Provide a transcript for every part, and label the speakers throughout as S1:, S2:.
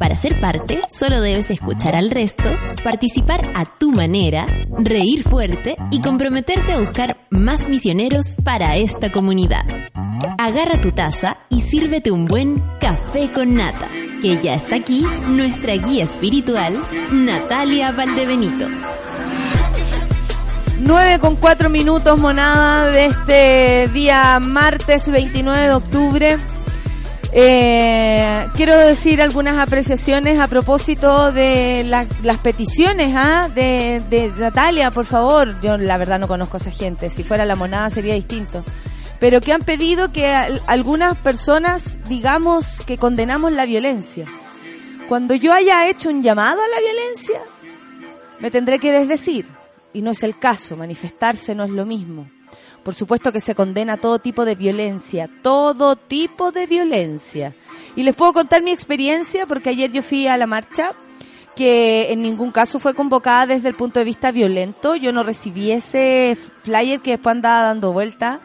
S1: Para ser parte, solo debes escuchar al resto, participar a tu manera, reír fuerte y comprometerte a buscar más misioneros para esta comunidad. Agarra tu taza y sírvete un buen café con nata, que ya está aquí nuestra guía espiritual, Natalia Valdebenito.
S2: 9 con 4 minutos, monada, de este día martes 29 de octubre. Eh, quiero decir algunas apreciaciones a propósito de las peticiones ¿ah? de, de, Natalia, por favor. Yo la verdad no conozco a esa gente. Si fuera la monada sería distinto. Pero que han pedido que algunas personas digamos que condenamos la violencia. Cuando yo haya hecho un llamado a la violencia, me tendré que desdecir. Y no es el caso. Manifestarse no es lo mismo. Por supuesto que se condena todo tipo de violencia, todo tipo de violencia. Y les puedo contar mi experiencia porque ayer yo fui a la marcha que en ningún caso fue convocada desde el punto de vista violento. Yo no recibí ese flyer que después andaba dando vuelta.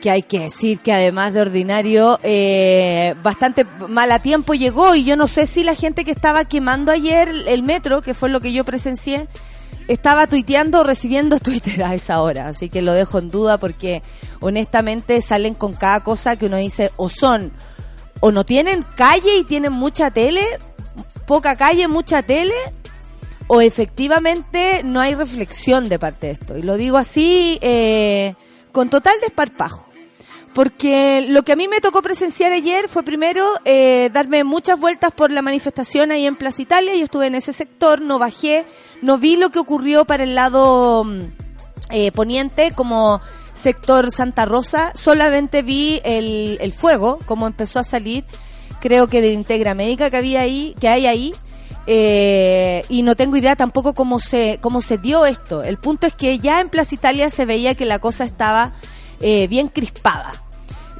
S2: Que hay que decir que además de ordinario, eh, bastante mal a tiempo llegó y yo no sé si la gente que estaba quemando ayer el metro, que fue lo que yo presencié, estaba tuiteando o recibiendo Twitter a esa hora, así que lo dejo en duda porque honestamente salen con cada cosa que uno dice o son o no tienen calle y tienen mucha tele, poca calle, mucha tele, o efectivamente no hay reflexión de parte de esto. Y lo digo así eh, con total desparpajo. Porque lo que a mí me tocó presenciar ayer fue primero eh, darme muchas vueltas por la manifestación ahí en Plaza Italia. Yo estuve en ese sector, no bajé, no vi lo que ocurrió para el lado mm, eh, poniente como sector Santa Rosa. Solamente vi el, el fuego, como empezó a salir, creo que de Integra Médica que había ahí, que hay ahí. Eh, y no tengo idea tampoco cómo se, cómo se dio esto. El punto es que ya en Plaza Italia se veía que la cosa estaba eh, bien crispada.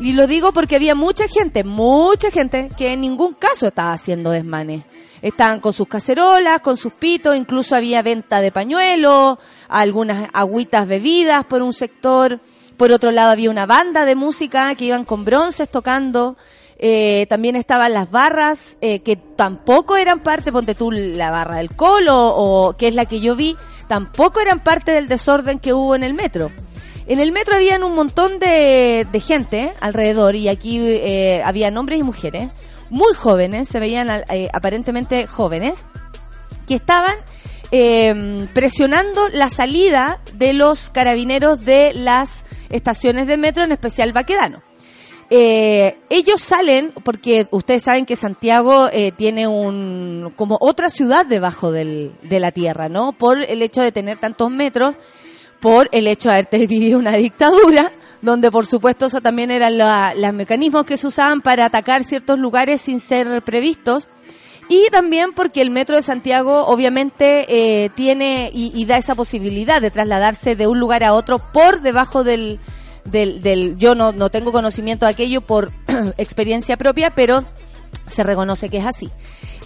S2: Y lo digo porque había mucha gente, mucha gente que en ningún caso estaba haciendo desmanes. Estaban con sus cacerolas, con sus pitos, incluso había venta de pañuelos, algunas agüitas bebidas por un sector. Por otro lado había una banda de música que iban con bronces tocando. Eh, también estaban las barras eh, que tampoco eran parte, ponte tú la barra del colo o que es la que yo vi, tampoco eran parte del desorden que hubo en el metro. En el metro habían un montón de, gente alrededor y aquí eh, había hombres y mujeres muy jóvenes, se veían eh, aparentemente jóvenes, que estaban em, presionando la salida de los carabineros de las estaciones de metro, en especial Baquedano. Eh, ellos salen porque ustedes saben que Santiago eh, tiene un como otra ciudad debajo del, de la tierra, ¿no? Por el hecho de tener tantos metros por el hecho de haber vivido una dictadura, donde por supuesto eso también eran los mecanismos que se usaban para atacar ciertos lugares sin ser previstos. Y también porque el metro de Santiago obviamente eh, tiene y, da esa posibilidad de trasladarse de un lugar a otro por debajo del, del, del yo no, no tengo conocimiento de aquello por experiencia propia, pero se reconoce que es así.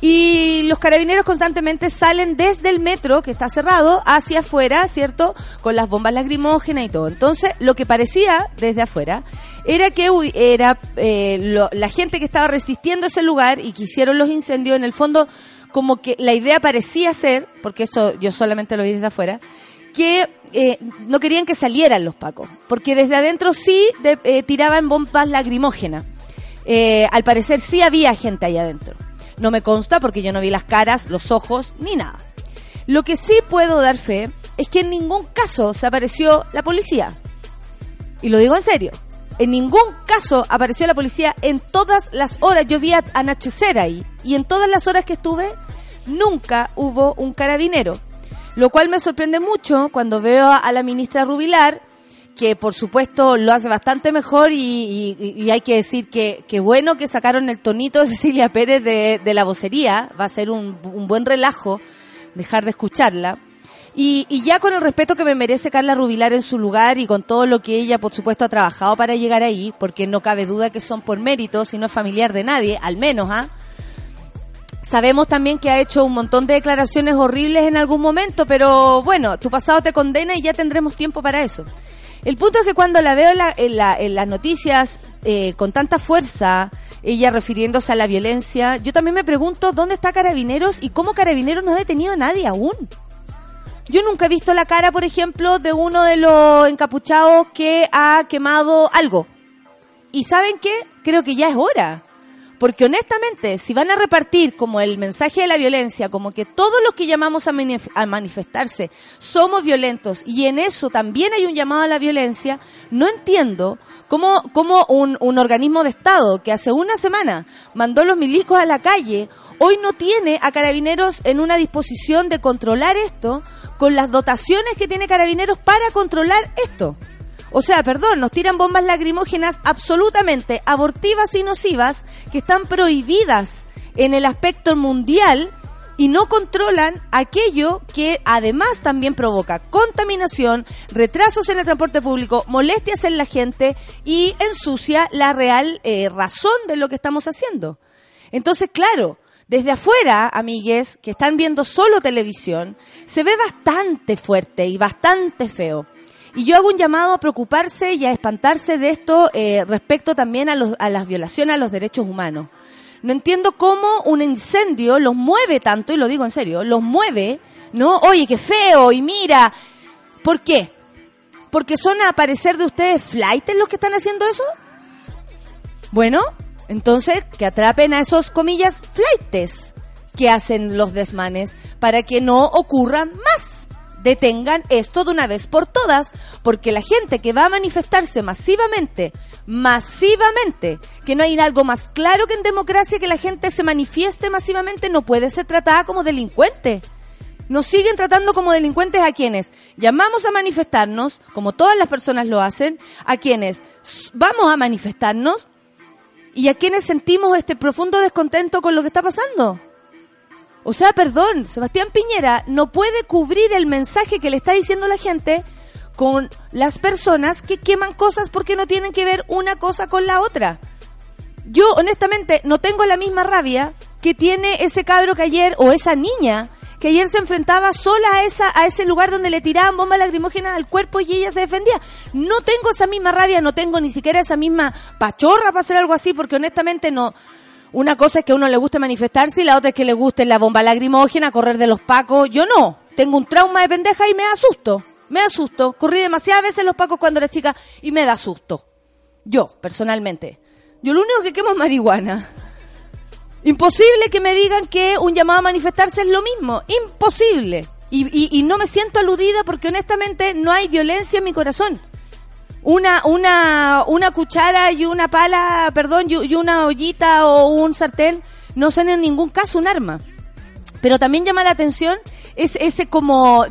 S2: Y los carabineros constantemente salen desde el metro, que está cerrado, hacia afuera, ¿cierto? Con las bombas lacrimógenas y todo. Entonces, lo que parecía desde afuera era que era eh, la gente que estaba resistiendo ese lugar y que hicieron los incendios, en el fondo, como que la idea parecía ser, porque eso yo solamente lo vi desde afuera, que eh, no querían que salieran los pacos, porque desde adentro sí eh, tiraban bombas lacrimógenas. al parecer sí había gente ahí adentro. No me consta porque yo no vi las caras, los ojos, ni nada. Lo que sí puedo dar fe es que en ningún caso se apareció la policía. Y lo digo en serio. En ningún caso apareció la policía en todas las horas. Yo vi a anochecer ahí. Y en todas las horas que estuve, nunca hubo un carabinero. Lo cual me sorprende mucho cuando veo a la ministra Rubilar que por supuesto lo hace bastante mejor y, hay que decir que, bueno que sacaron el tonito de Cecilia Pérez de, la vocería, va a ser un, buen relajo dejar de escucharla. Y, y, ya con el respeto que me merece Carla Rubilar en su lugar y con todo lo que ella, por supuesto, ha trabajado para llegar ahí, porque no cabe duda que son por mérito, si no es familiar de nadie, al menos, ¿ah? Sabemos también que ha hecho un montón de declaraciones horribles en algún momento, pero bueno, tu pasado te condena y ya tendremos tiempo para eso. El punto es que cuando la veo en, las noticias eh, con tanta fuerza, ella refiriéndose a la violencia, yo también me pregunto dónde está Carabineros y cómo Carabineros no ha detenido a nadie aún. Yo nunca he visto la cara, por ejemplo, de uno de los encapuchados que ha quemado algo. ¿Y saben qué? Creo que ya es hora. Porque honestamente, si van a repartir como el mensaje de la violencia, como que todos los que llamamos a, manifestarse somos violentos y en eso también hay un llamado a la violencia, no entiendo cómo, cómo un, un organismo de Estado que hace una semana mandó los milicos a la calle, hoy no tiene a carabineros en una disposición de controlar esto con las dotaciones que tiene carabineros para controlar esto. O sea, perdón, nos tiran bombas lacrimógenas absolutamente abortivas y nocivas que están prohibidas en el aspecto mundial y no controlan aquello que además también provoca contaminación, retrasos en el transporte público, molestias en la gente y ensucia la real eh, razón de lo que estamos haciendo. Entonces, claro, desde afuera, amigues, que están viendo solo televisión, se ve bastante fuerte y bastante feo. Y yo hago un llamado a preocuparse y a espantarse de esto eh, respecto también a, los, a las violaciones a los derechos humanos. No entiendo cómo un incendio los mueve tanto, y lo digo en serio, los mueve, ¿no? Oye, qué feo, y mira. ¿Por qué? ¿Porque son a parecer de ustedes flightes los que están haciendo eso? Bueno, entonces que atrapen a esos comillas flightes que hacen los desmanes para que no ocurran más detengan esto de una vez por todas, porque la gente que va a manifestarse masivamente, masivamente, que no hay algo más claro que en democracia que la gente se manifieste masivamente, no puede ser tratada como delincuente. Nos siguen tratando como delincuentes a quienes llamamos a manifestarnos, como todas las personas lo hacen, a quienes vamos a manifestarnos y a quienes sentimos este profundo descontento con lo que está pasando. O sea, perdón, Sebastián Piñera no puede cubrir el mensaje que le está diciendo la gente con las personas que queman cosas porque no tienen que ver una cosa con la otra. Yo, honestamente, no tengo la misma rabia que tiene ese cabro que ayer, o esa niña, que ayer se enfrentaba sola a, esa, a ese lugar donde le tiraban bombas lacrimógenas al cuerpo y ella se defendía. No tengo esa misma rabia, no tengo ni siquiera esa misma pachorra para hacer algo así, porque honestamente no, una cosa es que a uno le guste manifestarse y la otra es que le guste la bomba lagrimógena, correr de los pacos. Yo no. Tengo un trauma de pendeja y me asusto. Me asusto. Corrí demasiadas veces los pacos cuando era chica y me da susto. Yo, personalmente. Yo lo único que quemo es marihuana. Imposible que me digan que un llamado a manifestarse es lo mismo. Imposible. Y, y no me siento aludida porque honestamente no hay violencia en mi corazón una, una, una cuchara y una pala, perdón, y, una ollita o un sartén no son en ningún caso un arma. Pero también llama la atención ese, ese como,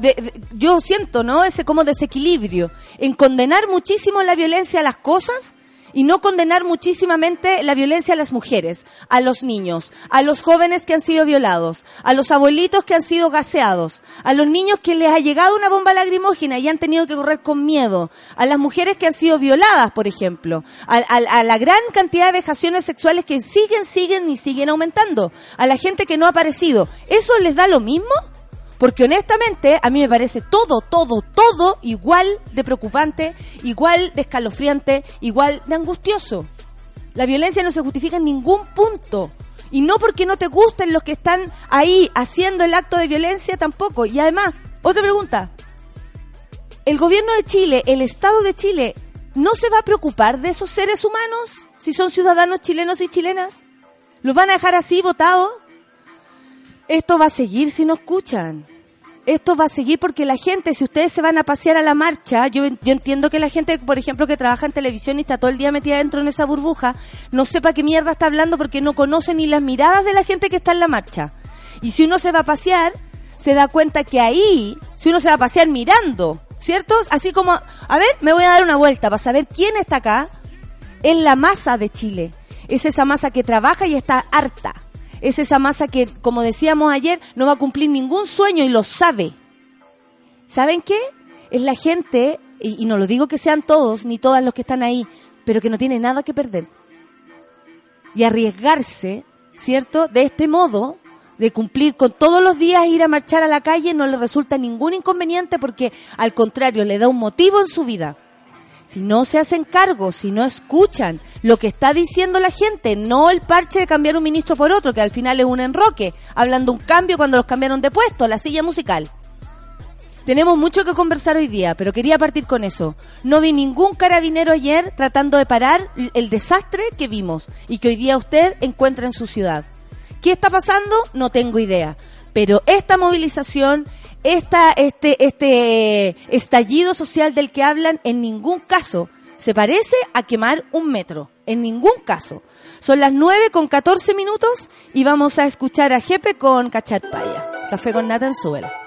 S2: yo siento, ¿no? Ese como desequilibrio en condenar muchísimo la violencia a las cosas y no condenar muchísimamente la violencia a las mujeres, a los niños, a los jóvenes que han sido violados, a los abuelitos que han sido gaseados, a los niños que les ha llegado una bomba lagrimógena y han tenido que correr con miedo, a las mujeres que han sido violadas, por ejemplo, a, a la gran cantidad de vejaciones sexuales que siguen, siguen y siguen aumentando, a la gente que no ha aparecido. ¿Eso les da lo mismo? Porque honestamente a mí me parece todo, todo, todo igual de preocupante, igual de escalofriante, igual de angustioso. La violencia no se justifica en ningún punto. Y no porque no te gusten los que están ahí haciendo el acto de violencia tampoco. Y además, otra pregunta. ¿El gobierno de Chile, el Estado de Chile, no se va a preocupar de esos seres humanos si son ciudadanos chilenos y chilenas? ¿Los van a dejar así votados? Esto va a seguir si no escuchan. Esto va a seguir porque la gente, si ustedes se van a pasear a la marcha, yo, yo entiendo que la gente, por ejemplo, que trabaja en televisión y está todo el día metida dentro en esa burbuja, no sepa qué mierda está hablando porque no conoce ni las miradas de la gente que está en la marcha. Y si uno se va a pasear, se da cuenta que ahí, si uno se va a pasear mirando ¿cierto? Así como, a ver, me voy a dar una vuelta para saber quién está acá. Es la masa de Chile. Es esa masa que trabaja y está harta. Es esa masa que, como decíamos ayer, no va a cumplir ningún sueño y lo sabe. ¿Saben qué? Es la gente, y, no lo digo que sean todos ni todas los que están ahí, pero que no tiene nada que perder. Y arriesgarse, ¿cierto? De este modo, de cumplir con todos los días ir a marchar a la calle no le resulta ningún inconveniente porque al contrario le da un motivo en su vida. Si no se hacen cargo, si no escuchan lo que está diciendo la gente, no el parche de cambiar un ministro por otro, que al final es un enroque, hablando un cambio cuando los cambiaron de puesto, la silla musical. Tenemos mucho que conversar hoy día, pero quería partir con eso. No vi ningún carabinero ayer tratando de parar el desastre que vimos y que hoy día usted encuentra en su ciudad. ¿Qué está pasando? No tengo idea. Pero esta movilización, esta, este, este estallido social del que hablan, en ningún caso se parece a quemar un metro. En ningún caso. Son las 9 con 14 minutos y vamos a escuchar a Jepe con Cacharpaya. Café con nata en.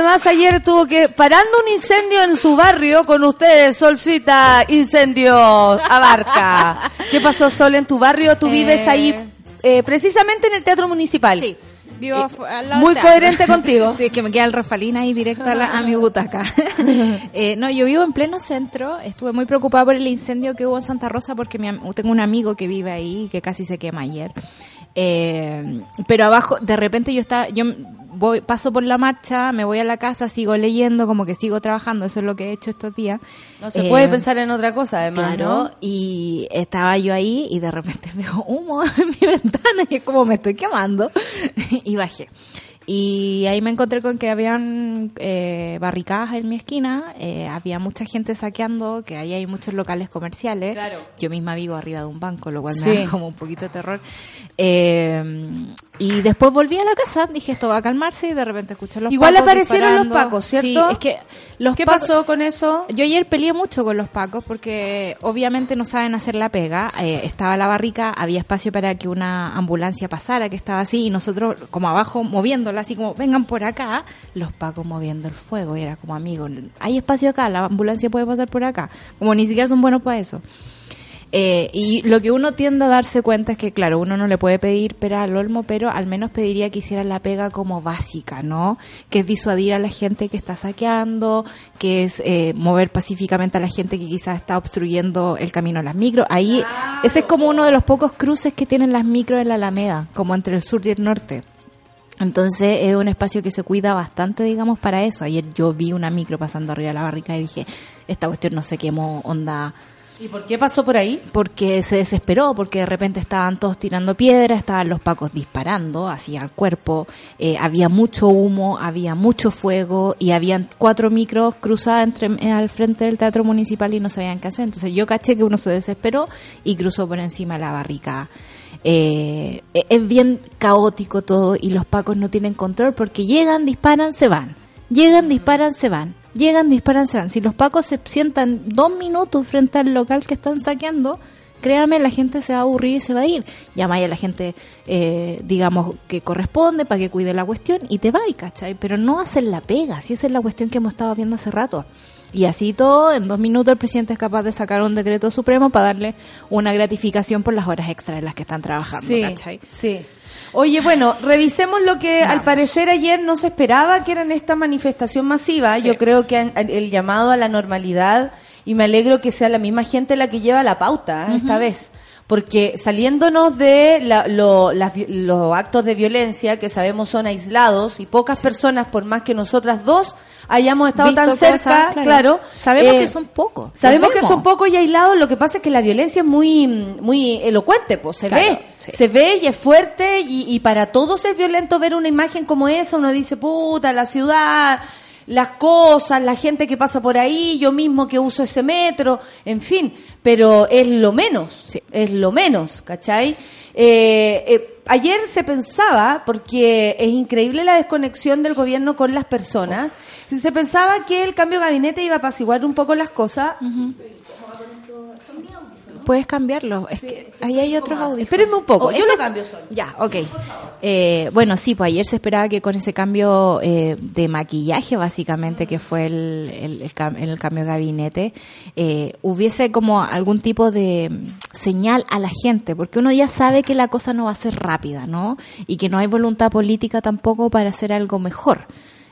S2: Además ayer tuvo que parando un incendio en su barrio con ustedes, Solcita, incendio abarca. ¿Qué pasó, Sol, en tu barrio? Tú
S3: Eh.
S2: vives ahí eh, precisamente en el Teatro Municipal.
S3: Sí. Vivo fu- al lado
S2: Eh, muy
S3: teatro.
S2: coherente contigo.
S3: Sí, es que me queda el Rafalín ahí directo a, la- a mi butaca. Eh, no, yo vivo en pleno centro. Estuve muy preocupada por el incendio que hubo en Santa Rosa porque mi tengo un amigo que vive ahí que casi se quema ayer. Eh, pero abajo, de repente yo estaba, yo voy, paso por la marcha, me voy a la casa, sigo leyendo, como que sigo trabajando. Eso es lo que he hecho estos días.
S2: No se
S3: Eh,
S2: puede pensar en otra cosa, además,
S3: Claro,
S2: ¿no?
S3: y estaba yo ahí y de repente veo humo en mi ventana y es como me estoy quemando y bajé. Y ahí me encontré con que habían eh, barricadas en mi esquina, eh, había mucha gente saqueando, que ahí hay muchos locales comerciales.
S2: Claro.
S3: Yo misma vivo arriba de un banco, lo cual
S2: Sí.
S3: me da como un poquito de terror. Eh, y después volví a la casa, dije esto va a calmarse y de repente escuché los
S2: Igual
S3: pacos
S2: aparecieron los pacos, ¿cierto?
S3: Sí, es que los
S2: ¿Qué
S3: pacos-
S2: pasó con eso?
S3: Yo ayer peleé mucho con los pacos porque obviamente no saben hacer la pega. Eh, estaba la barrica, había espacio para que una ambulancia pasara, que estaba así, y nosotros como abajo moviéndola, así como vengan por acá, los pacos moviendo el fuego. Y era como, amigo, hay espacio acá, la ambulancia puede pasar por acá. Como ni siquiera son buenos para eso. Eh, y lo que uno tiende a darse cuenta es que, claro, uno no le puede pedir pera al olmo, pero al menos pediría que hicieran la pega como básica, ¿no? Que es disuadir a la gente que está saqueando, que es eh, mover pacíficamente a la gente que quizás está obstruyendo el camino a las micros. Ahí, ese es como uno de los pocos cruces que tienen las micros en la Alameda, como entre el sur y el norte. Entonces es un espacio que se cuida bastante, digamos, para eso. Ayer yo vi una micro pasando arriba de la barrica y dije, esta cuestión no se quemó, onda
S2: ¿Y por qué pasó por ahí?
S3: porque se desesperó, porque de repente estaban todos tirando piedras, estaban los pacos disparando hacia el cuerpo, eh, había mucho humo, había mucho fuego y habían cuatro micros cruzadas entre, eh, al frente del teatro municipal y no sabían qué hacer. Entonces yo caché que uno se desesperó y cruzó por encima la barrica. Eh, e- es bien caótico todo y los pacos no tienen control porque llegan, disparan, se van. Llegan, disparan, se van. Llegan, disparan, se van. Si los pacos se sientan dos minutos frente al local que están saqueando, créanme, la gente se va a aburrir y se va a ir. Llamáis a la gente, eh, digamos, que corresponde para que cuide la cuestión y te va, ¿cachai? Pero no hacen la pega, si esa es la cuestión que hemos estado viendo hace rato. Y así todo, en dos minutos el presidente es capaz de sacar un decreto supremo para darle una gratificación por las horas extras en las que están trabajando,
S2: Sí,
S3: ¿cachai?
S2: sí. Oye, bueno, revisemos lo que al parecer ayer no se esperaba que era en esta manifestación masiva. Yo creo que han- el llamado a la normalidad, y me alegro que sea la misma gente la que lleva la pauta ¿eh? esta vez. Porque saliéndonos de la- lo- las los actos de violencia que sabemos son aislados y pocas personas, por más que nosotras dos hayamos estado
S3: Visto
S2: tan
S3: cosas,
S2: cerca,
S3: claro.
S2: claro,
S3: Sabemos
S2: eh,
S3: que son pocos.
S2: Sabemos que son pocos y aislados, lo que pasa es que la violencia es muy, muy elocuente, pues se
S3: Claro,
S2: ve,
S3: sí.
S2: se ve y es fuerte y, y para todos es violento ver una imagen como esa, uno dice, puta, la ciudad, las cosas, la gente que pasa por ahí, yo mismo que uso ese metro, en fin, pero es lo menos,
S3: Sí.
S2: es lo menos, ¿cachai? Eh, eh, ayer se pensaba, porque es increíble la desconexión del gobierno con las personas, se pensaba que el cambio de gabinete iba a apaciguar un poco las cosas,
S3: Puedes cambiarlo. Es que ahí hay otros audífonos.
S2: Espérenme un poco,
S3: Oh,
S2: yo
S3: este-
S2: lo cambio solo.
S3: Ya, ok. Eh, bueno, sí, pues ayer se esperaba que con ese cambio eh, de maquillaje, básicamente, que fue el, el, el cam- el cambio de gabinete, eh, hubiese como algún tipo de mm, señal a la gente, porque uno ya sabe que la cosa no va a ser rápida, ¿no? Y que no hay voluntad política tampoco para hacer algo mejor.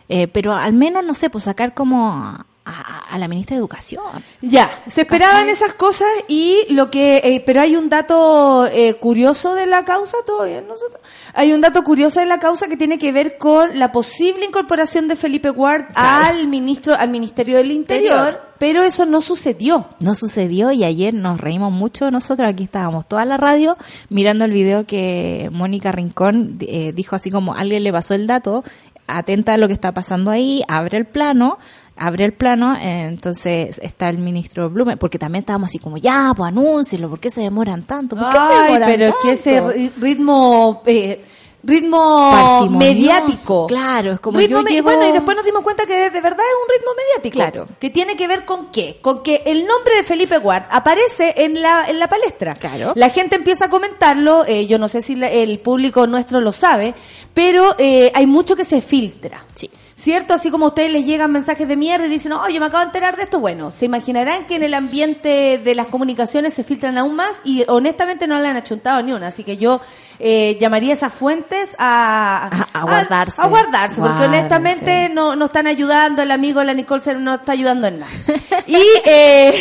S3: Eh, pero al menos, no sé, pues sacar como a, la ministra de Educación.
S2: Ya, se esperaban
S3: ¿Cachai?
S2: esas cosas y lo que, eh, pero hay un dato eh, curioso de la causa, bien, nosotros. Hay un dato curioso de la causa que tiene que ver con la posible incorporación de Felipe Ward
S3: Claro.
S2: al ministro, al Ministerio del Interior,
S3: Interior.
S2: pero eso no sucedió.
S3: No sucedió y ayer nos reímos mucho nosotros, aquí estábamos toda la radio mirando el video que Mónica Rincón eh, dijo así como alguien le pasó el dato, atenta a lo que está pasando ahí, abre el plano, abre el plano, eh, entonces está el ministro Blumen, porque también estábamos así como, ya, pues anúncielo, ¿por qué se demoran tanto? ¿Por qué se
S2: Ay,
S3: demoran
S2: pero es que ese
S3: tanto?
S2: ri- ritmo, eh, ritmo mediático.
S3: claro, es como
S2: Ritmo
S3: yo llevo-
S2: Bueno, y después nos dimos cuenta que de, de verdad es un ritmo mediático.
S3: Claro.
S2: Que tiene que ver con qué? Con que el nombre de Felipe Ward aparece en la, en la palestra.
S3: Claro.
S2: La gente empieza a comentarlo, eh, yo no sé si la- el público nuestro lo sabe, pero eh, hay mucho que se filtra.
S3: Sí.
S2: ¿Cierto? Así como a ustedes les llegan mensajes de mierda y dicen, oh, yo me acabo de enterar de esto. Bueno, se imaginarán que en el ambiente de las comunicaciones se filtran aún más y honestamente no le han achuntado ni una. Así que yo eh, llamaría esas fuentes a,
S3: A- a guardarse.
S2: A, guardarse, porque honestamente no, no están ayudando. El amigo, la Nicole, se- no está ayudando en nada. Y eh,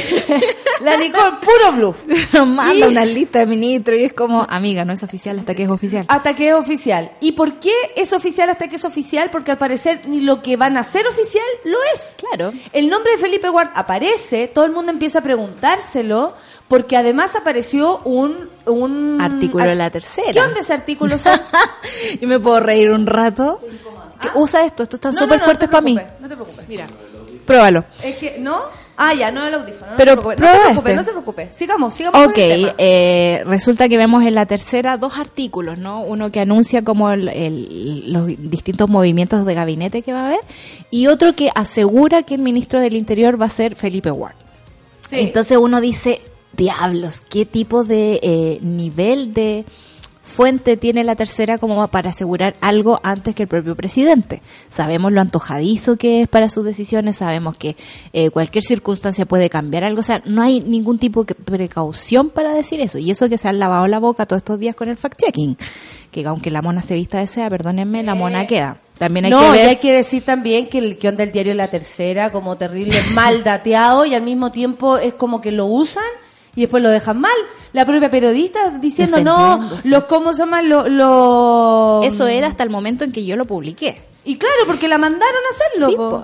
S2: la Nicole, puro bluff.
S3: Nos manda
S2: Y-
S3: una lista de ministros y es como, amiga, no es oficial hasta que es oficial.
S2: Hasta que es oficial. ¿Y por qué es oficial hasta que es oficial? Porque al parecer ni lo que van a hacer oficial lo es.
S3: Claro.
S2: El nombre de Felipe Ward aparece, todo el mundo empieza a preguntárselo, porque además apareció un... un
S3: Artículo de la tercera.
S2: ¿Qué onda ese artículo? Son?
S3: Yo me puedo reír un rato. Que usa esto, estos están
S2: No,
S3: súper
S2: no, no,
S3: fuertes
S2: te
S3: para mí.
S2: No te preocupes.
S3: Mira, pruébalo.
S2: Es que, ¿no? Ah, ya, no el audífono. No
S3: Pero
S2: se preocupe, no se preocupe,
S3: este.
S2: no se preocupe. Sigamos, sigamos
S3: Ok,
S2: con el tema.
S3: eh, resulta que vemos en la tercera dos artículos, ¿no? Uno que anuncia como el- el- los distintos movimientos de gabinete que va a haber y otro que asegura que el ministro del Interior va a ser Felipe Ward.
S2: Sí.
S3: Entonces uno dice, diablos, ¿qué tipo de eh, nivel de fuente tiene la tercera como para asegurar algo antes que el propio presidente? Sabemos lo antojadizo que es para sus decisiones, sabemos que eh, cualquier circunstancia puede cambiar algo, o sea, no hay ningún tipo de precaución para decir eso. Y eso que se han lavado la boca todos estos días con el fact-checking, que aunque la mona se vista de sea, perdónenme, la mona queda. También hay
S2: no,
S3: que
S2: y
S3: ver...
S2: hay que decir también que el guion del diario La Tercera, como terrible, mal dateado y al mismo tiempo es como que lo usan y después lo dejan mal. La propia periodista diciendo, no, los, ¿cómo se llaman? Los, los-
S3: Eso era hasta el momento en que yo lo publiqué.
S2: Y claro, porque la mandaron a hacerlo.
S3: Sí,
S2: po.
S3: po.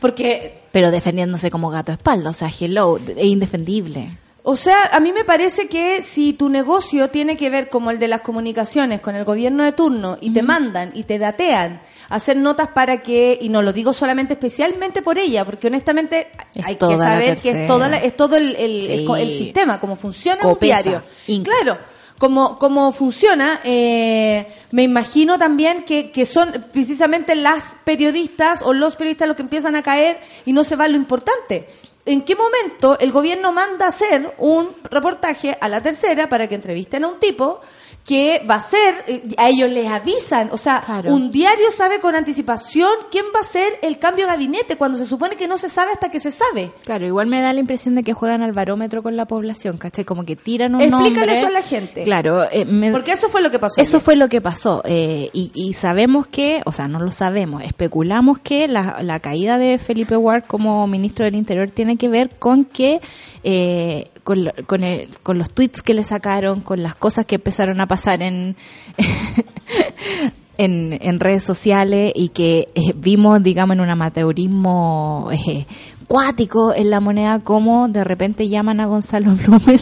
S2: Porque
S3: Pero defendiéndose como gato a espalda, o sea, hello, es indefendible.
S2: O sea, a mí me parece que si tu negocio tiene que ver como el de las comunicaciones con el gobierno de turno y te mandan y te datean hacer notas para que, y no lo digo solamente especialmente por ella, porque honestamente
S3: Es
S2: hay que saber que es, toda la- es todo el, el,
S3: Sí.
S2: el sistema, como funciona un diario.
S3: Inc.
S2: Claro. Como, como funciona, eh, me imagino también que, que son precisamente las periodistas o los periodistas los que empiezan a caer y no se va lo importante. ¿En qué momento el gobierno manda hacer un reportaje a la tercera para que entrevisten a un tipo que va a ser, eh, a ellos les avisan, o sea,
S3: Claro.
S2: un diario sabe con anticipación quién va a ser el cambio de gabinete cuando se supone que no se sabe hasta que se sabe.
S3: Claro, igual me da la impresión de que juegan al barómetro con la población, ¿cachai? Como que tiran un
S2: Explícale
S3: nombre.
S2: eso a la gente.
S3: Claro, eh, me-
S2: Porque eso fue lo que pasó.
S3: Eso
S2: ayer.
S3: fue lo que pasó. eh, y, y sabemos que, o sea, no lo sabemos, especulamos que la, la caída de Felipe Ward como ministro del Interior tiene que ver con que, eh, con, lo- con, el- con los tweets que le sacaron, con las cosas que empezaron a pasar en, en, en redes sociales y que eh, vimos, digamos, en un amateurismo eh, cuático en la moneda, como de repente llaman a Gonzalo Blumel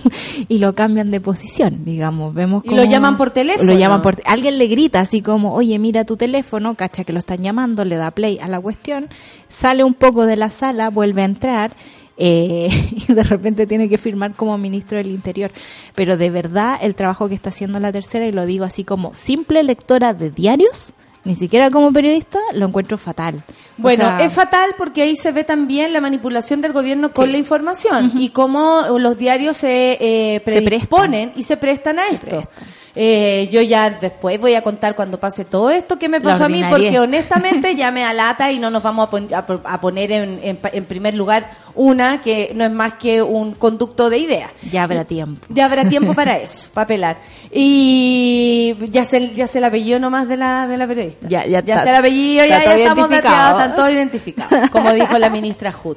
S3: y lo cambian de posición, digamos. Vemos
S2: Y lo llaman por teléfono.
S3: Lo llaman por alguien le grita así como, oye, mira tu teléfono, cacha que lo están llamando, le da play a la cuestión, sale un poco de la sala, vuelve a entrar. Eh, y de repente tiene que firmar como ministro del Interior. Pero de verdad, el trabajo que está haciendo la tercera, y lo digo así como simple lectora de diarios, ni siquiera como periodista, lo encuentro fatal. O
S2: Bueno,
S3: sea,
S2: es fatal porque ahí se ve también la manipulación del gobierno con
S3: Sí.
S2: la información y cómo los diarios se, eh,
S3: Se
S2: predisponen y se prestan a esto.
S3: prestan.
S2: Eh, yo ya después voy a contar cuando pase todo esto que me
S3: La
S2: pasó a mí porque honestamente ya me alata y no nos vamos a, pon- a po- a poner en, en en primer lugar una que no es más que un conducto de ideas.
S3: ya habrá tiempo.
S2: Ya habrá tiempo para eso, para pelar. Y ya sé, ya sé el apellido nomás de la, de la periodista.
S3: Ya- ya está-
S2: sé el apellido, ya, ya estamos dateados, están todos identificados, como dijo la ministra Hood.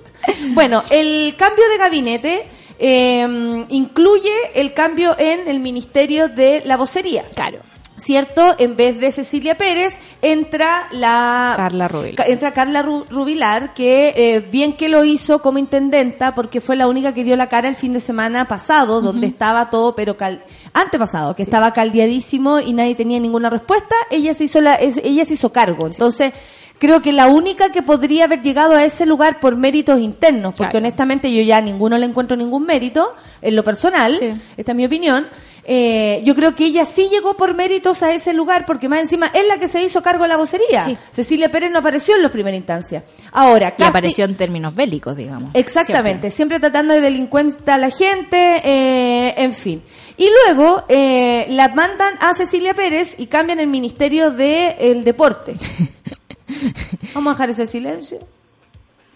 S2: Bueno, el cambio de gabinete eh, incluye el cambio en el Ministerio de la Vocería.
S3: Claro.
S2: ¿Cierto? En vez de Cecilia Pérez, entra la...
S3: Carla Rubilar.
S2: Entra Carla Ru- Rubilar, que eh, bien que lo hizo como intendenta, porque fue la única que dio la cara el fin de semana pasado, donde estaba todo, pero cal antepasado, que estaba caldeadísimo y nadie tenía ninguna respuesta, ella se hizo, la, ella se hizo cargo. Entonces, creo que la única que podría haber llegado a ese lugar por méritos internos, porque
S3: Claro.
S2: honestamente yo ya a ninguno le encuentro ningún mérito, en lo personal,
S3: Sí.
S2: esta es mi opinión. Eh, yo creo que ella sí llegó por méritos a ese lugar, porque más encima es la que se hizo cargo de la vocería.
S3: Sí.
S2: Cecilia Pérez no apareció en las primeras instancias. Ahora,
S3: Y
S2: casting-
S3: apareció en términos bélicos, digamos.
S2: Exactamente, siempre, tratando de delincuente a la gente, eh, en fin. Y luego eh, la mandan a Cecilia Pérez y cambian el Ministerio del Deporte. Vamos a dejar ese silencio.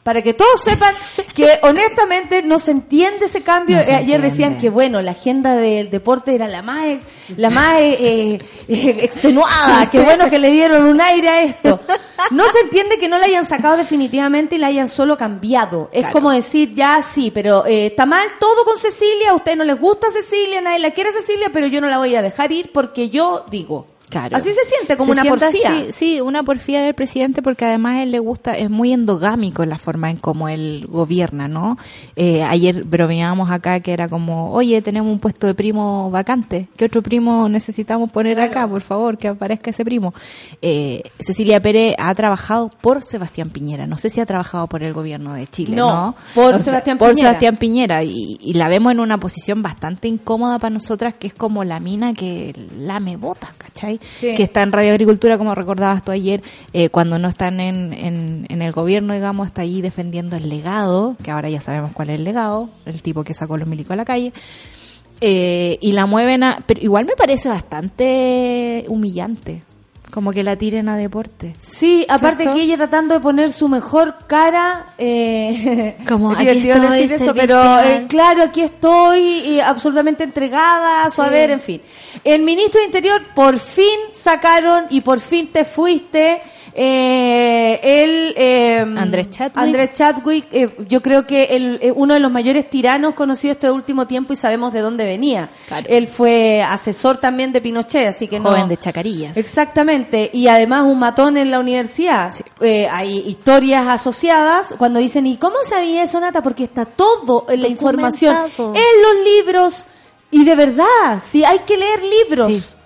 S2: Para que todos sepan que honestamente no se entiende ese cambio.
S3: No
S2: Eh, Ayer decían que bueno, la agenda del deporte era la más, la más eh, eh, extenuada. Qué bueno que le dieron un aire a esto. No se entiende que no la hayan sacado definitivamente y la hayan solo cambiado. Es
S3: Claro.
S2: como decir, ya sí, pero eh, está mal todo con Cecilia, a ustedes no les gusta Cecilia, nadie la quiere Cecilia, pero yo no la voy a dejar ir porque yo digo.
S3: Claro.
S2: Así se siente, como
S3: Se
S2: una
S3: siente
S2: porfía.
S3: así, sí, una porfía del presidente porque además él le gusta, es muy endogámico en la forma en cómo él gobierna, ¿no? Eh, ayer bromeábamos acá que era como, oye, tenemos un puesto de primo vacante, ¿qué otro primo necesitamos poner acá? Por favor, que aparezca ese primo. Eh, Cecilia Pérez ha trabajado por Sebastián Piñera, no sé si ha trabajado por el gobierno de Chile,
S2: No,
S3: ¿no?
S2: por Sebastián
S3: por
S2: Piñera.
S3: Sebastián Piñera y, y la vemos en una posición bastante incómoda para nosotras que es como la mina que lame botas, ¿cachai? Que está en Radio Agricultura, como recordabas tú ayer, eh, cuando no están en, en, el gobierno, digamos, está ahí defendiendo el legado, que ahora ya sabemos cuál es el legado, el tipo que sacó los milicos a la calle. Eh, y la mueven a... Pero igual me parece bastante humillante, como que la tiren a deporte.
S2: Sí, aparte
S3: ¿Cierto?
S2: que ella tratando de poner su mejor cara, eh,
S3: Como, aquí estoy,
S2: decir eso, pero eh, claro, aquí estoy y absolutamente entregada a su haber, en fin. El ministro de Interior por fin sacaron y por fin te fuiste. Eh, el eh,
S3: Andrés Chadwick.
S2: Andrés Chadwick, eh, yo creo que el, eh, uno de los mayores tiranos conocidos este último tiempo y sabemos de dónde venía.
S3: Claro.
S2: Él fue asesor también de Pinochet, así que no.
S3: Joven de Chacarillas.
S2: Exactamente, y además un matón en la universidad. Eh, hay historias asociadas cuando dicen, ¿y cómo sabía eso, Nata? Porque está todo en la información, en los libros, y de verdad, sí, hay que leer libros.
S3: Sí.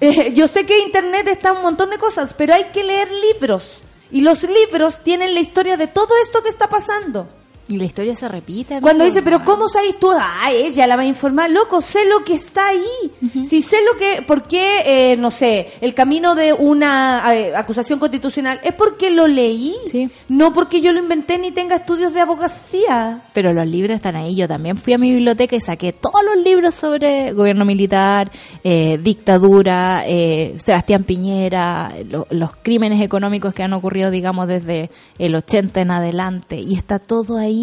S2: Eh, yo sé que Internet está un montón de cosas, pero hay que leer libros. Y los libros tienen la historia de todo esto que está pasando.
S3: Y la historia se repite.
S2: Cuando dice, pero ¿cómo sabes tú? Ah, ella la va a informar. Loco, sé lo que está ahí. Si sé lo que, ¿por qué, eh, no sé, el camino de una eh, acusación constitucional? Es porque lo leí.
S3: Sí.
S2: No porque yo lo inventé ni tenga estudios de abogacía.
S3: Pero los libros están ahí. Yo también fui a mi biblioteca y saqué todos los libros sobre gobierno militar, eh, dictadura, eh, Sebastián Piñera, lo- los crímenes económicos que han ocurrido, digamos, desde el 80 en adelante. Y está todo ahí.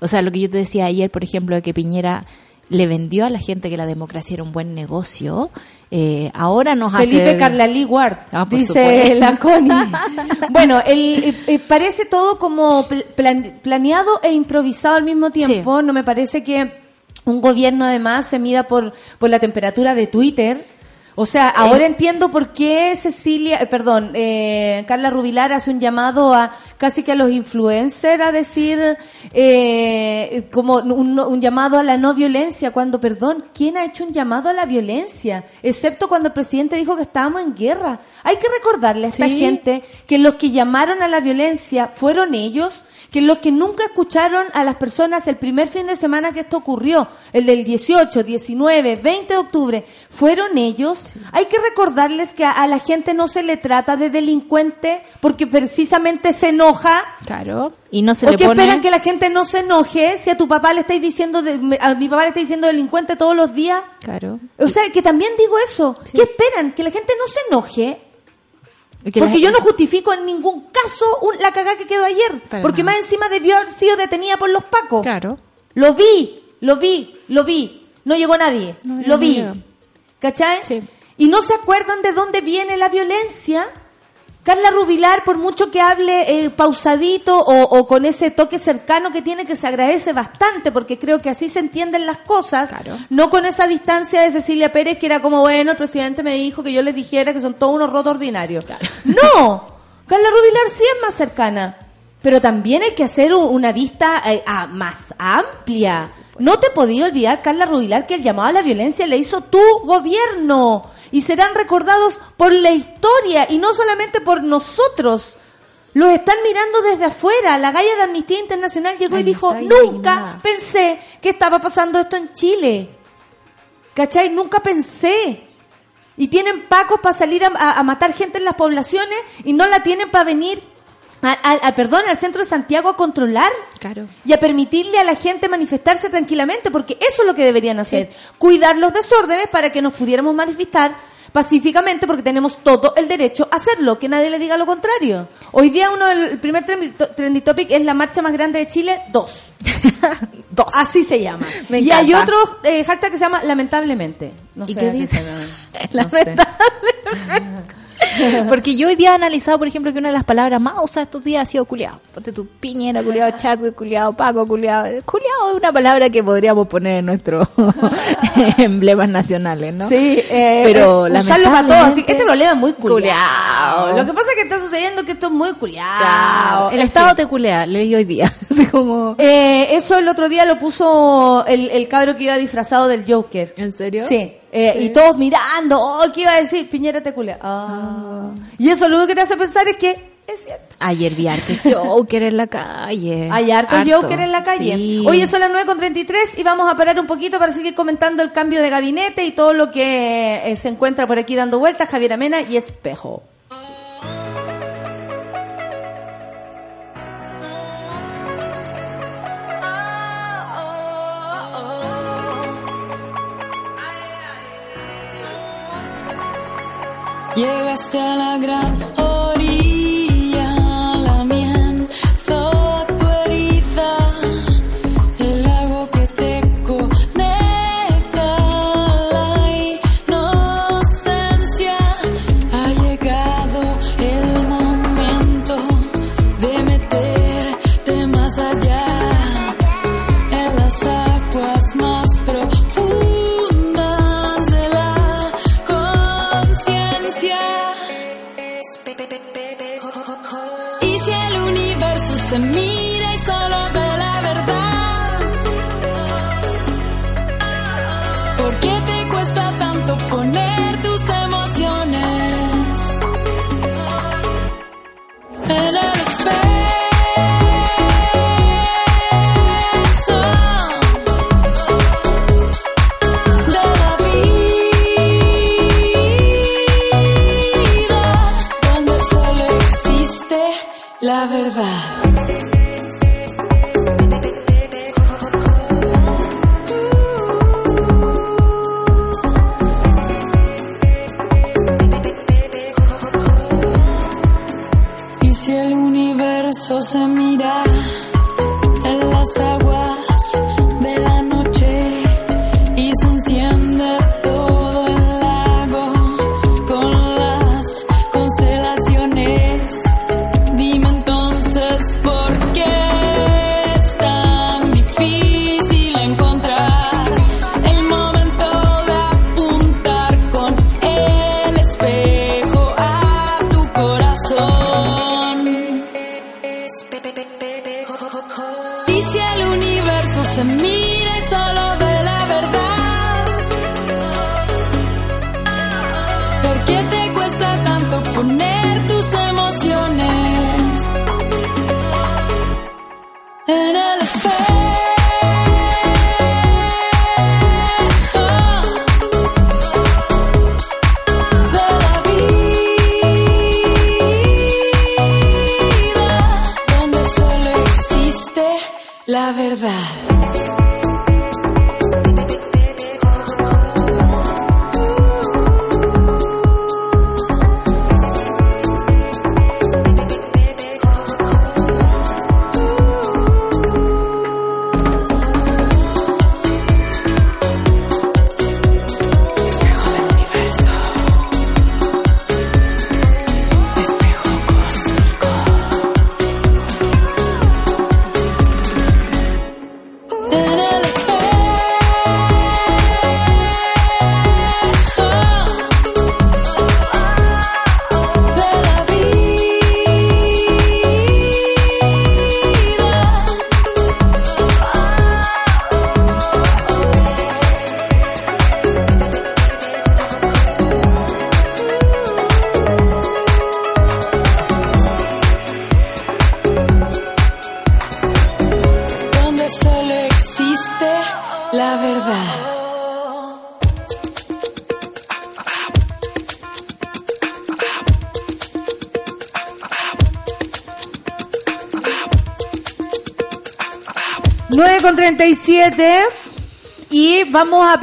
S3: O sea, lo que yo te decía ayer, por ejemplo, de que Piñera le vendió a la gente que la democracia era un buen negocio. eh, ahora nos
S2: Felipe
S3: hace...
S2: Carlalí Ward,
S3: Ah,
S2: dice la Connie. bueno, el, eh, eh, parece todo como pl- plan- planeado e improvisado al mismo tiempo. No me parece que un gobierno además se mida por, por la temperatura de Twitter. O sea, ahora entiendo por qué Cecilia, eh, perdón, eh, Carla Rubilar hace un llamado a casi que a los influencers a decir eh, como un, un llamado a la no violencia, cuando, perdón, ¿quién ha hecho un llamado a la violencia? Excepto cuando el presidente dijo que estábamos en guerra. Hay que recordarle a esta
S3: Sí.
S2: gente que los que llamaron a la violencia fueron ellos, que los que nunca escucharon a las personas el primer fin de semana que esto ocurrió, el del 18, 19, 20 de octubre, fueron ellos. Hay que recordarles que a, a la gente no se le trata de delincuente porque precisamente se enoja.
S3: Claro. Y no se
S2: ¿O
S3: le pone...
S2: esperan que la gente no se enoje si a tu papá le estáis diciendo, de- a mi papá le estáis diciendo delincuente todos los días?
S3: Claro.
S2: O sea, que también digo eso. ¿Qué esperan? Que la gente no se enoje.
S3: Que
S2: Porque yo no justifico en ningún caso un- la cagada que quedó ayer.
S3: Para
S2: porque
S3: nada.
S2: más encima debió haber sido detenida por los pacos.
S3: Claro.
S2: Lo vi, lo vi, lo vi. No llegó nadie.
S3: No, no
S2: lo vi.
S3: llegó.
S2: ¿Cachai?
S3: Sí.
S2: Y no se acuerdan de dónde viene la violencia. Carla Rubilar, por mucho que hable eh, pausadito o, o con ese toque cercano que tiene, que se agradece bastante, porque creo que así se entienden las cosas,
S3: Claro.
S2: no con esa distancia de Cecilia Pérez, que era como, bueno, el presidente me dijo que yo les dijera que son todos unos rotos ordinarios. No, Carla Rubilar sí es más cercana, pero también hay que hacer un- una vista eh, más amplia. No te podía olvidar, Carla Rubilar, que el llamado a la violencia le hizo tu gobierno y serán recordados por la historia y no solamente por nosotros. Los están mirando desde afuera. La galla de Amnistía Internacional llegó y
S3: Ahí
S2: dijo, nunca
S3: indignada".
S2: pensé que estaba pasando esto en Chile. ¿Cachai? Nunca pensé. Y tienen pacos para salir a, a- a matar gente en las poblaciones y no la tienen para venir, a, a- a- perdón, al centro de Santiago a controlar
S3: Claro.
S2: y a permitirle a la gente manifestarse tranquilamente, porque eso es lo que deberían hacer. Cuidar los desórdenes para que nos pudiéramos manifestar pacíficamente, porque tenemos todo el derecho a hacerlo, que nadie le diga lo contrario. Hoy día uno del el primer trendy, to- trendy topic es la marcha más grande de Chile, dos.
S3: Dos.
S2: Así se llama.
S3: Me
S2: y hay otro eh, hashtag que se llama lamentablemente. No
S3: ¿Y
S2: sé
S3: qué dice?
S2: se llama.
S3: Lamentablemente. Porque yo hoy día he analizado, por ejemplo, que una de las palabras más usadas estos días ha sido culiado. Ponte tu piñera, culiado, chaco, culiado, paco, culiado. Culiado es una palabra que podríamos poner en nuestros emblemas nacionales, ¿no?
S2: Sí, eh,
S3: Pero
S2: eh, usarlo para todo. Así este problema es muy. Culiao. Lo que pasa es que está sucediendo que esto es muy culiao.
S3: Claro, el
S2: En
S3: Estado
S2: fin.
S3: te culea, leí hoy día. Así como...
S2: Eh, eso el otro día lo puso el, el cabro que iba disfrazado del Joker.
S3: ¿En serio?
S2: Sí. Eh, Y todos mirando, oh, ¿qué iba a decir? Piñera te culea. Ah. Y eso lo único que te hace pensar es que es cierto.
S3: Ayer vi harto Joker en la calle.
S2: Hay harto, Joker en la calle.
S3: Sí.
S2: Oye, son las 9.33 y vamos a parar un poquito para seguir comentando el cambio de gabinete y todo lo que eh, se encuentra por aquí dando vueltas. Javier Amena y Espejo.
S4: Llegaste a la gran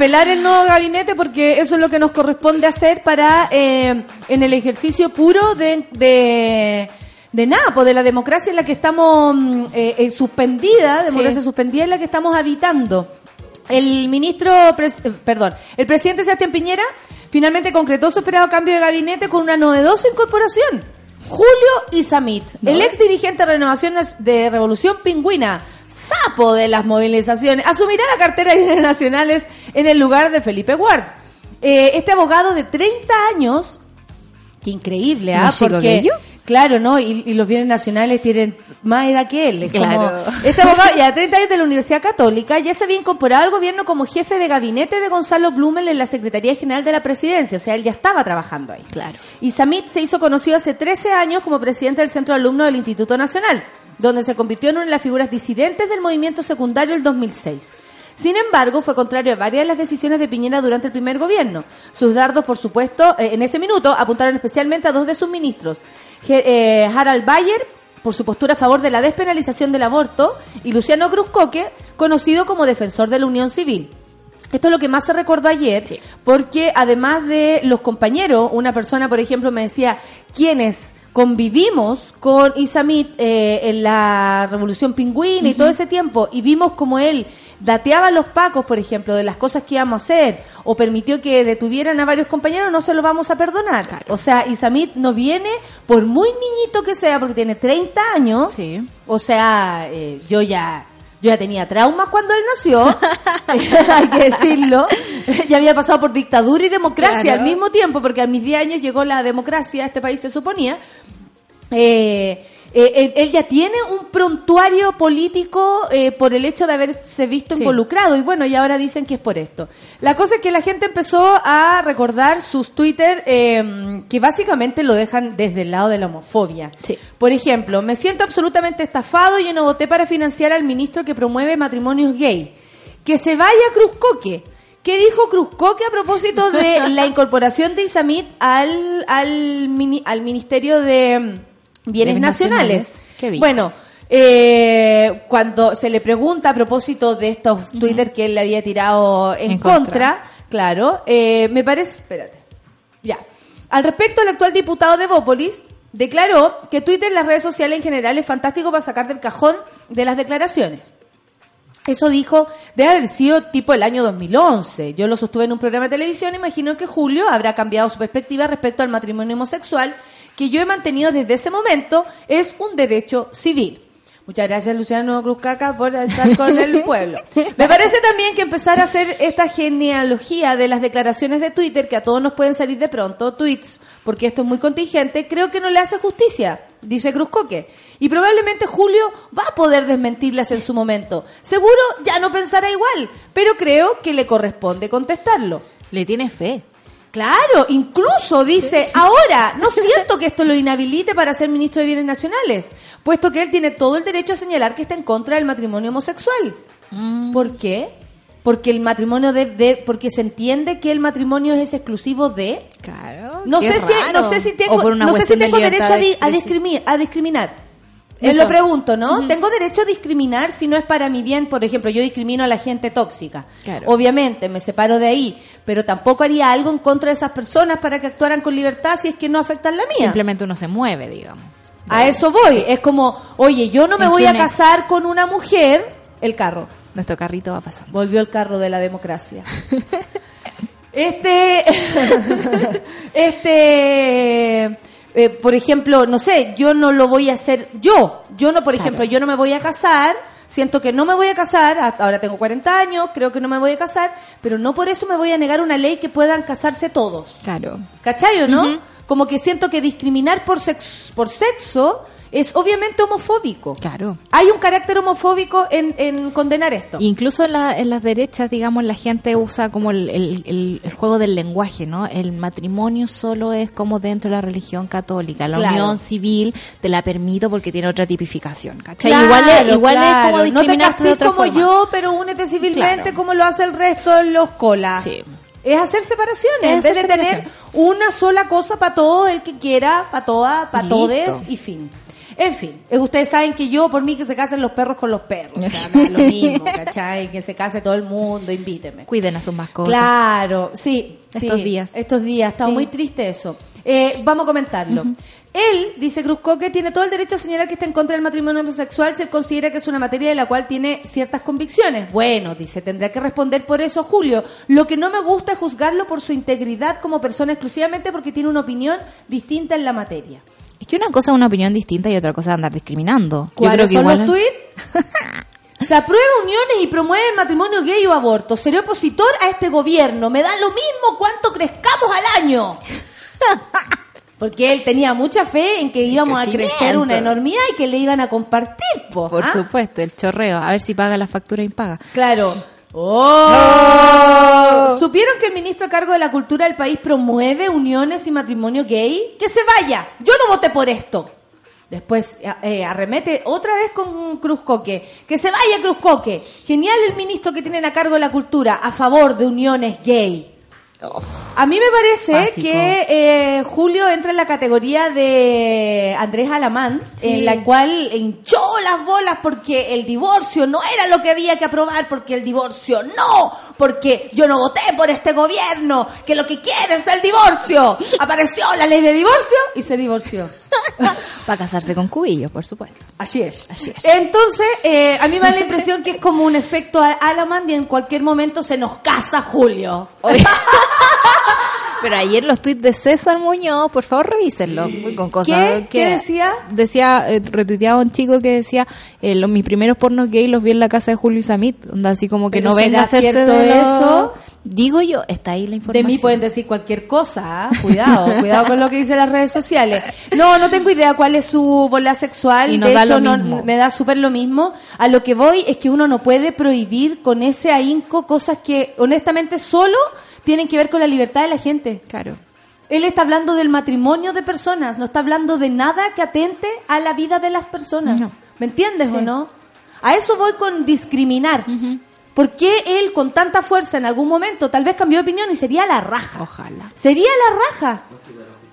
S2: apelar el nuevo gabinete porque eso es lo que nos corresponde hacer para eh, en el ejercicio puro de, de, de nada, pues de la democracia en la que estamos mm, eh, eh, suspendida, democracia suspendida en la que estamos habitando. El ministro, pres- eh, perdón, el presidente Sebastián Piñera finalmente concretó su esperado cambio de gabinete con una novedosa incorporación. Julio Isamit, el ex dirigente de Renovación de Revolución Pingüina, sapo de las movilizaciones, asumirá la cartera de nacionales en el lugar de Felipe Ward. Eh, este abogado de 30 años, qué increíble, ¿ah?
S3: ¿Más chico
S2: Porque, claro, ¿no? Y, y los bienes nacionales tienen más edad que él. Es
S3: Claro.
S2: como- este abogado, ya 30 años de la Universidad Católica, ya se había incorporado al gobierno como jefe de gabinete de Gonzalo Blumel en la Secretaría General de la Presidencia. O sea, él ya estaba trabajando ahí.
S3: Claro.
S2: Y Samit se hizo conocido hace 13 años como presidente del Centro de Alumnos del Instituto Nacional, donde se convirtió en una de las figuras disidentes del movimiento secundario el 2006. Sin embargo, fue contrario a varias de las decisiones de Piñera durante el primer gobierno. Sus dardos, por supuesto, eh, en ese minuto apuntaron especialmente a dos de sus ministros, eh, Harald Bayer, por su postura a favor de la despenalización del aborto, y Luciano Cruzcoque, conocido como defensor de la unión civil. Esto es lo que más se recordó ayer, porque además de los compañeros, una persona, por ejemplo, me decía, quienes convivimos con Isamit eh, en la Revolución Pingüina y todo ese tiempo, y vimos como él dateaba a los pacos, por ejemplo, de las cosas que íbamos a hacer, o permitió que detuvieran a varios compañeros, no se lo vamos a perdonar. O sea, Isamit no viene, por muy niñito que sea, porque tiene 30 años,
S3: Sí.
S2: o sea, eh, yo ya yo ya tenía traumas cuando él nació, hay que decirlo. ya había pasado por dictadura y democracia
S3: Claro.
S2: al mismo tiempo, porque a mis 10 años llegó la democracia a este país, se suponía. Eh, eh, él, él ya tiene un prontuario político eh, por el hecho de haberse visto
S3: Sí.
S2: involucrado y bueno, y ahora dicen que es por esto. La cosa es que la gente empezó a recordar sus Twitter eh, que básicamente lo dejan desde el lado de la homofobia.
S3: Sí.
S2: Por ejemplo, me siento absolutamente estafado y yo no voté para financiar al ministro que promueve matrimonios gay. Que se vaya Cruzcoque. ¿Qué dijo Cruzcoque a propósito de la incorporación de Isamit al, al, mini- al Ministerio de mm, Bienes Nacionales?
S3: Nacionales. ¿Qué dijo?
S2: Bueno, eh, cuando se le pregunta a propósito de estos Twitter que él le había tirado en,
S3: En
S2: contra,
S3: contra.
S2: claro, eh, me parece, espérate, ya. Al respecto, el actual diputado de Bópolis declaró que Twitter y las redes sociales en general es fantástico para sacar del cajón de las declaraciones. Eso dijo, debe haber sido tipo el año 2011. Yo lo sostuve en un programa de televisión, imagino que Julio habrá cambiado su perspectiva respecto al matrimonio homosexual, que yo he mantenido desde ese momento, es un derecho civil. Muchas gracias Luciano Cruzcaca por estar con el pueblo. Me parece también que empezar a hacer esta genealogía de las declaraciones de Twitter, que a todos nos pueden salir de pronto, tweets, porque esto es muy contingente, creo que no le hace justicia, dice Cruzcoque. Y probablemente Julio va a poder desmentirlas en su momento. Seguro ya no pensará igual, pero creo que le corresponde contestarlo.
S3: Le tiene fe.
S2: Claro, incluso dice, ahora, no siento que esto lo inhabilite para ser ministro de Bienes Nacionales, puesto que él tiene todo el derecho a señalar que está en contra del matrimonio homosexual. ¿Por qué? Porque el matrimonio de, de- porque se entiende que el matrimonio es exclusivo de
S3: Claro.
S2: no sé si no sé si tengo no sé si tengo derecho a, di-
S3: de
S2: a,
S3: expresión.
S2: discrimi- a discriminar.
S3: Eso.
S2: lo pregunto, ¿no? ¿Tengo derecho a discriminar si no es para mi bien? Por ejemplo, yo discrimino a la gente tóxica.
S3: Claro.
S2: Obviamente, me separo de ahí, pero tampoco haría algo en contra de esas personas para que actuaran con libertad si es que no afectan la mía.
S3: Simplemente uno se mueve, digamos.
S2: A eso voy. Es como, oye, yo no me
S3: ¿En
S2: voy a casar con una mujer. El carro.
S3: Nuestro carrito va pasando.
S2: Volvió el carro de la democracia. Este, este, eh, por ejemplo, no sé, yo no lo voy a hacer yo. Yo no, por
S3: Claro.
S2: ejemplo, yo no me voy a casar. Siento que no me voy a casar, hasta ahora tengo 40 años, creo que no me voy a casar, pero no por eso me voy a negar una ley que puedan casarse todos.
S3: Claro.
S2: ¿Cachai o no? Como que siento que discriminar por sexo, por sexo es obviamente homofóbico.
S3: Claro.
S2: Hay un carácter homofóbico en, en condenar esto.
S3: Incluso en, la- en las derechas, digamos, la gente usa como el, el- juego del lenguaje, ¿no? El matrimonio solo es como dentro de la religión católica. La
S2: Claro.
S3: unión civil te la permito porque tiene otra tipificación, ¿cachai?
S2: Claro,
S3: igual es, igual
S2: claro.
S3: es como
S2: No te
S3: de otra
S2: como
S3: forma.
S2: yo, pero únete civilmente como lo hace el resto de los colas.
S3: Sí.
S2: Es hacer separaciones,
S3: Es
S2: en vez de tener una sola cosa para todo el que quiera, para todas, para todes y fin. En fin, eh, ustedes saben que yo, por mí, que se casen los perros con los perros. O sea, me da lo mismo, ¿cachai? Que se case todo el mundo, invíteme.
S3: Cuiden a sus mascotas.
S2: Claro, sí.
S3: Estos
S2: sí,
S3: días.
S2: Estos días, estaba
S3: Sí.
S2: muy triste eso. Eh, vamos a comentarlo. Él, dice Cruzco, que tiene todo el derecho a señalar que está en contra del matrimonio homosexual si él considera que es una materia de la cual tiene ciertas convicciones. Bueno, dice, tendrá que responder por eso Julio. Lo que no me gusta es juzgarlo por su integridad como persona exclusivamente porque tiene una opinión distinta en la materia.
S3: Es que una cosa es una opinión distinta y otra cosa es andar discriminando.
S2: ¿Cuáles son
S3: igual-
S2: los tweets? Se aprueba uniones y promueve el matrimonio gay o aborto. Seré opositor a este gobierno. Me da lo mismo cuánto crezcamos al año. Porque él tenía mucha fe en que íbamos a crecer una enormidad y que le iban a compartir, po,
S3: Por
S2: ¿ah?
S3: supuesto, el chorreo. A ver si paga la factura impaga.
S2: Claro. ¡Oh! ¿Supieron que el ministro a cargo de la cultura del país promueve uniones y matrimonio gay? ¡Que se vaya! Yo no voté por esto. Después eh, arremete otra vez con Cruzcoque. ¡Que se vaya Cruzcoque! Genial el ministro que tienen a cargo de la cultura a favor de uniones gay. A mí me parece
S3: Básico.
S2: que eh, Julio entra en la categoría de Andrés Alamán, en la cual hinchó las bolas porque el divorcio no era lo que había que aprobar, porque el divorcio no, porque yo no voté por este gobierno, que lo que quiere es el divorcio. Apareció la ley de divorcio y se divorció.
S3: Para casarse con cubillos, por supuesto.
S2: Así es.
S3: Así es.
S2: Entonces, eh, a mí me da la impresión que es como un efecto a- Alamán y en cualquier momento se nos casa Julio.
S3: Pero ayer los tweets de César Muñoz, por favor revísenlo. Con cosas
S2: ¿Qué?
S3: que
S2: ¿Qué decía?
S3: Decía, eh, retuiteaba un chico que decía, eh, los, mis primeros pornos gay los vi en la casa de Julio y Samit. Onda así como que
S2: Pero
S3: no venga a
S2: ¿será
S3: hacerse de
S2: eso?
S3: Digo yo, está ahí la
S2: De
S3: información.
S2: mí pueden decir cualquier cosa, ¿ah? cuidado, cuidado con lo que dicen las redes sociales. No, no tengo idea cuál es su bola sexual,
S3: Y
S2: de hecho no, me da súper lo mismo. A lo que voy es que uno no puede prohibir con ese ahínco cosas que honestamente solo tienen que ver con la libertad de la gente.
S3: Claro.
S2: Él está hablando del matrimonio de personas, no está hablando de nada que atente a la vida de las personas.
S3: No.
S2: ¿Me entiendes o no? A eso voy con discriminar. ¿Por qué él con tanta fuerza en algún momento tal vez cambió de opinión y sería la raja?
S3: Ojalá.
S2: Sería la raja.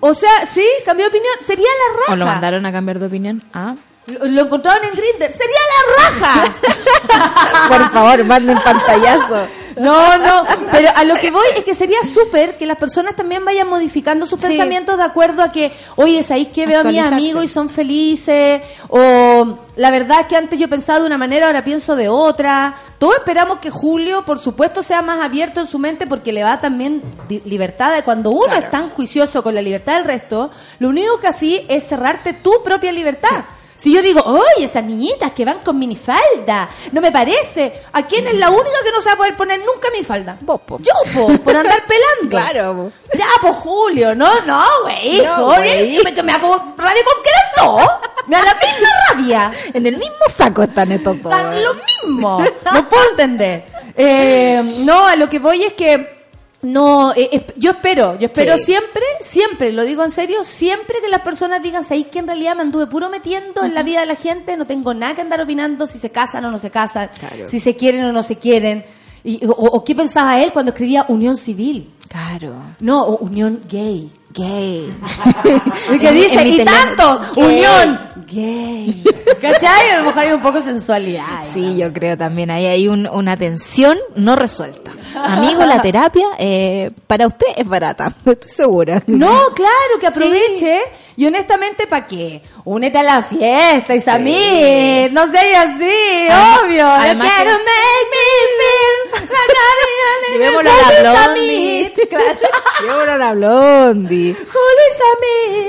S2: O sea, sí, cambió de opinión, sería la raja.
S3: ¿O lo mandaron a cambiar de opinión? Ah.
S2: Lo, lo encontraron en Grindr, sería la raja.
S3: Por favor, manden pantallazo.
S2: No, no, pero a lo que voy es que sería súper que las personas también vayan modificando sus pensamientos de acuerdo a que, oye, ¿sabéis que veo a mis amigos y son felices? O la verdad es que antes yo pensaba de una manera, ahora pienso de otra. Todos esperamos que Julio, por supuesto, sea más abierto en su mente porque le va también libertad de cuando uno es tan juicioso con la libertad del resto, lo único que así es cerrarte tu propia libertad. Si yo digo, oye, esas niñitas que van con minifalda, no me parece. ¿A quién es la única que no se va a poder poner nunca minifalda?
S3: Vos, po.
S2: Yo, po, por andar pelando.
S3: Claro, po.
S2: Ya, pues Julio, no, no, güey,
S3: No,
S2: hijo.
S3: güey.
S2: Me, que me hago rabia con que tú. Me da la misma rabia.
S3: En el mismo saco están estos dos.
S2: Tan lo mismo. No puedo entender. Eh, no, a lo que voy es que no, eh, yo espero, yo espero
S3: Sí.
S2: siempre, siempre, lo digo en serio, siempre que las personas digan, ¿sabéis que en realidad me anduve puro metiendo en la vida de la gente? No tengo nada que andar opinando si se casan o no se casan,
S3: Claro.
S2: si se quieren o no se quieren. Y, o, o qué pensaba él cuando escribía unión civil.
S3: Claro.
S2: No, o unión gay.
S3: Gay.
S2: Y que dice, y tanto,
S3: gay.
S2: unión gay. ¿Cachai? A lo mejor hay un poco de sensualidad.
S3: Sí, yo creo también. Ahí hay un- una tensión no resuelta. Amigo, la terapia eh, para usted es barata, estoy segura.
S2: No, claro, que aproveche. Y honestamente, ¿para qué? Únete a la fiesta, Isamit. No sé, así, obvio.
S3: que-
S2: make me feel in
S3: Llevémoslo a la Blondie. Yo la Blondie.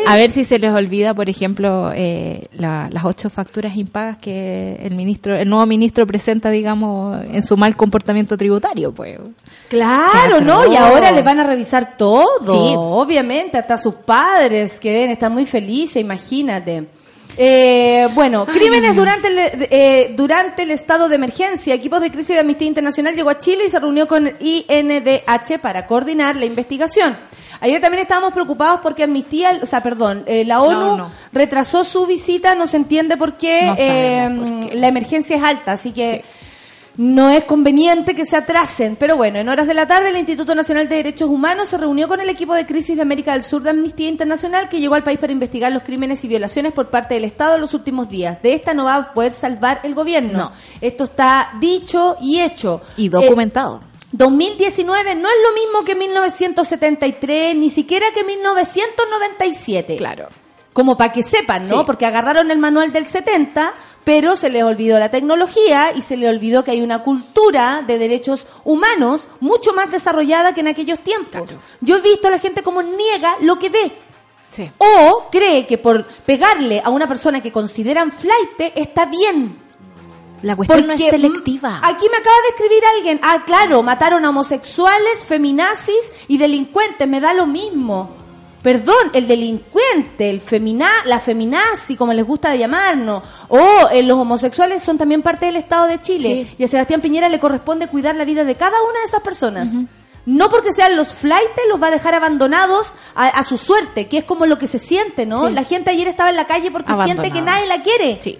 S3: A ver si se les olvida, por ejemplo, eh, la- las ocho facturas impagas que el ministro, el nuevo ministro presenta, digamos, en su mal comportamiento tributario, pues.
S2: Claro, ¿no? Y ahora les van a revisar todo.
S3: Sí.
S2: Obviamente, hasta sus padres que deben estar muy felices, imagínate. Eh, bueno, crímenes durante el, eh, durante el estado de emergencia. Equipos de crisis de Amnistía Internacional llegó a Chile y se reunió con INDH para coordinar la investigación. Ayer también estábamos preocupados porque Amnistía, o sea, perdón, eh, la ONU retrasó su visita, no se entiende por qué,
S3: No
S2: eh,
S3: por qué.
S2: la emergencia es alta, así que no es conveniente que se atrasen. Pero bueno, en horas de la tarde el Instituto Nacional de Derechos Humanos se reunió con el equipo de crisis de América del Sur de Amnistía Internacional que llegó al país para investigar los crímenes y violaciones por parte del Estado en los últimos días. De esta no va a poder salvar el gobierno.
S3: No.
S2: Esto está dicho y hecho.
S3: Y documentado.
S2: Eh, 2019 no es lo mismo que 1973, ni siquiera que 1997.
S3: Claro.
S2: Como para que sepan, ¿no?
S3: Sí.
S2: Porque agarraron el manual del 70, pero se les olvidó la tecnología y se les olvidó que hay una cultura de derechos humanos mucho más desarrollada que en aquellos tiempos.
S3: Claro.
S2: Yo he visto a la gente como niega lo que ve.
S3: Sí.
S2: O cree que por pegarle a una persona que consideran flight está bien.
S3: La cuestión no es selectiva.
S2: Aquí me acaba de escribir alguien. Ah, claro, mataron a homosexuales, feminazis y delincuentes. Me da lo mismo. Perdón, el delincuente, el femina, la feminazi, como les gusta llamarnos, o eh, los homosexuales son también parte del Estado de Chile.
S3: Sí.
S2: Y a Sebastián Piñera le corresponde cuidar la vida de cada una de esas personas. No porque sean los flightes, los va a dejar abandonados a, a su suerte, que es como lo que se siente, ¿no?
S3: Sí.
S2: La gente ayer estaba en la calle porque siente que nadie la quiere.
S3: Sí.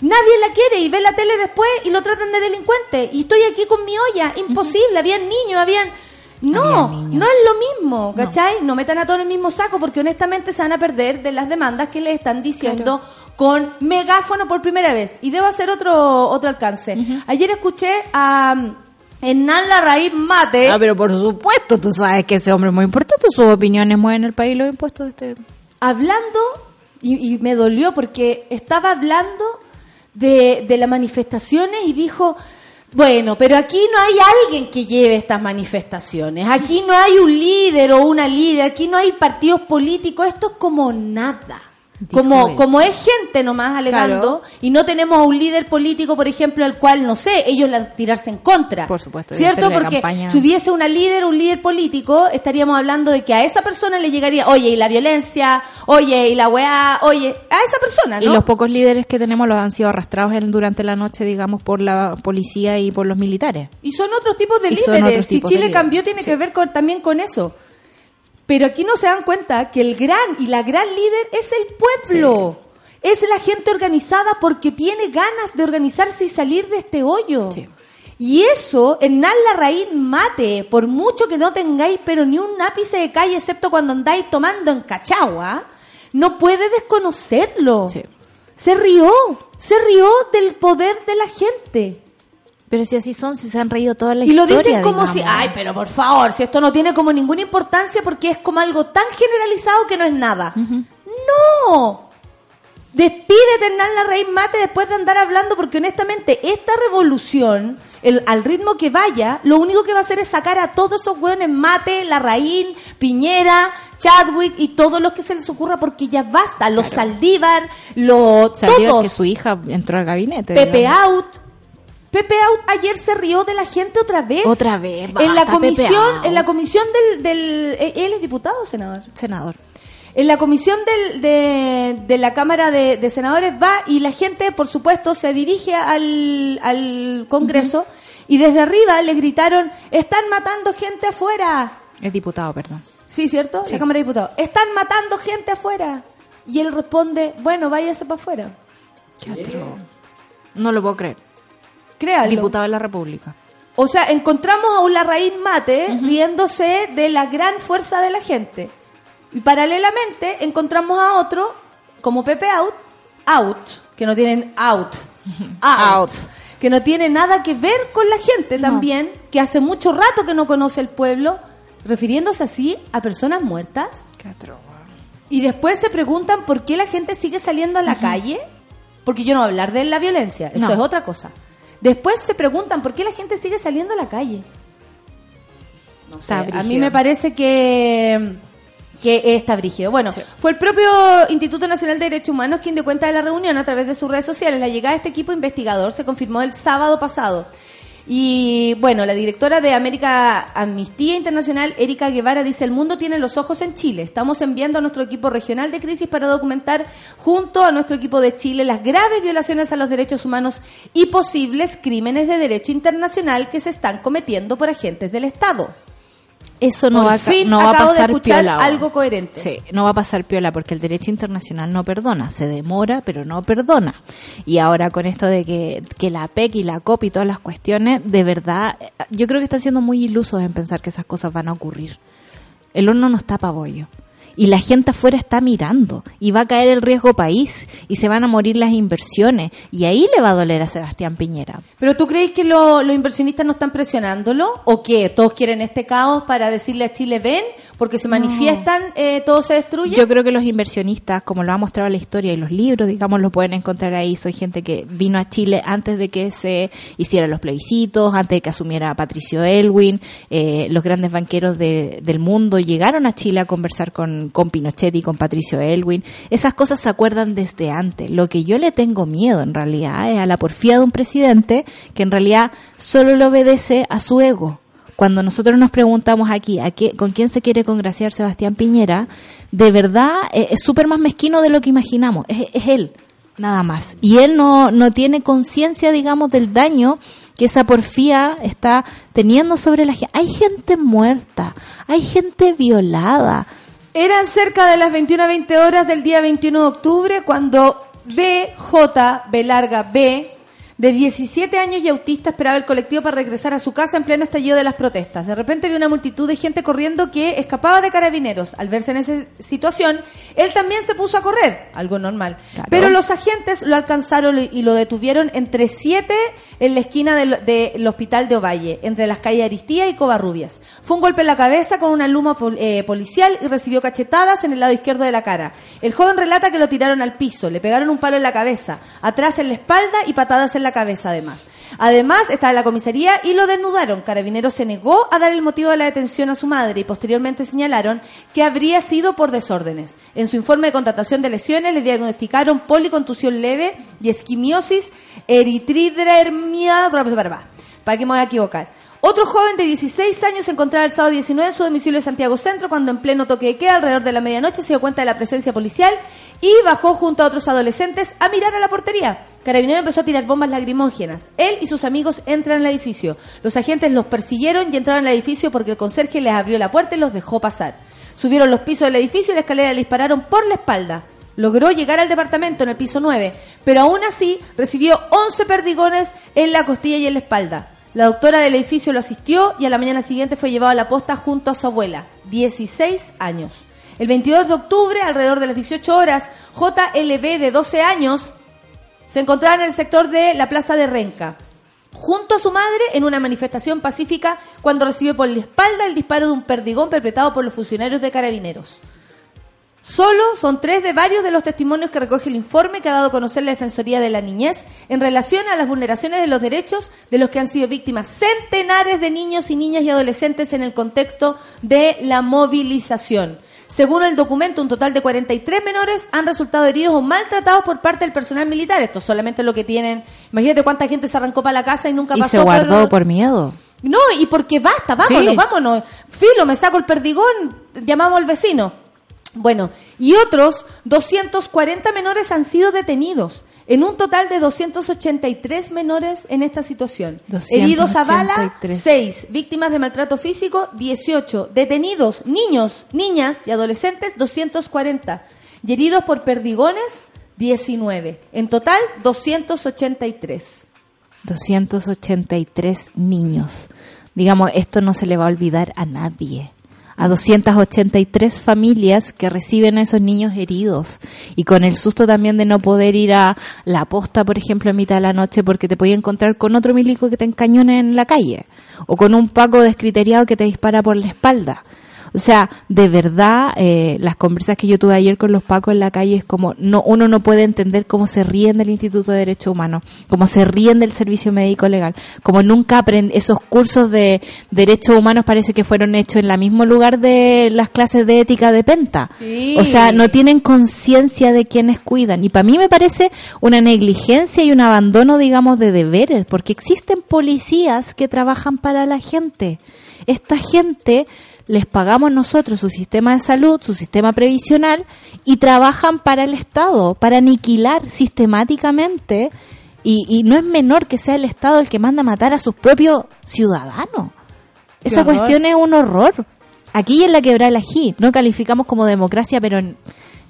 S2: Nadie la quiere y ve la tele después y lo tratan de delincuente. Y estoy aquí con mi olla. Imposible. Habían niños, habían... No, no es lo mismo, ¿cachai? No. metan a todo en el mismo saco porque honestamente se van a perder de las demandas que les están diciendo con megáfono por primera vez. Y debo hacer otro, otro alcance. Ayer escuché a um, Hernán Larraín Mate.
S3: Ah, pero por supuesto, tú sabes que ese hombre es muy importante. Sus opiniones mueven el país los impuestos de este.
S2: hablando, y, y me dolió porque estaba hablando de, de las manifestaciones y dijo, bueno, pero aquí no hay alguien que lleve estas manifestaciones, aquí no hay un líder o una líder, aquí no hay partidos políticos, esto es como nada. Como, como es gente nomás alegando y no tenemos a un líder político, por ejemplo, al cual, no sé, ellos la- tirarse en contra.
S3: Por supuesto,
S2: ¿Cierto? Porque
S3: campaña.
S2: si hubiese una líder un líder político, estaríamos hablando de que a esa persona le llegaría, oye, y la violencia, oye, y la weá, oye, a esa persona, ¿no?
S3: Y los pocos líderes que tenemos los han sido arrastrados en- durante la noche, digamos, por la policía y por los militares.
S2: Y son otros tipos de
S3: Y
S2: líderes. Si Chile cambió, tiene que ver con, también con eso. Pero aquí no se dan cuenta que el gran y la gran líder es el pueblo. Es la gente organizada porque tiene ganas de organizarse y salir de este hoyo.
S3: Sí.
S2: Y eso, Hernán Larraín mate, por mucho que no tengáis pero ni un ápice de calle, excepto cuando andáis tomando en Cachagua, no puede desconocerlo.
S3: Sí.
S2: Se rió, se rió del poder de la gente.
S3: Pero si así son, si se han reído toda la
S2: Y lo
S3: historia.
S2: dicen como si, ay, pero por favor, si esto no tiene como ninguna importancia porque es como algo tan generalizado que no es nada. No. Despídete, Hernán Larraín Mate, después de andar hablando, porque honestamente, esta revolución, el, al ritmo que vaya, lo único que va a hacer es sacar a todos esos hueones Mate, Larraín, Piñera, Chadwick y todos los que se les ocurra, porque ya basta. Los Saldívar, los
S3: Salió
S2: todos.
S3: que su hija entró al gabinete.
S2: Pepe
S3: digamos.
S2: Out. Pepe Out ayer se rió de la gente otra vez.
S3: Otra vez,
S2: En la
S3: basta,
S2: comisión, en la comisión del, del eh, él es diputado o senador.
S3: Senador.
S2: En la comisión del, de, de la Cámara de, de Senadores va y la gente, por supuesto, se dirige al, al Congreso y desde arriba le gritaron, están matando gente afuera.
S3: Es diputado, perdón.
S2: Sí, ¿cierto?
S3: Sí.
S2: La Cámara de Diputados. Están matando gente afuera. Y él responde, bueno, váyase para afuera.
S3: Qué atroz. No lo puedo creer.
S2: Créalo.
S3: Diputado de la República.
S2: O sea, encontramos a un Larraín Mate riéndose de la gran fuerza de la gente. Y paralelamente encontramos a otro, como Pepe Out, Out, que no tienen out, out,
S3: Out.
S2: que no tiene nada que ver con la gente también, que hace mucho rato que no conoce el pueblo, refiriéndose así a personas muertas.
S3: Qué.
S2: Y después se preguntan por qué la gente sigue saliendo a la calle. Porque yo no voy a hablar de la violencia, eso
S3: No.
S2: es otra cosa. Después se preguntan por qué la gente sigue saliendo a la calle. No sé, a mí me parece que, que está brígido. Bueno,
S3: Sí.
S2: fue el propio Instituto Nacional de Derechos Humanos quien dio cuenta de la reunión a través de sus redes sociales. La llegada de este equipo investigador se confirmó el sábado pasado. Y bueno, la directora de América Amnistía Internacional, Erika Guevara, dice, el mundo tiene los ojos en Chile. Estamos enviando a nuestro equipo regional de crisis para documentar junto a nuestro equipo de Chile las graves violaciones a los derechos humanos y posibles crímenes de derecho internacional que se están cometiendo por agentes del Estado.
S3: Eso no
S2: Por
S3: va,
S2: fin
S3: no va a
S2: acabo de
S3: pasar
S2: escuchar
S3: piola. ahora.
S2: algo coherente.
S3: Sí, no va a pasar piola porque el derecho internacional no perdona. Se demora, pero no perdona. Y ahora con esto de que, que la PEC y la COP y todas las cuestiones, de verdad, yo creo que están siendo muy ilusos en pensar que esas cosas van a ocurrir. El horno no está bollo. Y la gente afuera está mirando y va a caer el riesgo país y se van a morir las inversiones y ahí le va a doler a Sebastián Piñera.
S2: ¿Pero tú crees que lo- los inversionistas no están presionándolo? ¿O qué? ¿Todos quieren este caos para decirle a Chile ven? Porque se manifiestan, eh, todo se destruye.
S3: Yo creo que los inversionistas, como lo ha mostrado la historia y los libros, digamos, lo pueden encontrar ahí. Soy gente que vino a Chile antes de que se hicieran los plebiscitos, antes de que asumiera Patricio Elwin. Eh, los grandes banqueros de- del mundo llegaron a Chile a conversar con, con Pinochet y con Patricio Elwin. Esas cosas se acuerdan desde antes. Lo que yo le tengo miedo, en realidad, es a la porfía de un presidente que en realidad solo le obedece a su ego cuando nosotros nos preguntamos aquí a qué, con quién se quiere congraciar Sebastián Piñera, de verdad eh, es súper más mezquino de lo que imaginamos. Es, él, nada más. Y él no, no tiene conciencia, digamos, del daño que esa porfía está teniendo sobre la gente. Hay gente muerta, hay gente violada.
S2: Eran cerca de las 21 a 20 horas del día 21 de octubre cuando BJ, B larga B, de 17 años y autista esperaba el colectivo para regresar a su casa en pleno estallido de las protestas. De repente vio una multitud de gente corriendo que escapaba de carabineros. Al verse en esa situación, él también se puso a correr, algo normal.
S3: Claro.
S2: Pero los agentes lo alcanzaron y lo detuvieron entre 7 en la esquina del, del hospital de Ovalle, entre las calles Aristía y Covarrubias. Fue un golpe en la cabeza con una luma pol- eh, policial y recibió cachetadas en el lado izquierdo de la cara. El joven relata que lo tiraron al piso, le pegaron un palo en la cabeza, atrás en la espalda y patadas en la cabeza además. Además, estaba en la comisaría y lo desnudaron. Carabineros se negó a dar el motivo de la detención a su madre y posteriormente señalaron que habría sido por desórdenes. En su informe de contratación de lesiones le diagnosticaron policontusión leve y esquimiosis eritridremia... ¿Para qué me voy a equivocar? Otro joven de 16 años se encontraba el sábado 19 en su domicilio de Santiago Centro cuando en pleno toque de queda alrededor de la medianoche se dio cuenta de la presencia policial y bajó junto a otros adolescentes a mirar a la portería. Carabinero empezó a tirar bombas lacrimógenas. Él y sus amigos entran al edificio. Los agentes los persiguieron y entraron al edificio porque el conserje les abrió la puerta y los dejó pasar. Subieron los pisos del edificio y la escalera le dispararon por la espalda. Logró llegar al departamento en el piso 9, pero aún así recibió 11 perdigones en la costilla y en la espalda. La doctora del edificio lo asistió y a la mañana siguiente fue llevado a la posta junto a su abuela, 16 años. El 22 de octubre, alrededor de las 18 horas, JLB de 12 años se encontraba en el sector de la Plaza de Renca, junto a su madre en una manifestación pacífica cuando recibió por la espalda el disparo de un perdigón perpetrado por los funcionarios de carabineros. Solo son tres de varios de los testimonios que recoge el informe que ha dado a conocer la Defensoría de la Niñez en relación a las vulneraciones de los derechos de los que han sido víctimas centenares de niños y niñas y adolescentes en el contexto de la movilización. Según el documento, un total de 43 menores han resultado heridos o maltratados por parte del personal militar. Esto es solamente lo que tienen. Imagínate cuánta gente se arrancó para la casa y nunca
S3: Y
S2: pasó
S3: se guardó por miedo.
S2: no, y porque basta, vámonos,
S3: Sí.
S2: vámonos. Filo, me saco el perdigón, llamamos al vecino. Bueno, y otros 240 menores han sido detenidos. En un total de 283 menores en esta situación. Heridos a bala,
S3: 283.
S2: 6. Víctimas de maltrato físico, 18. Detenidos, niños, niñas y adolescentes, 240. Y heridos por perdigones, 19. En total, 283.
S3: 283 niños. Digamos, esto no se le va a olvidar a nadie. A 283 familias que reciben a esos niños heridos y con el susto también de no poder ir a la posta, por ejemplo, en mitad de la noche porque te podía encontrar con otro milico que te encañone en la calle o con un paco descriteriado que te dispara por la espalda. O sea, de verdad, eh, las conversas que yo tuve ayer con los pacos en la calle es como, no, uno no puede entender cómo se ríen del Instituto de Derechos Humanos, cómo se ríen del Servicio Médico Legal, como nunca aprenden, esos cursos de derechos humanos parece que fueron hechos en el mismo lugar de las clases de ética de Penta.
S2: Sí.
S3: O sea, no tienen conciencia de quienes cuidan. Y para mí me parece una negligencia y un abandono, digamos, de deberes, porque existen policías que trabajan para la gente. Esta gente les pagamos nosotros su sistema de salud, su sistema previsional y trabajan para el Estado, para aniquilar sistemáticamente. Y, y no es menor que sea el Estado el que manda a matar a sus propios ciudadanos. Esa
S2: horror.
S3: cuestión es un horror. Aquí en la quebrada del ají no calificamos como democracia, pero en-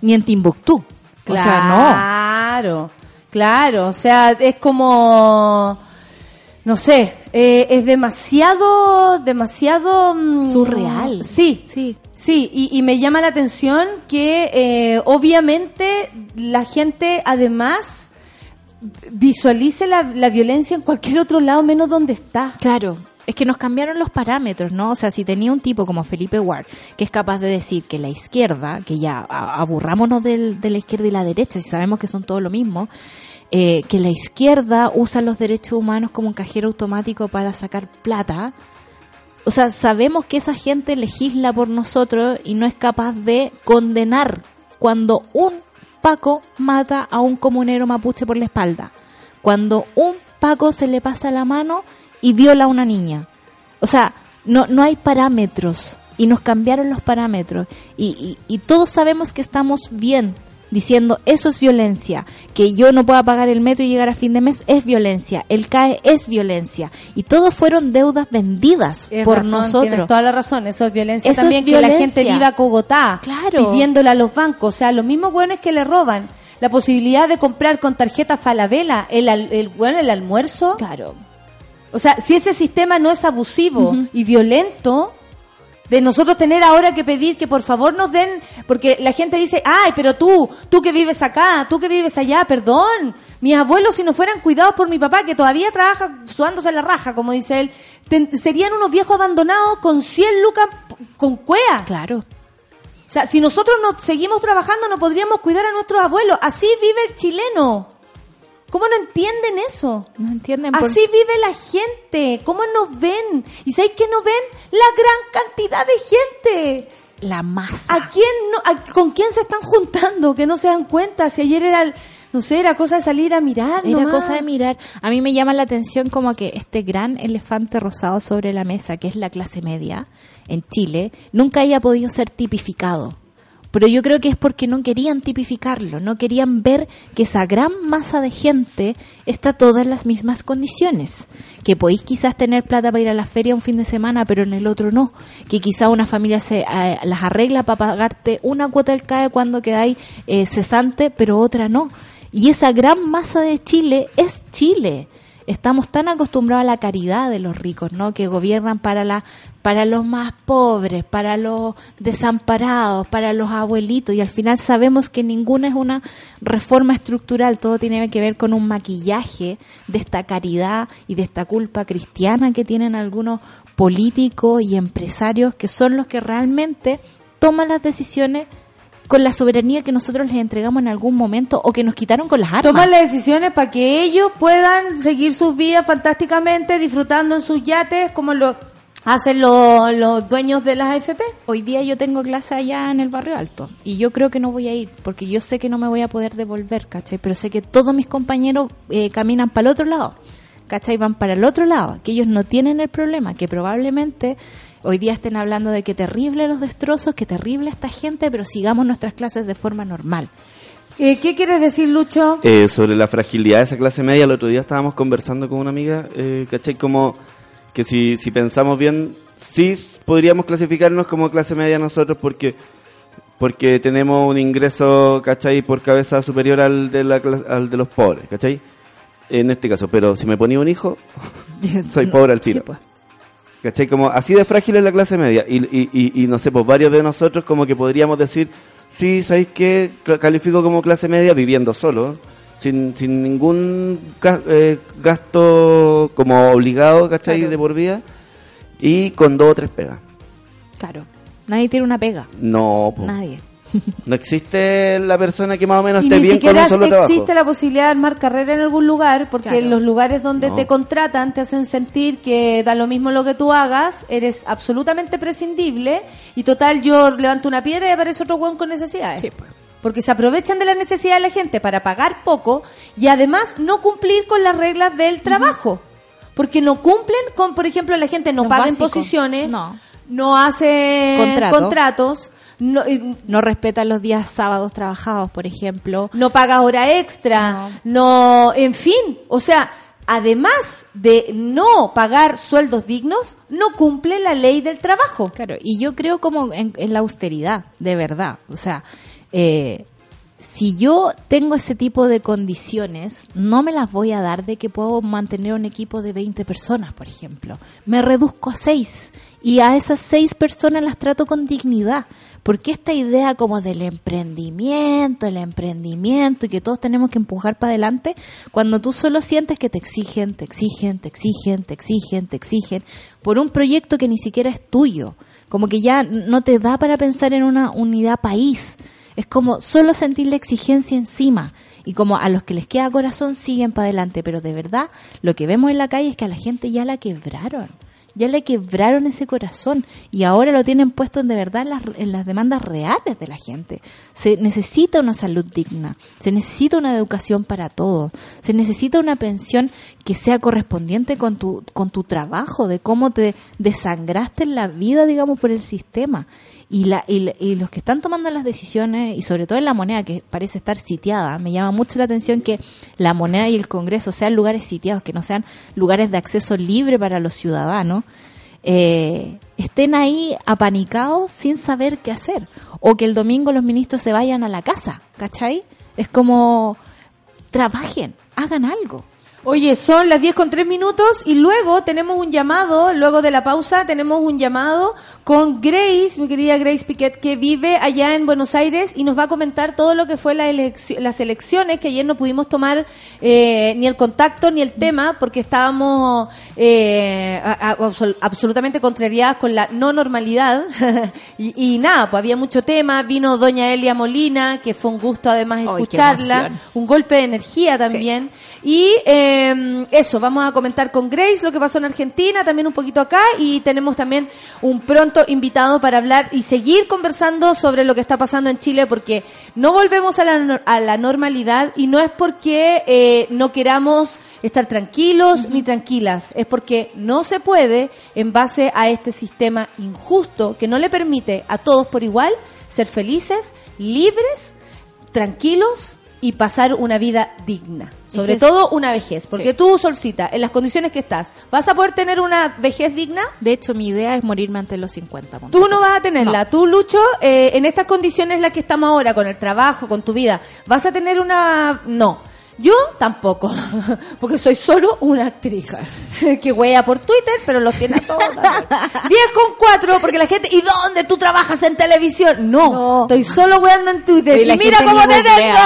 S3: ni en Timbuktu. O sea,
S2: Claro, claro. O sea, es como, no sé, Eh, es demasiado, demasiado... mm,
S3: Surreal.
S2: Sí,
S3: Sí.
S2: Sí, y, y me llama la atención que eh, obviamente la gente además visualice la, la violencia en cualquier otro lado menos donde está.
S3: Claro. Es que nos cambiaron los parámetros, ¿no? O sea, si tenía un tipo como Felipe Ward, que es capaz de decir que la izquierda, que ya aburrámonos del- de la izquierda y la derecha, si sabemos que son todo lo mismo, eh, que la izquierda usa los derechos humanos como un cajero automático para sacar plata, o sea, sabemos que esa gente legisla por nosotros y no es capaz de condenar cuando un Paco mata a un comunero mapuche por la espalda. Cuando un Paco se le pasa la mano y viola a una niña. O sea, no, no hay parámetros y nos cambiaron los parámetros. Y, y, y todos sabemos que estamos bien diciendo eso es violencia, que yo no pueda pagar el metro y llegar a fin de mes es violencia, el CAE es violencia. Y todos fueron deudas vendidas por
S2: razón,
S3: nosotros.
S2: Tienes toda la razón, eso es violencia
S3: Eso
S2: también
S3: es
S2: que la
S3: violencia.
S2: gente viva Cogotá,
S3: Claro.
S2: pidiéndole a los bancos, o sea, los mismos buenos que le roban la posibilidad de comprar con tarjeta Falabella el, al- el, bueno, el almuerzo.
S3: Claro.
S2: O sea, si ese sistema no es abusivo y violento, de nosotros tener ahora que pedir que por favor nos den, porque la gente dice, ay, pero tú, tú que vives acá, tú que vives allá, perdón, mis abuelos si no fueran cuidados por mi papá, que todavía trabaja sudándose la raja, como dice él, ten- serían unos viejos abandonados con 100 lucas con cuea.
S3: Claro.
S2: O sea, si nosotros no seguimos trabajando, no podríamos cuidar a nuestros abuelos. Así vive el chileno. ¿Cómo no entienden eso?
S3: No entienden por
S2: Así vive la gente. ¿Cómo nos ven? ¿Y sabéis que no ven? La gran cantidad de gente.
S3: la masa.
S2: ¿A quién no, a- ¿Con quién se están juntando? Que no se dan cuenta. Si ayer era, el- no sé, era cosa de salir a mirar.
S3: Era
S2: nomás.
S3: cosa de mirar. A mí me llama la atención como que este gran elefante rosado sobre la mesa, que es la clase media en Chile, nunca haya podido ser tipificado. Pero yo creo que es porque no querían tipificarlo, no querían ver que esa gran masa de gente está toda en las mismas condiciones. Que podéis quizás tener plata para ir a la feria un fin de semana, pero en el otro no. Que quizá una familia se eh, las arregla para pagarte una cuota del CAE cuando quedáis eh, cesante, pero otra no. Y esa gran masa de Chile es Chile. Estamos tan acostumbrados a la caridad de los ricos, ¿no? Que gobiernan para la para los más pobres, para los desamparados, para los abuelitos y al final sabemos que ninguna es una reforma estructural, todo tiene que ver con un maquillaje de esta caridad y de esta culpa cristiana que tienen algunos políticos y empresarios que son los que realmente toman las decisiones con la soberanía que nosotros les entregamos en algún momento o que nos quitaron con las armas.
S2: Toman las decisiones para que ellos puedan seguir sus vidas fantásticamente, disfrutando en sus yates, como lo hacen los, los dueños de las AFP.
S3: Hoy día yo tengo clase allá en el barrio alto y yo creo que no voy a ir porque yo sé que no me voy a poder devolver, ¿cachai? Pero sé que todos mis compañeros eh, caminan para el otro lado, ¿cachai? Van para el otro lado, que ellos no tienen el problema, que probablemente hoy día estén hablando de que terrible los destrozos, que terrible esta gente, pero sigamos nuestras clases de forma normal.
S2: Eh, ¿Qué quieres decir, Lucho?
S5: Eh, sobre la fragilidad de esa clase media, el otro día estábamos conversando con una amiga, eh, ¿cachai? Como que si, si pensamos bien, sí podríamos clasificarnos como clase media nosotros porque porque tenemos un ingreso, ¿cachai? Por cabeza superior al de, la, al de los pobres, ¿cachai? En este caso, pero si me ponía un hijo, soy pobre al tiro.
S3: Sí, pues.
S5: ¿Cachai? Como así de frágil es la clase media. Y, y, y, y no sé, pues varios de nosotros como que podríamos decir, sí, ¿sabéis qué? Califico como clase media viviendo solo, sin, sin ningún eh, gasto como obligado, ¿cachai?
S2: Claro.
S5: De por vida. Y con dos o tres pegas.
S3: Claro. Nadie tiene una pega.
S5: No, po.
S3: Nadie.
S5: no existe la persona que más o menos
S2: Y
S5: esté
S2: ni
S5: bien con
S2: siquiera
S5: un solo
S2: existe la posibilidad de armar carrera en algún lugar, porque
S3: Claro.
S2: los lugares donde
S5: No.
S2: te contratan te hacen sentir que da lo mismo lo que tú hagas, eres absolutamente prescindible, y total yo levanto una piedra y aparece otro hueón con necesidades.
S3: Sí, pues.
S2: Porque se aprovechan de la necesidad de la gente para pagar poco y además no cumplir con las reglas del trabajo. Porque no cumplen con, por ejemplo, la gente no
S3: Los
S2: paga
S3: básicos.
S2: imposiciones,
S3: No.
S2: no hace
S3: Contrato.
S2: contratos, no,
S3: No respetan los días sábados trabajados, por ejemplo.
S2: no pagas hora extra, no. en fin, o sea, además de no pagar sueldos dignos, no cumple la ley del trabajo.
S3: Claro, y yo creo como en, en la austeridad, de verdad. O sea, eh, si yo tengo ese tipo de condiciones, no me las voy a dar de que puedo mantener un equipo de 20 personas, por ejemplo. Me reduzco a 6 y a esas 6 personas las trato con dignidad. Porque esta idea como del emprendimiento, el emprendimiento y que todos tenemos que empujar para adelante, cuando tú solo sientes que te exigen, te exigen, te exigen, te exigen, te exigen, por un proyecto que ni siquiera es tuyo, como que ya no te da para pensar en una unidad país, es como solo sentir la exigencia encima. Y como a los que les queda corazón siguen para adelante, pero de verdad lo que vemos en la calle es que a la gente ya la quebraron ya le quebraron ese corazón y ahora lo tienen puesto en de verdad en las, en las demandas reales de la gente. Se necesita una salud digna, se necesita una educación para todos, se necesita una pensión que sea correspondiente con tu, con tu trabajo, de cómo te desangraste en la vida, digamos, por el sistema. Y, la, y, y, los que están tomando las decisiones, y sobre todo en la moneda, que parece estar sitiada, me llama mucho la atención que la moneda y el Congreso sean lugares sitiados, que no sean lugares de acceso libre para los ciudadanos, eh, estén ahí apanicados sin saber qué hacer. O que el domingo los ministros se vayan a la casa, ¿cachai? Es como, trabajen, hagan algo.
S2: Oye, son las 10 con 3 minutos y luego tenemos un llamado, luego de la pausa tenemos un llamado con Grace, mi querida Grace Piquet, que vive allá en Buenos Aires y nos va a comentar todo lo que fue la las elecciones, que ayer no pudimos tomar eh, ni el contacto ni el tema porque estábamos eh, a, a, absolutamente contrariadas con la no normalidad. Y, y, nada, pues había mucho tema, vino doña Elia Molina, que fue un gusto además escucharla, un golpe de energía también. Sí. y... Eh, eh, eso, vamos a comentar con Grace lo que pasó en Argentina, también un poquito acá, y tenemos también un pronto invitado para hablar y seguir conversando sobre lo que está pasando en Chile, porque no volvemos a la, a la normalidad y no es porque eh, no queramos estar tranquilos uh -huh. ni tranquilas, es porque no se puede en base a este sistema injusto que no le permite a todos por igual ser felices, libres, tranquilos y pasar una vida digna. Sobre todo una vejez. Porque sí. tú, Solcita, en las condiciones que estás, ¿vas a poder tener una vejez digna?
S3: De hecho, mi idea es morirme antes de los 50.
S2: Tú no vas a tenerla. No. Tú, Lucho, eh, en estas condiciones en las que estamos ahora, con el trabajo, con tu vida, ¿vas a tener una...? No. Yo tampoco, porque soy solo una actriz que wea por Twitter, pero lo tiene todo. 10 con 4, porque la gente, ¿y dónde tú trabajas en televisión? No, no. estoy solo weando en Twitter. Y, y mira cómo te tengo.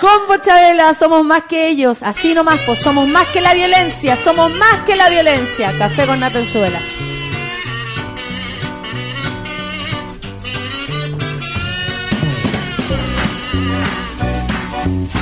S2: Combo Chabela, somos más que ellos, así nomás, pues somos más que la violencia, somos más que la violencia. Café con en Suela.
S6: Somos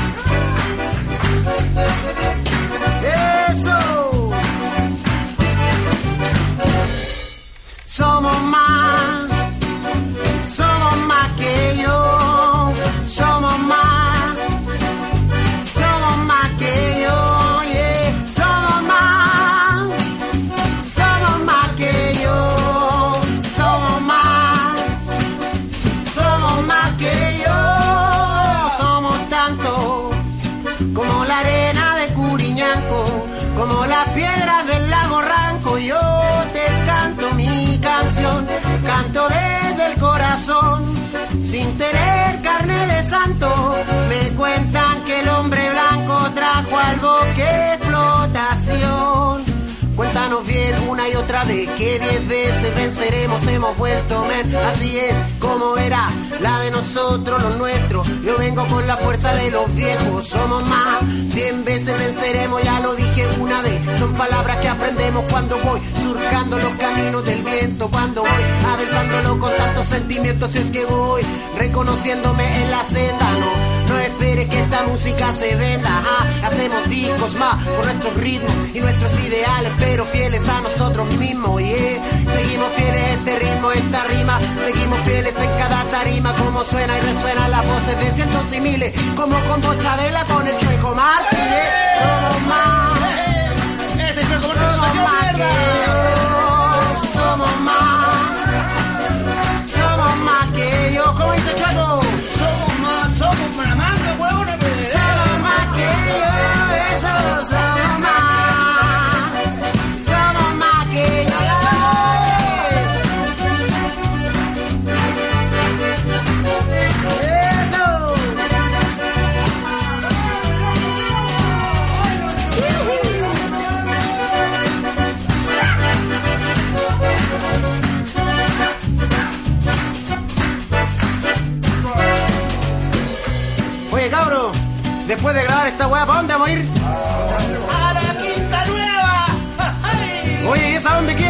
S6: algo que explotación. Cuéntanos bien una y otra vez que diez veces venceremos, hemos vuelto men. Así es como era la de nosotros, los nuestros. Yo vengo con la fuerza de los viejos, somos más. Cien veces venceremos, ya lo dije una vez. Son palabras que aprendemos cuando voy surcando los caminos del viento, cuando voy aventándolo con tantos sentimientos. Es que voy reconociéndome en la senda, no, esperes que esta música se venda. Ajá. Hacemos discos más con nuestros ritmos y nuestros ideales, pero fieles a nosotros mismos. Yeah. Seguimos fieles a este ritmo, esta rima. Seguimos fieles en cada tarima, como suena y resuena las voces de cientos y miles, como con Bochabela con el Chueco Martínez. Somos más.
S7: Este Chueco
S6: somos más que yo. Somos más. Después de grabar esta weá, ¿para dónde vamos a ir?
S7: ¡A la Quinta Nueva!
S6: Oye, ¿y esa dónde queda,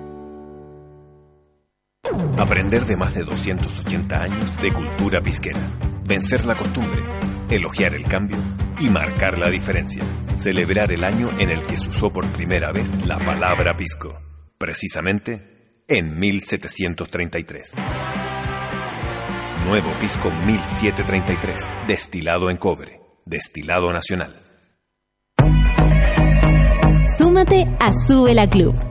S8: Aprender de más de 280 años de cultura pisquera. Vencer la costumbre, elogiar el cambio y marcar la diferencia. Celebrar el año en el que se usó por primera vez la palabra pisco. Precisamente en 1733. Nuevo pisco 1733. Destilado en cobre. Destilado nacional.
S1: Súmate a Sube la Club.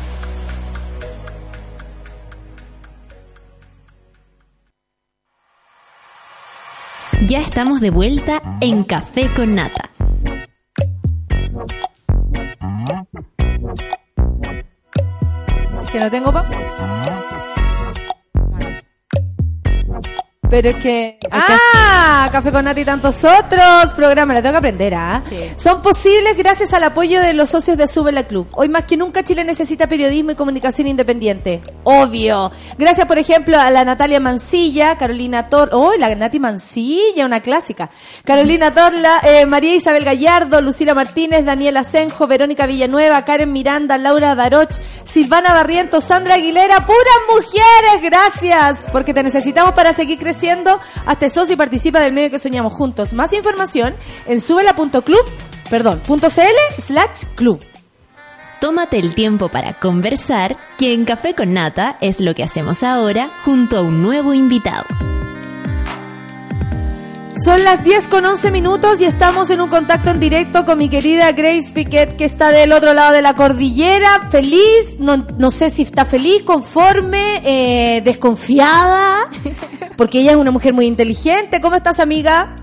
S1: Ya estamos de vuelta en Café con Nata.
S2: Que no tengo pa. Pero es que. ¡Ah! Café con Nati y tantos otros programas. La tengo que aprender, ¿ah? Son posibles gracias al apoyo de los socios de Sube la Club. Hoy más que nunca Chile necesita periodismo y comunicación independiente. Obvio. Gracias, por ejemplo, a la Natalia Mancilla, Carolina Tor. ¡Oh, la Nati Mancilla! Una clásica. Carolina Torla, eh, María Isabel Gallardo, Lucila Martínez, Daniela Asenjo, Verónica Villanueva, Karen Miranda, Laura Daroch, Silvana Barrientos, Sandra Aguilera. ¡Puras mujeres! Gracias. Porque te necesitamos para seguir creciendo. Hazte socio y participa del medio que soñamos juntos. Más información en subela.club, perdón, .cl slash club.
S1: Tómate el tiempo para conversar, que en Café con Nata es lo que hacemos ahora junto a un nuevo invitado.
S2: Son las 10 con 11 minutos y estamos en un contacto en directo con mi querida Grace Piquet que está del otro lado de la cordillera, feliz, no, no sé si está feliz, conforme, eh, desconfiada, porque ella es una mujer muy inteligente. ¿Cómo estás, amiga?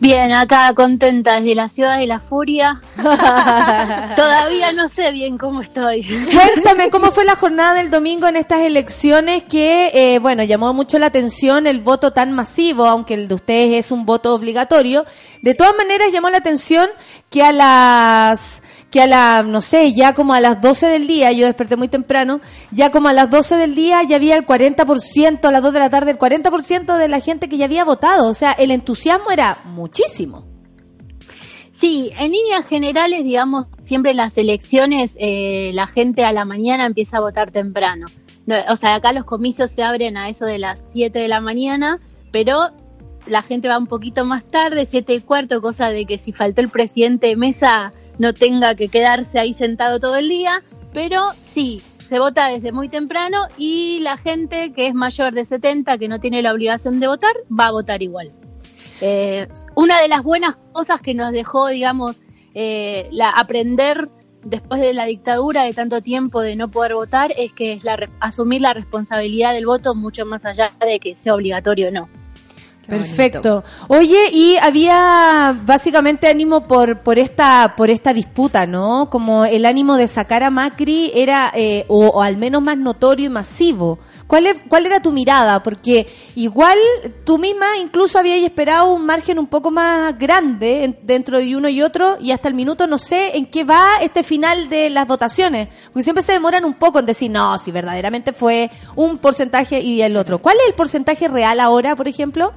S9: Bien, acá contenta desde la ciudad de la furia. Todavía no sé bien cómo estoy.
S2: Cuéntame, ¿cómo fue la jornada del domingo en estas elecciones que, eh, bueno, llamó mucho la atención el voto tan masivo, aunque el de ustedes es un voto obligatorio? De todas maneras, llamó la atención que a las que a la, no sé, ya como a las 12 del día, yo desperté muy temprano, ya como a las 12 del día ya había el 40%, a las 2 de la tarde, el 40% de la gente que ya había votado. O sea, el entusiasmo era muchísimo.
S9: Sí, en líneas generales, digamos, siempre en las elecciones eh, la gente a la mañana empieza a votar temprano. No, o sea, acá los comicios se abren a eso de las 7 de la mañana, pero la gente va un poquito más tarde, 7 y cuarto, cosa de que si faltó el presidente de mesa no tenga que quedarse ahí sentado todo el día, pero sí, se vota desde muy temprano y la gente que es mayor de 70, que no tiene la obligación de votar, va a votar igual. Eh, una de las buenas cosas que nos dejó, digamos, eh, la, aprender después de la dictadura de tanto tiempo de no poder votar es que es la, asumir la responsabilidad del voto mucho más allá de que sea obligatorio o no.
S2: Perfecto. Oye, y había básicamente ánimo por por esta por esta disputa, ¿no? Como el ánimo de sacar a Macri era eh, o, o al menos más notorio y masivo. ¿Cuál es, cuál era tu mirada? Porque igual tú misma incluso habías esperado un margen un poco más grande en- dentro de uno y otro y hasta el minuto no sé en qué va este final de las votaciones, porque siempre se demoran un poco en decir no, si verdaderamente fue un porcentaje y el otro. ¿Cuál es el porcentaje real ahora, por ejemplo?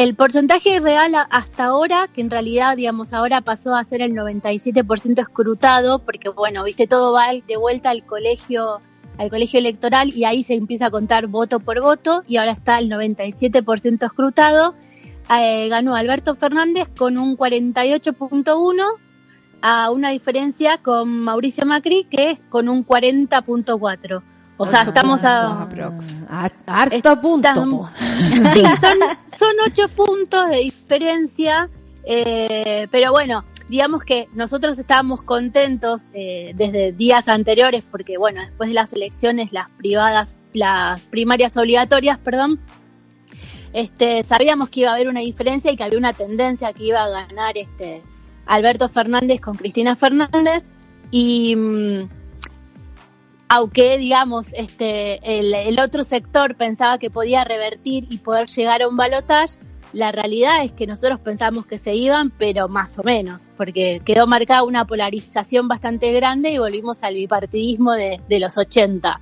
S9: El porcentaje real hasta ahora, que en realidad, digamos, ahora pasó a ser el 97% escrutado, porque bueno, viste, todo va de vuelta al colegio, al colegio electoral y ahí se empieza a contar voto por voto y ahora está el 97% escrutado. Eh, ganó Alberto Fernández con un 48.1 a una diferencia con Mauricio Macri que es con un 40.4. O sea, estamos a,
S2: a- harto punto. po.
S9: Sí, son, son ocho puntos de diferencia, eh, pero bueno, digamos que nosotros estábamos contentos eh, desde días anteriores, porque bueno, después de las elecciones, las privadas, las primarias obligatorias, perdón, este, sabíamos que iba a haber una diferencia y que había una tendencia que iba a ganar este Alberto Fernández con Cristina Fernández y mm, aunque digamos este el, el otro sector pensaba que podía revertir y poder llegar a un balotaje la realidad es que nosotros pensamos que se iban pero más o menos porque quedó marcada una polarización bastante grande y volvimos al bipartidismo de, de los 80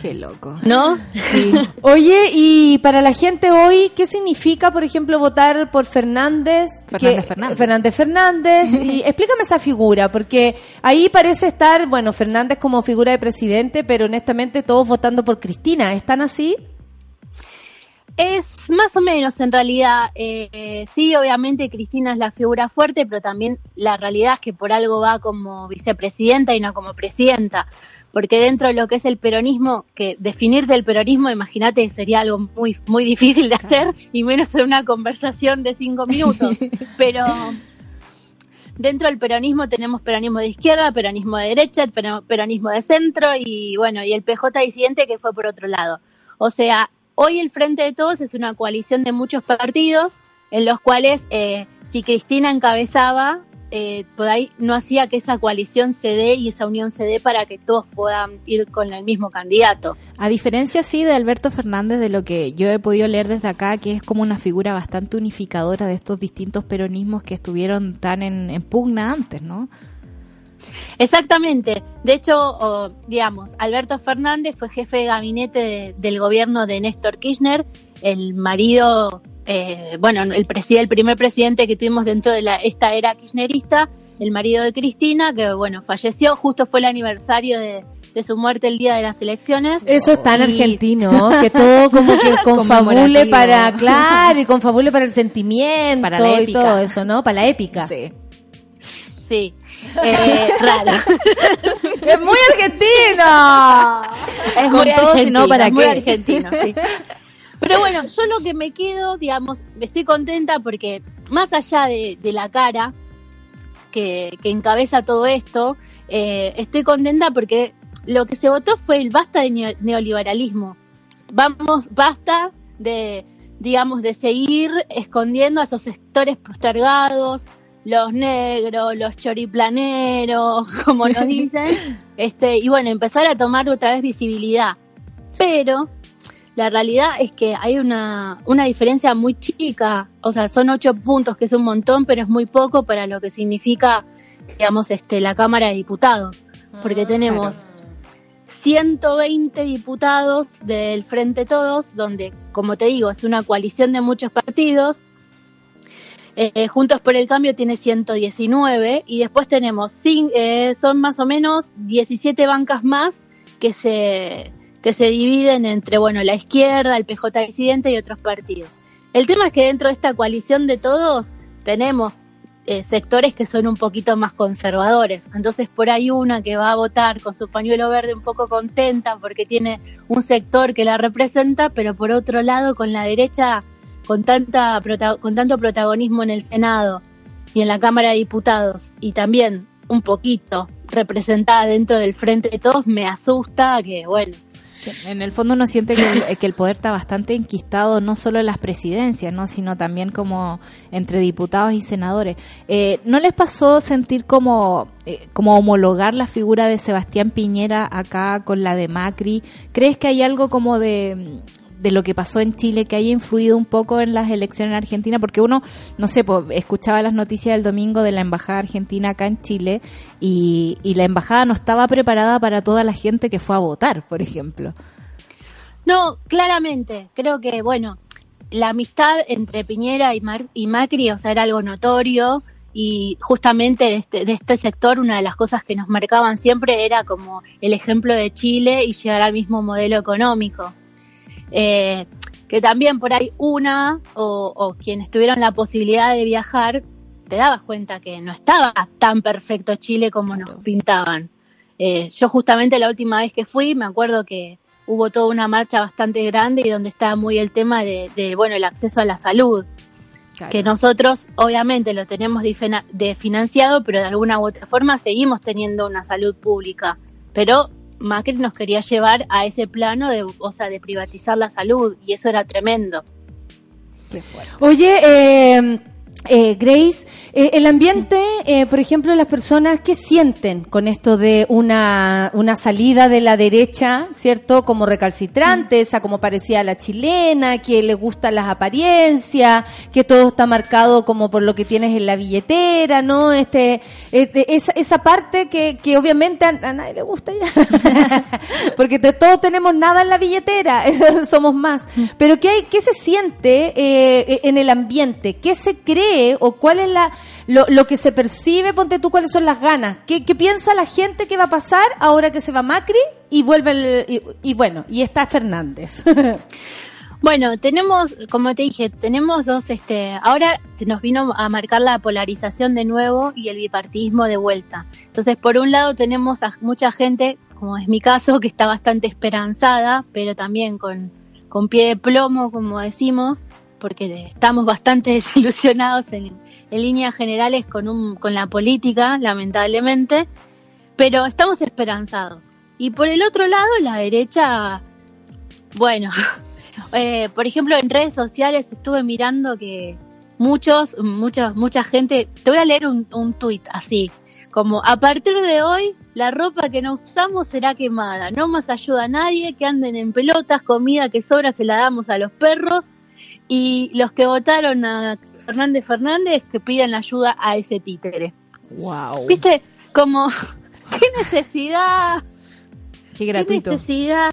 S3: Qué loco.
S9: ¿no?
S2: Oye, y para la gente hoy, ¿qué significa, por ejemplo, votar por Fernández?
S3: Fernández
S2: Que-
S3: Fernández.
S2: Fernández Fernández. y explícame esa figura, porque ahí parece estar, bueno, Fernández como figura de presidente, pero honestamente todos votando por Cristina. ¿Están así?
S9: Es más o menos en realidad, eh, sí, obviamente Cristina es la figura fuerte, pero también la realidad es que por algo va como vicepresidenta y no como presidenta, porque dentro de lo que es el peronismo, que definir del peronismo, imagínate, sería algo muy, muy difícil de hacer, y menos en una conversación de cinco minutos, pero dentro del peronismo tenemos peronismo de izquierda, peronismo de derecha, pero- peronismo de centro y bueno, y el PJ disidente que fue por otro lado. O sea, hoy el Frente de Todos es una coalición de muchos partidos en los cuales eh, si Cristina encabezaba, eh, por ahí no hacía que esa coalición se dé y esa unión se dé para que todos puedan ir con el mismo candidato.
S3: A diferencia, sí, de Alberto Fernández, de lo que yo he podido leer desde acá, que es como una figura bastante unificadora de estos distintos peronismos que estuvieron tan en, en pugna antes, ¿no?
S9: Exactamente. De hecho, digamos, Alberto Fernández fue jefe de gabinete de- del gobierno de Néstor Kirchner, el marido, eh, bueno, el, el primer presidente que tuvimos dentro de la, esta era kirchnerista, el marido de Cristina, que bueno, falleció, justo fue el aniversario de, de su muerte el día de las elecciones.
S2: Eso es tan
S9: Y-
S2: argentino, que todo como que confabule para, claro, y confabule para el sentimiento
S3: Para la
S2: y
S3: épica.
S2: todo eso, ¿no? Para la épica.
S3: Sí.
S9: Sí, eh, raro.
S2: ¡Es muy argentino!
S9: Es
S3: Con
S9: muy
S3: todo,
S9: argentino,
S3: no, ¿para
S9: muy
S3: qué?
S9: argentino, sí. Pero bueno, yo lo que me quedo, digamos, estoy contenta porque más allá de, de la cara que, que encabeza todo esto, eh, estoy contenta porque lo que se votó fue el basta de neo- neoliberalismo. Vamos, basta de, digamos, de seguir escondiendo a esos sectores postergados, los negros, los choriplaneros, como nos dicen, este, y bueno, empezar a tomar otra vez visibilidad. Pero la realidad es que hay una, una diferencia muy chica, o sea, son ocho puntos, que es un montón, pero es muy poco para lo que significa digamos, este, la Cámara de Diputados, porque tenemos 120 diputados del Frente Todos, donde, como te digo, es una coalición de muchos partidos. Eh, Juntos por el Cambio tiene 119 y después tenemos, cin- eh, son más o menos 17 bancas más que se, que se dividen entre, bueno, la izquierda, el PJ disidente y otros partidos. El tema es que dentro de esta coalición de todos tenemos eh, sectores que son un poquito más conservadores. Entonces por ahí una que va a votar con su pañuelo verde un poco contenta porque tiene un sector que la representa, pero por otro lado con la derecha con tanta con tanto protagonismo en el Senado y en la Cámara de Diputados y también un poquito representada dentro del Frente de Todos me asusta que bueno
S3: En el fondo uno siente que el, que el poder está bastante enquistado no solo en las presidencias, ¿no? sino también como entre diputados y senadores. Eh, ¿No les pasó sentir como, eh, como homologar la figura de Sebastián Piñera acá con la de Macri? ¿Crees que hay algo como de, de lo que pasó en Chile que haya influido un poco en las elecciones en Argentina? Porque uno, no sé, pues, escuchaba las noticias del domingo de la embajada argentina acá en Chile y, y la embajada no estaba preparada para toda la gente que fue a votar, por ejemplo.
S9: No, claramente. Creo que, bueno, la amistad entre Piñera y, Mar- y Macri, o sea, era algo notorio y justamente de este, de este sector una de las cosas que nos marcaban siempre era como el ejemplo de Chile y llegar al mismo modelo económico. Eh, que también por ahí una o, o quienes tuvieron la posibilidad de viajar, te dabas cuenta que no estaba tan perfecto Chile como nos pintaban. Eh, yo justamente la última vez que fui, me acuerdo que hubo toda una marcha bastante grande y donde estaba muy el tema de, de, bueno, el acceso a la salud. Que nosotros obviamente lo tenemos de financiado, pero de alguna u otra forma seguimos teniendo una salud pública. Pero Macri nos quería llevar a ese plano de, o sea, de privatizar la salud y eso era tremendo.
S2: Oye, eh, eh, Grace, eh, el ambiente, eh, por ejemplo, las personas, ¿qué sienten con esto de una, una salida de la derecha, ¿cierto? Como recalcitrante, esa como parecía la chilena, que le gustan las apariencias, que todo está marcado como por lo que tienes en la billetera, ¿no? Este, de esa, esa parte que, que obviamente a, a nadie le gusta ya. Porque te- todos tenemos nada en la billetera, somos más. Pero ¿qué, hay, qué se siente eh, en el ambiente? ¿Qué se o cuál es la, lo, lo que se percibe? Ponte tú cuáles son las ganas. ¿Qué, qué piensa la gente que va a pasar ahora que se va Macri y vuelve el, y, y bueno, y está Fernández?
S9: Bueno, tenemos, como te dije, tenemos dos, este, ahora se nos vino a marcar la polarización de nuevo y el bipartidismo de vuelta. Entonces, por un lado tenemos a mucha gente, como es mi caso, que está bastante esperanzada, pero también con, con pie de plomo, como decimos, porque estamos bastante desilusionados en, en líneas generales con, un, con la política, lamentablemente, pero estamos esperanzados. Y por el otro lado, la derecha, bueno, eh, por ejemplo, en redes sociales estuve mirando que muchos, mucha, mucha gente, te voy a leer un, un tuit así, como a partir de hoy la ropa que no usamos será quemada, no más ayuda a nadie, que anden en pelotas, comida que sobra se la damos a los perros y los que votaron a Fernández Fernández que pidan ayuda a ese títere.
S3: Wow.
S9: ¿Viste? Como, qué necesidad.
S3: Qué gratuito.
S9: Qué necesidad.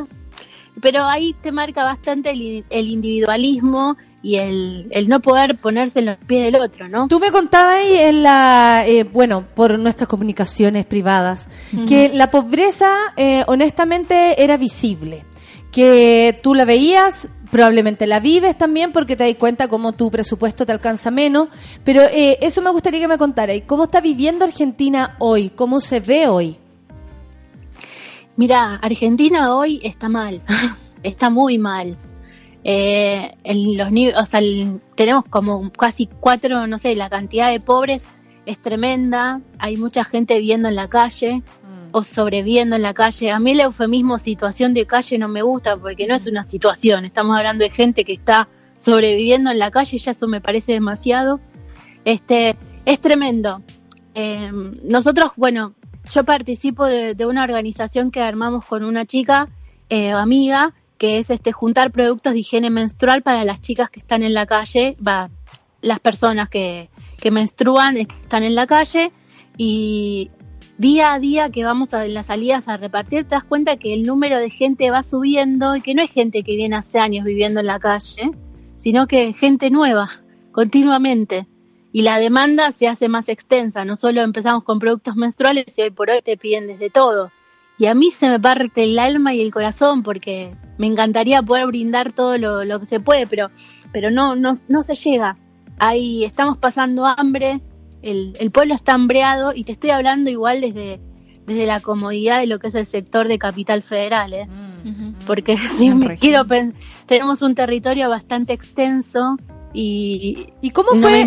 S9: Pero ahí te marca bastante el, el individualismo y el, el, no poder ponerse en los pies del otro, ¿no?
S2: Tú me contabas ahí en la, eh, bueno, por nuestras comunicaciones privadas, uh -huh. que la pobreza, eh, honestamente, era visible. Que tú la veías, probablemente la vives también porque te das cuenta cómo tu presupuesto te alcanza menos, pero eh, eso me gustaría que me contaras. ¿Cómo está viviendo Argentina hoy? ¿Cómo se ve hoy?
S9: Mira, Argentina hoy está mal, está muy mal. Eh, en los o sea, el, tenemos como casi cuatro, no sé, la cantidad de pobres es tremenda, hay mucha gente viviendo en la calle mm. o sobreviviendo en la calle. A mí el eufemismo situación de calle no me gusta porque no es una situación, estamos hablando de gente que está sobreviviendo en la calle, ya eso me parece demasiado. Este, es tremendo. Eh, nosotros, bueno, yo participo de, de, una organización que armamos con una chica eh, amiga que es este juntar productos de higiene menstrual para las chicas que están en la calle, va, las personas que, que menstruan están en la calle y día a día que vamos a las salidas a repartir, te das cuenta que el número de gente va subiendo y que no es gente que viene hace años viviendo en la calle, sino que gente nueva, continuamente. Y la demanda se hace más extensa, no solo empezamos con productos menstruales y hoy por hoy te piden desde todo. Y a mí se me parte el alma y el corazón porque me encantaría poder brindar todo lo, lo que se puede, pero, pero no, no, no se llega. Ahí estamos pasando hambre, el, el pueblo está hambreado y te estoy hablando igual desde, desde la comodidad de lo que es el sector de Capital Federal, ¿eh? porque si
S2: En
S9: me
S2: región.
S9: quiero pen- tenemos un territorio bastante extenso y,
S2: ¿Y cómo
S9: no
S2: fue?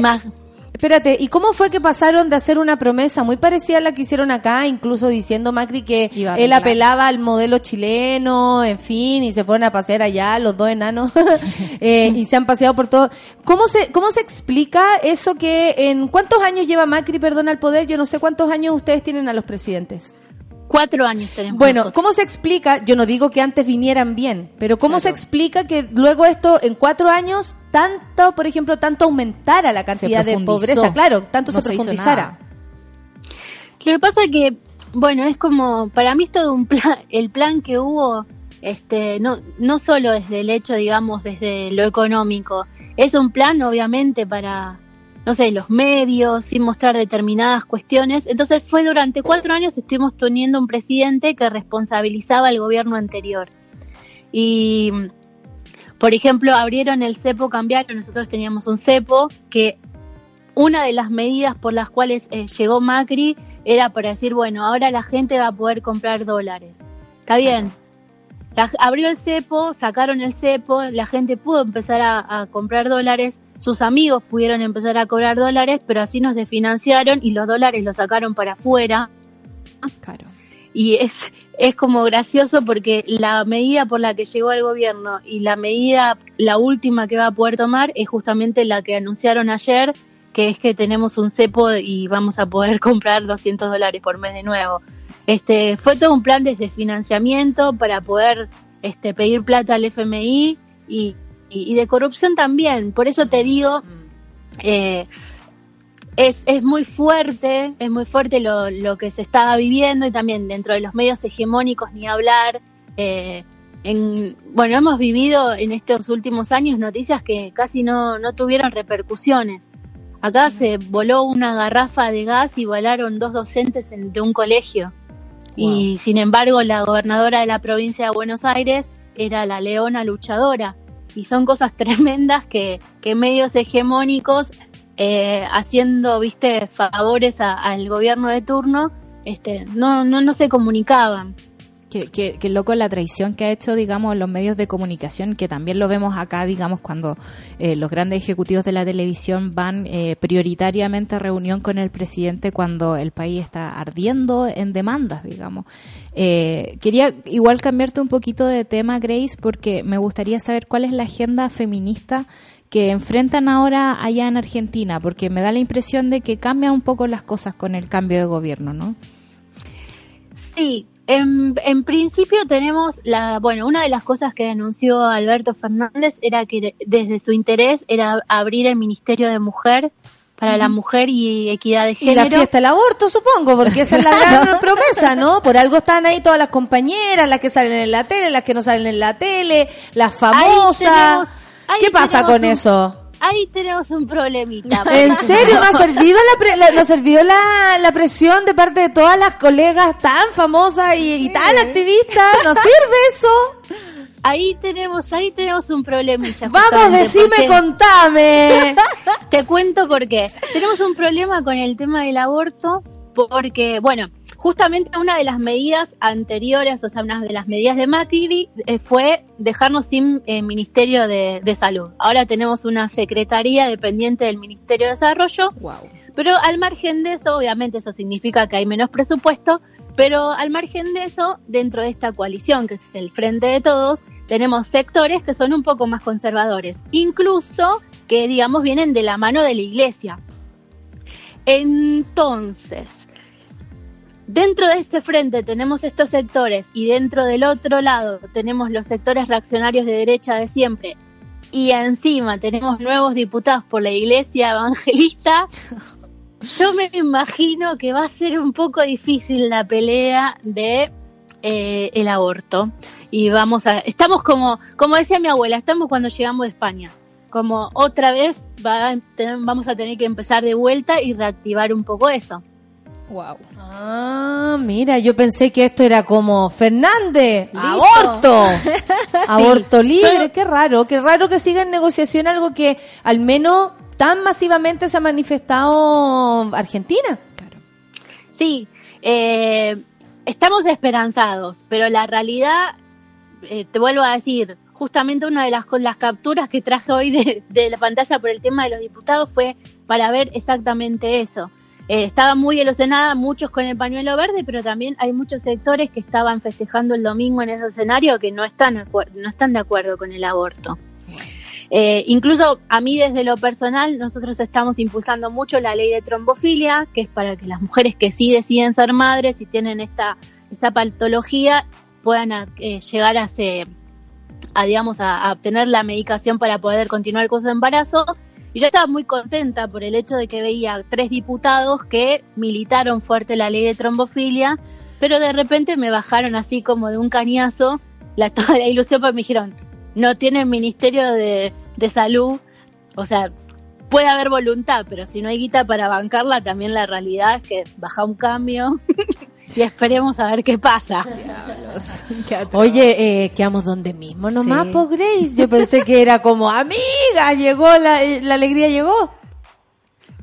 S2: Espérate, ¿y cómo fue que pasaron de hacer una promesa muy parecida a la que hicieron acá, incluso diciendo Macri que
S3: Iba
S2: él apelaba al modelo chileno, en fin, y se fueron a pasear allá los dos enanos eh, y se han paseado por todo? ¿Cómo se cómo se explica eso que en cuántos años lleva Macri, perdón, al poder? Yo no sé cuántos años ustedes tienen a los presidentes.
S9: Cuatro años tenemos.
S2: Bueno,
S9: nosotros.
S2: ¿cómo se explica? Yo no digo que antes vinieran bien, pero ¿cómo se explica que luego esto en cuatro años tanto, por ejemplo, tanto aumentara la cantidad de pobreza? Claro, tanto
S3: No
S2: se profundizara.
S9: Lo que pasa que, bueno, es como, para mí es todo un plan, el plan que hubo, este, no, no solo desde el hecho, digamos, desde lo económico, es un plan obviamente para, no sé, los medios, sin mostrar determinadas cuestiones. Entonces fue durante cuatro años estuvimos teniendo un presidente que responsabilizaba al gobierno anterior. Y, por ejemplo, abrieron el cepo cambiario, nosotros teníamos un cepo que una de las medidas por las cuales eh, llegó Macri era para decir, bueno, ahora la gente va a poder comprar dólares. Está bien. La- abrió el cepo, sacaron el cepo, la gente pudo empezar a, a comprar dólares, sus amigos pudieron empezar a cobrar dólares, pero así nos desfinanciaron y los dólares los sacaron para afuera.
S3: Claro.
S9: Y es, es como gracioso porque la medida por la que llegó el gobierno y la medida, la última que va a poder tomar es justamente la que anunciaron ayer, que es que tenemos un cepo y vamos a poder comprar 200 dólares por mes de nuevo. Este, fue todo un plan desde financiamiento para poder este, pedir plata al FMI y, y- y de corrupción también. Por eso te digo, eh, es, es muy fuerte, es muy fuerte lo, lo que se estaba viviendo y también dentro de los medios hegemónicos ni hablar. eh, en, bueno, hemos vivido en estos últimos años noticias que casi no, no tuvieron repercusiones. Acá se voló una garrafa de gas y volaron dos docentes en- de un colegio. Y sin embargo, la gobernadora de la provincia de Buenos Aires era la leona luchadora. Y son cosas tremendas que, que medios hegemónicos, eh, haciendo, viste, favores al gobierno de turno, este, no, no, no se comunicaban.
S3: Que, que, que loco la traición que ha hecho, digamos, los medios de comunicación, que también lo vemos acá, digamos, cuando eh, los grandes ejecutivos de la televisión van eh, prioritariamente a reunión con el presidente cuando el país está ardiendo en demandas, digamos. Eh, quería igual cambiarte un poquito de tema, Grace, porque me gustaría saber cuál es la agenda feminista que enfrentan ahora allá en Argentina, porque me da la impresión de que cambian un poco las cosas con el cambio de gobierno, ¿no?
S9: Sí, en, en principio tenemos la, bueno, una de las cosas que denunció Alberto Fernández era que desde su interés era abrir el Ministerio de Mujer para la mujer y equidad de
S2: Y
S9: género.
S2: la fiesta del aborto, supongo, porque esa es la gran promesa, ¿no? Por algo están ahí todas las compañeras, las que salen en la tele, las que no salen en la tele, las famosas.
S9: tenemos- ahí
S2: ¿Qué pasa con
S9: un-
S2: eso?
S9: Ahí tenemos un problemita.
S2: ¿En serio no ha servido la, pre- la- presión de parte de todas las colegas tan famosas y, y tan activistas? ¿No sirve eso?
S9: Ahí tenemos, ahí tenemos un problemilla.
S2: Vamos, decime, contame.
S9: Te cuento por qué. Tenemos un problema con el tema del aborto porque, bueno, justamente una de las medidas anteriores, o sea, una de las medidas de Macri eh, fue dejarnos sin eh, Ministerio de, de Salud. Ahora tenemos una secretaría dependiente del Ministerio de Desarrollo. Pero al margen de eso, obviamente eso significa que hay menos presupuesto, pero al margen de eso, dentro de esta coalición, que es el Frente de Todos, tenemos sectores que son un poco más conservadores, incluso que, digamos, vienen de la mano de la iglesia. Entonces, dentro de este frente tenemos estos sectores y dentro del otro lado tenemos los sectores reaccionarios de derecha de siempre y encima tenemos nuevos diputados por la iglesia evangelista. Yo me imagino que va a ser un poco difícil la pelea de eh, el aborto. Y vamos a, estamos como, como decía mi abuela, estamos cuando llegamos de España. Como otra vez va a tener- vamos a tener que empezar de vuelta y reactivar un poco eso.
S3: Wow.
S2: Ah, mira, yo pensé que esto era como Fernández,
S9: Listo.
S2: aborto, aborto libre, qué raro, qué raro que siga en negociación algo que al menos tan masivamente se ha manifestado Argentina.
S9: Sí, eh, estamos esperanzados, pero la realidad, eh, te vuelvo a decir, justamente una de las, las capturas que traje hoy de, de la pantalla por el tema de los diputados fue para ver exactamente eso. Eh, estaba muy ilusionada, muchos con el pañuelo verde, pero también hay muchos sectores que estaban festejando el domingo en ese escenario que no están, no están de acuerdo con el aborto. Eh, incluso a mí desde lo personal, nosotros estamos impulsando mucho la ley de trombofilia, que es para que las mujeres que sí deciden ser madres y tienen esta, esta patología puedan eh, llegar a, se- a, digamos, a obtener la medicación para poder continuar con su embarazo. Yo estaba muy contenta por el hecho de que veía tres diputados que militaron fuerte la ley de trombofilia, pero de repente me bajaron así como de un cañazo la, toda la ilusión, porque me dijeron, no tiene Ministerio de, de Salud, o sea, puede haber voluntad, pero si no hay guita para bancarla, también la realidad es que baja un cambio y esperemos a ver qué pasa.
S2: Oye, eh, quedamos donde mismo nomás,
S9: Sí.
S2: por Grace. Yo pensé que era como, amiga, llegó la, eh, la alegría, llegó.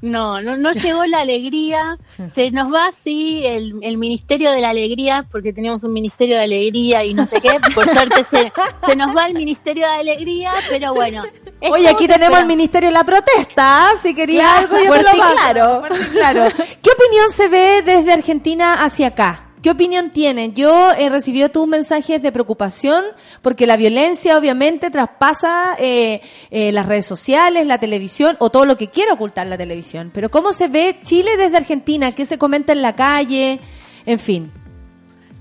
S9: No, no, no llegó la alegría. Se nos va así el, el Ministerio de la Alegría, porque teníamos un Ministerio de Alegría y no sé qué. Por suerte se, se nos va el Ministerio de Alegría, pero bueno.
S2: Oye, aquí tenemos el. Ministerio de la Protesta, ¿ah? si quería
S9: Claro,
S2: algo, yo te lo paso.
S9: claro.
S2: Fuerte claro. ¿Qué opinión se ve desde Argentina hacia acá? ¿Qué opinión tienen? Yo he recibido tus mensajes de preocupación porque la violencia obviamente traspasa eh, eh, las redes sociales, la televisión o todo lo que quiera ocultar la televisión. Pero ¿cómo se ve Chile desde Argentina? ¿Qué se comenta en la calle? En fin.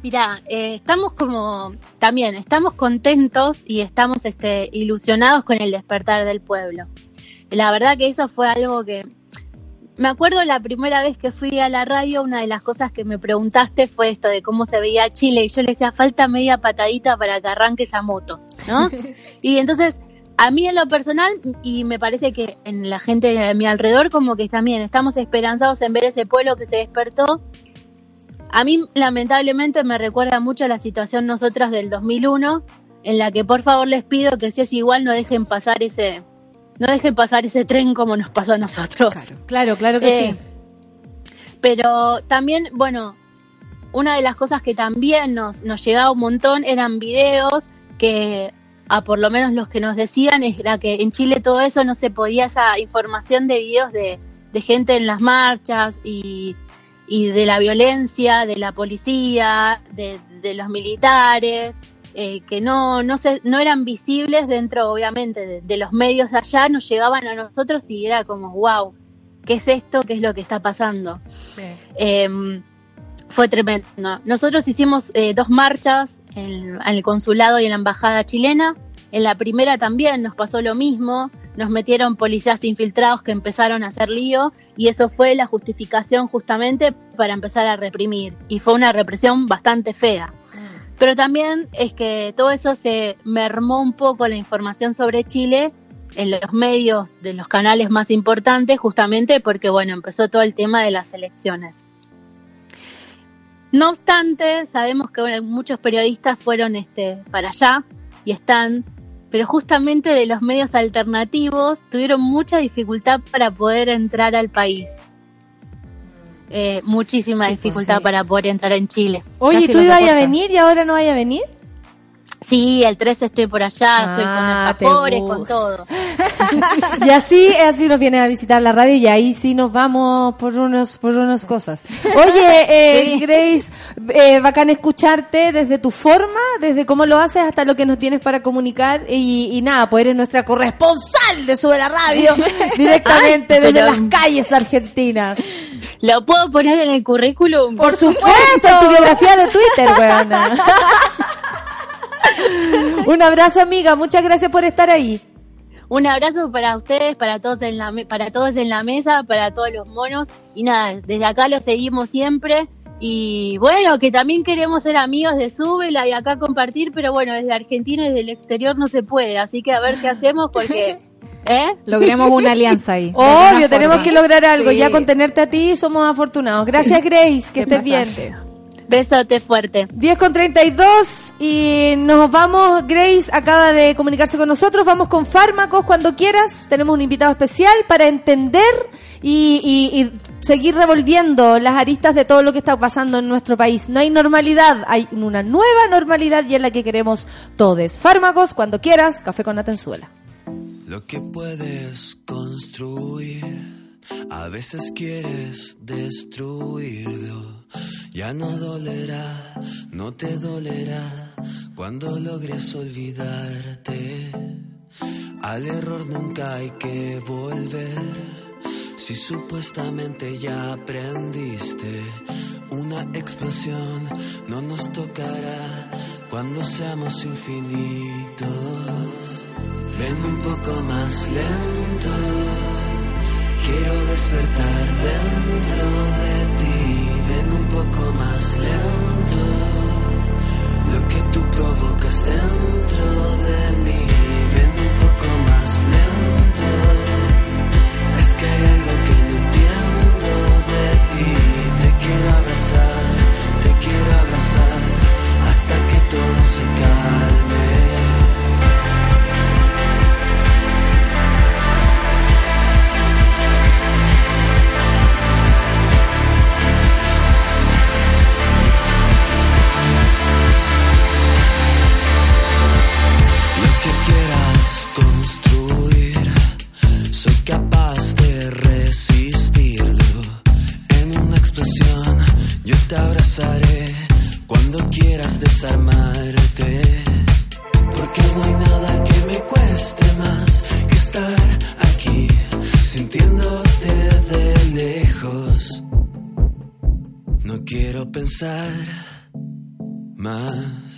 S9: Mira, eh, estamos como también estamos contentos y estamos este, ilusionados con el despertar del pueblo. La verdad que eso fue algo que me acuerdo la primera vez que fui a la radio, una de las cosas que me preguntaste fue esto de cómo se veía Chile y yo le decía falta media patadita para que arranque esa moto, ¿no? y entonces a mí en lo personal y me parece que en la gente de mi alrededor como que también estamos esperanzados en ver ese pueblo que se despertó a mí, lamentablemente, me recuerda mucho a la situación nosotras del 2001, en la que por favor les pido que si es igual no dejen pasar ese, no dejen pasar ese tren como nos pasó a nosotros.
S2: Claro, claro que
S9: Eh, Pero también, bueno, una de las cosas que también nos, nos llegaba un montón eran videos que, a por lo menos los que nos decían, era que en Chile todo eso no se podía, esa información de videos de, de gente en las marchas y, y de la violencia, de la policía, de, de los militares, eh, que no, no, se, no eran visibles dentro, obviamente, de, de los medios de allá, nos llegaban a nosotros y era como, wow, ¿qué es esto? ¿Qué es lo que está pasando? Eh, fue tremendo. Nosotros hicimos eh, dos marchas en, en el consulado y en la embajada chilena. En la primera también nos pasó lo mismo. Nos metieron policías infiltrados que empezaron a hacer lío y eso fue la justificación justamente para empezar a reprimir. Y fue una represión bastante fea. Pero también es que todo eso se mermó un poco la información sobre Chile en los medios de los canales más importantes, justamente porque, bueno, empezó todo el tema de las elecciones. No obstante, sabemos que bueno, muchos periodistas fueron este, para allá y están, pero justamente de los medios alternativos tuvieron mucha dificultad para poder entrar al país. Eh, muchísima dificultad para poder entrar en Chile.
S2: Oye,
S9: Casi
S2: ¿tú ibas a venir y ahora no vayas a venir?
S9: Sí, el 13 estoy por allá, estoy
S2: Ah,
S9: con los con
S2: gusta.
S9: todo.
S2: y así, así nos viene a visitar la radio y ahí sí nos vamos por unos, por unas cosas. Oye, eh, Grace, eh, bacán escucharte desde tu forma, desde cómo lo haces hasta lo que nos tienes para comunicar y, y nada, pues eres nuestra corresponsal de Sube la Radio directamente
S9: Ay,
S2: desde las calles argentinas.
S9: ¿Lo puedo poner en el currículum?
S2: Por supuesto, en tu biografía de Twitter, weona. Un abrazo, amiga. Muchas gracias por estar ahí.
S9: un abrazo para ustedes, para todos en la para todos en la mesa, para todos los monos y nada, desde acá los seguimos siempre y bueno, que también queremos ser amigos de Súbela y acá compartir, pero bueno, desde Argentina y desde el exterior no se puede, así que a ver qué hacemos porque ¿eh?
S3: Logremos una alianza ahí.
S2: Obvio, tenemos
S3: forma.
S2: que lograr algo.
S3: Sí.
S2: Ya con tenerte a ti somos afortunados. Gracias, Grace. Que estés bien.
S9: Besote fuerte.
S2: 10 con 32 y nos vamos. Grace acaba de comunicarse con nosotros. Vamos con fármacos cuando quieras. Tenemos un invitado especial para entender y, y- y seguir revolviendo las aristas de todo lo que está pasando en nuestro país. No hay normalidad, hay una nueva normalidad y es la que queremos todos. Fármacos cuando quieras. Café con Atenzuela.
S10: Lo que puedes construir, a veces quieres destruirlo. Ya no dolerá, no te dolerá cuando logres olvidarte. Al error nunca hay que volver. Si supuestamente ya aprendiste, una explosión no nos tocará cuando seamos infinitos. Ven un poco más lento. Quiero despertar dentro de ti. Ven un poco más lento. Lo que tú provocas dentro de mí. Ven un poco más lento. Es que hay algo desarmarte. Porque no hay nada que me cueste más que estar aquí, sintiéndote de lejos. No quiero pensar más.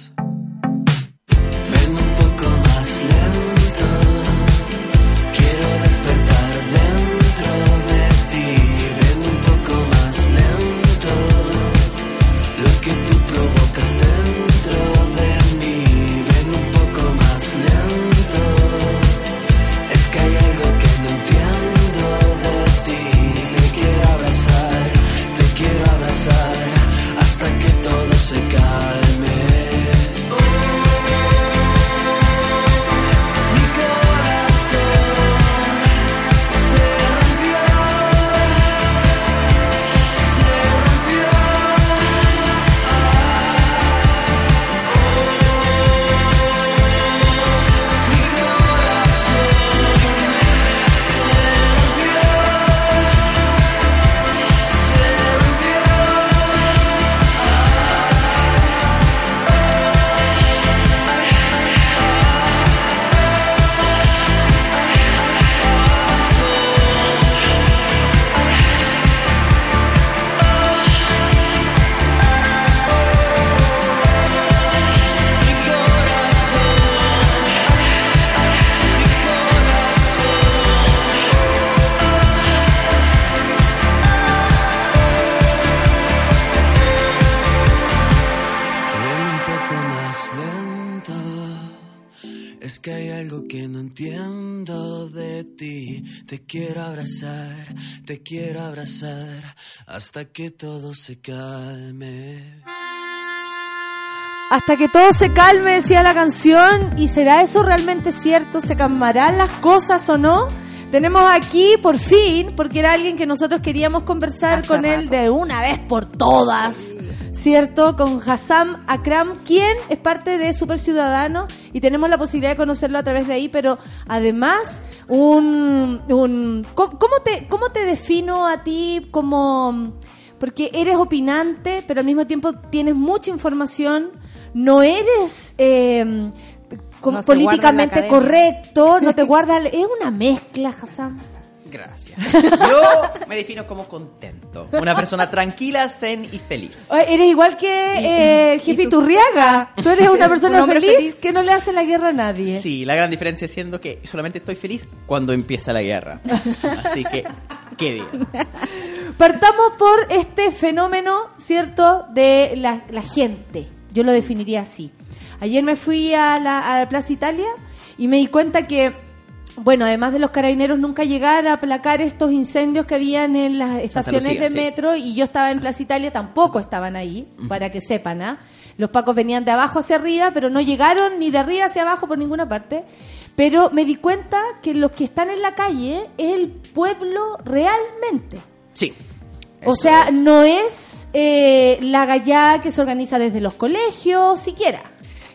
S10: Es que hay algo que no entiendo de ti. Te quiero abrazar, te quiero abrazar hasta que todo se calme. Hasta que todo se calme,
S2: decía la canción. ¿Y será eso realmente cierto? ¿Se calmarán las cosas o no? Tenemos aquí, por fin, porque era alguien que nosotros queríamos conversar con él de una vez por todas, ¿cierto? Con Hassam Akram, quien es parte de Super Ciudadano y tenemos la posibilidad de conocerlo a través de ahí, pero además, un. un ¿cómo, te, ¿Cómo te defino a ti como.? Porque eres opinante, pero al mismo tiempo tienes mucha información, no eres. eh,
S3: No
S2: políticamente correcto, no te guarda, es una mezcla, Hassan.
S11: Gracias. Yo me defino como contento. Una persona tranquila, zen y feliz.
S2: Eres igual que eh, Jefe Iturriaga. Tú eres una persona
S11: Un
S2: feliz,
S11: feliz.
S2: que no le hace la guerra a nadie.
S11: Sí, la gran diferencia siendo que solamente estoy feliz cuando empieza la guerra. Así que, qué bien.
S2: Partamos por este fenómeno, ¿cierto?, de la, la gente. Yo lo definiría así. Ayer me fui a la, a la Plaza Italia y me di cuenta que, bueno, además de los carabineros, nunca llegar a aplacar estos incendios que habían en las estaciones
S12: Lucía,
S2: de
S12: sí.
S2: metro y yo estaba en Plaza Italia, tampoco estaban ahí, para que sepan, ¿ah? Los pacos venían de abajo hacia arriba, pero no llegaron ni de arriba hacia abajo por ninguna parte. Pero me di cuenta que los que están en la calle es el pueblo realmente.
S11: Sí.
S2: O sea, no es eh, la gallá que se organiza desde los colegios, siquiera.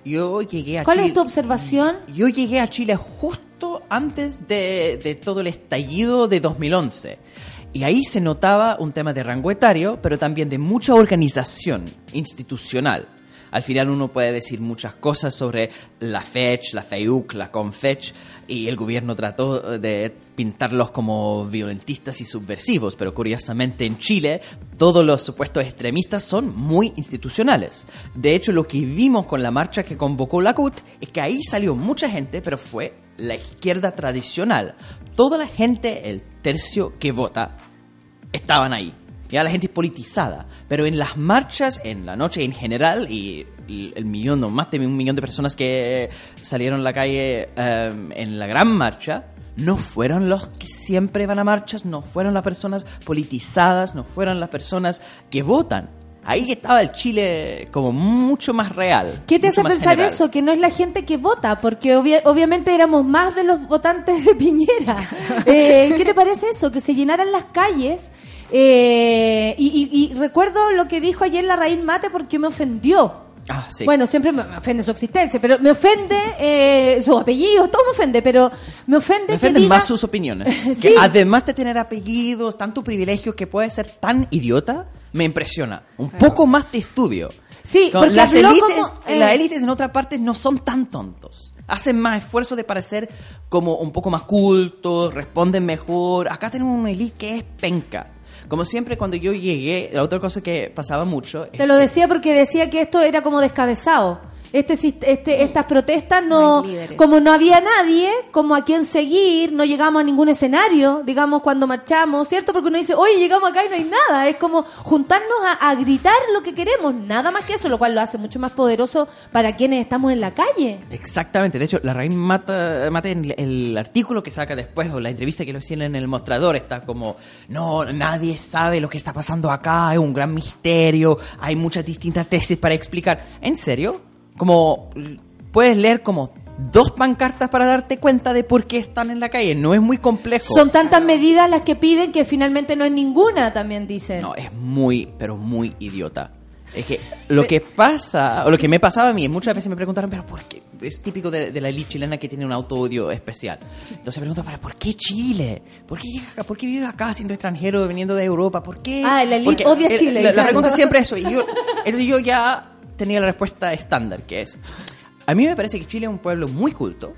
S11: Yo llegué a
S2: ¿Cuál
S11: Chile.
S2: es tu observación?
S11: Yo llegué a Chile justo antes de, de todo el estallido de 2011. Y ahí se notaba un tema de rango etario, pero también de mucha organización institucional. Al final uno puede decir muchas cosas sobre la FECH, la FEUC, la CONFECH, y el gobierno trató de pintarlos como violentistas y subversivos, pero curiosamente en Chile todos los supuestos extremistas son muy institucionales. De hecho, lo que vimos con la marcha que convocó la CUT es que ahí salió mucha gente, pero fue la izquierda tradicional. Toda la gente, el tercio que vota, estaban ahí. Ya la gente es politizada. Pero en las marchas, en la noche en general, y el el millón o más de un millón de personas que salieron a la calle eh, en la gran marcha, no fueron los que siempre van a marchas, no fueron las personas politizadas, no fueron las personas que votan. Ahí estaba el Chile como mucho más real.
S2: ¿Qué te hace pensar
S11: general.
S2: eso? Que no es la gente que vota, porque obvia- obviamente éramos más de los votantes de Piñera. Eh, ¿Qué te parece eso? Que se llenaran las calles. Eh, y, y- y recuerdo lo que dijo ayer la raíz mate porque me ofendió.
S11: Ah, sí.
S2: Bueno, siempre me ofende su existencia, pero me ofende eh, su apellido, todo me ofende, pero me ofende,
S11: Me
S2: que
S11: ofenden
S2: diga-
S11: más sus opiniones.
S2: Sí.
S11: Que además de tener apellidos, tanto privilegio que puede ser tan idiota, me impresiona. Un poco más de estudio.
S2: Sí, porque
S11: las élites,
S2: como, eh,
S11: las élites en otra parte no son tan tontos. Hacen más esfuerzo de parecer como un poco más cultos, responden mejor. Acá tenemos una élite que es penca. Como siempre, cuando yo llegué, la otra cosa que pasaba mucho
S2: Te lo decía porque decía que esto era como descabezado. Este, este, estas protestas no, como no había nadie, como a quien seguir, no llegamos a ningún escenario, digamos, cuando marchamos, ¿cierto? Porque uno dice, oye, llegamos acá y no hay nada. Es como juntarnos a, a gritar lo que queremos, nada más que eso, lo cual lo hace mucho más poderoso para quienes estamos en la calle.
S11: Exactamente, de hecho, la Raíz Mata, Mate en el, el artículo que saca después o la entrevista que lo hicieron en el mostrador está como, no, nadie sabe lo que está pasando acá, es un gran misterio, hay muchas distintas tesis para explicar. ¿En serio? Como puedes leer como dos pancartas para darte cuenta de por qué están en la calle, no es muy complejo.
S2: Son tantas medidas las que piden que finalmente no es ninguna, también dicen.
S11: No, es muy, pero muy idiota. Es que lo que pasa, o lo que me pasaba a mí, muchas veces me preguntaron, pero ¿por qué? Es típico de, de la elite chilena que tiene un auto-odio especial. Entonces me pregunto, ¿para por qué Chile? ¿Por qué? ¿Por qué vives acá siendo extranjero, viniendo de Europa? ¿Por qué?
S2: Ah, la elite odia Chile,
S11: La, la pregunta es siempre eso. Y yo, entonces yo ya tenía la respuesta estándar, que es, a mí me parece que Chile es un pueblo muy culto,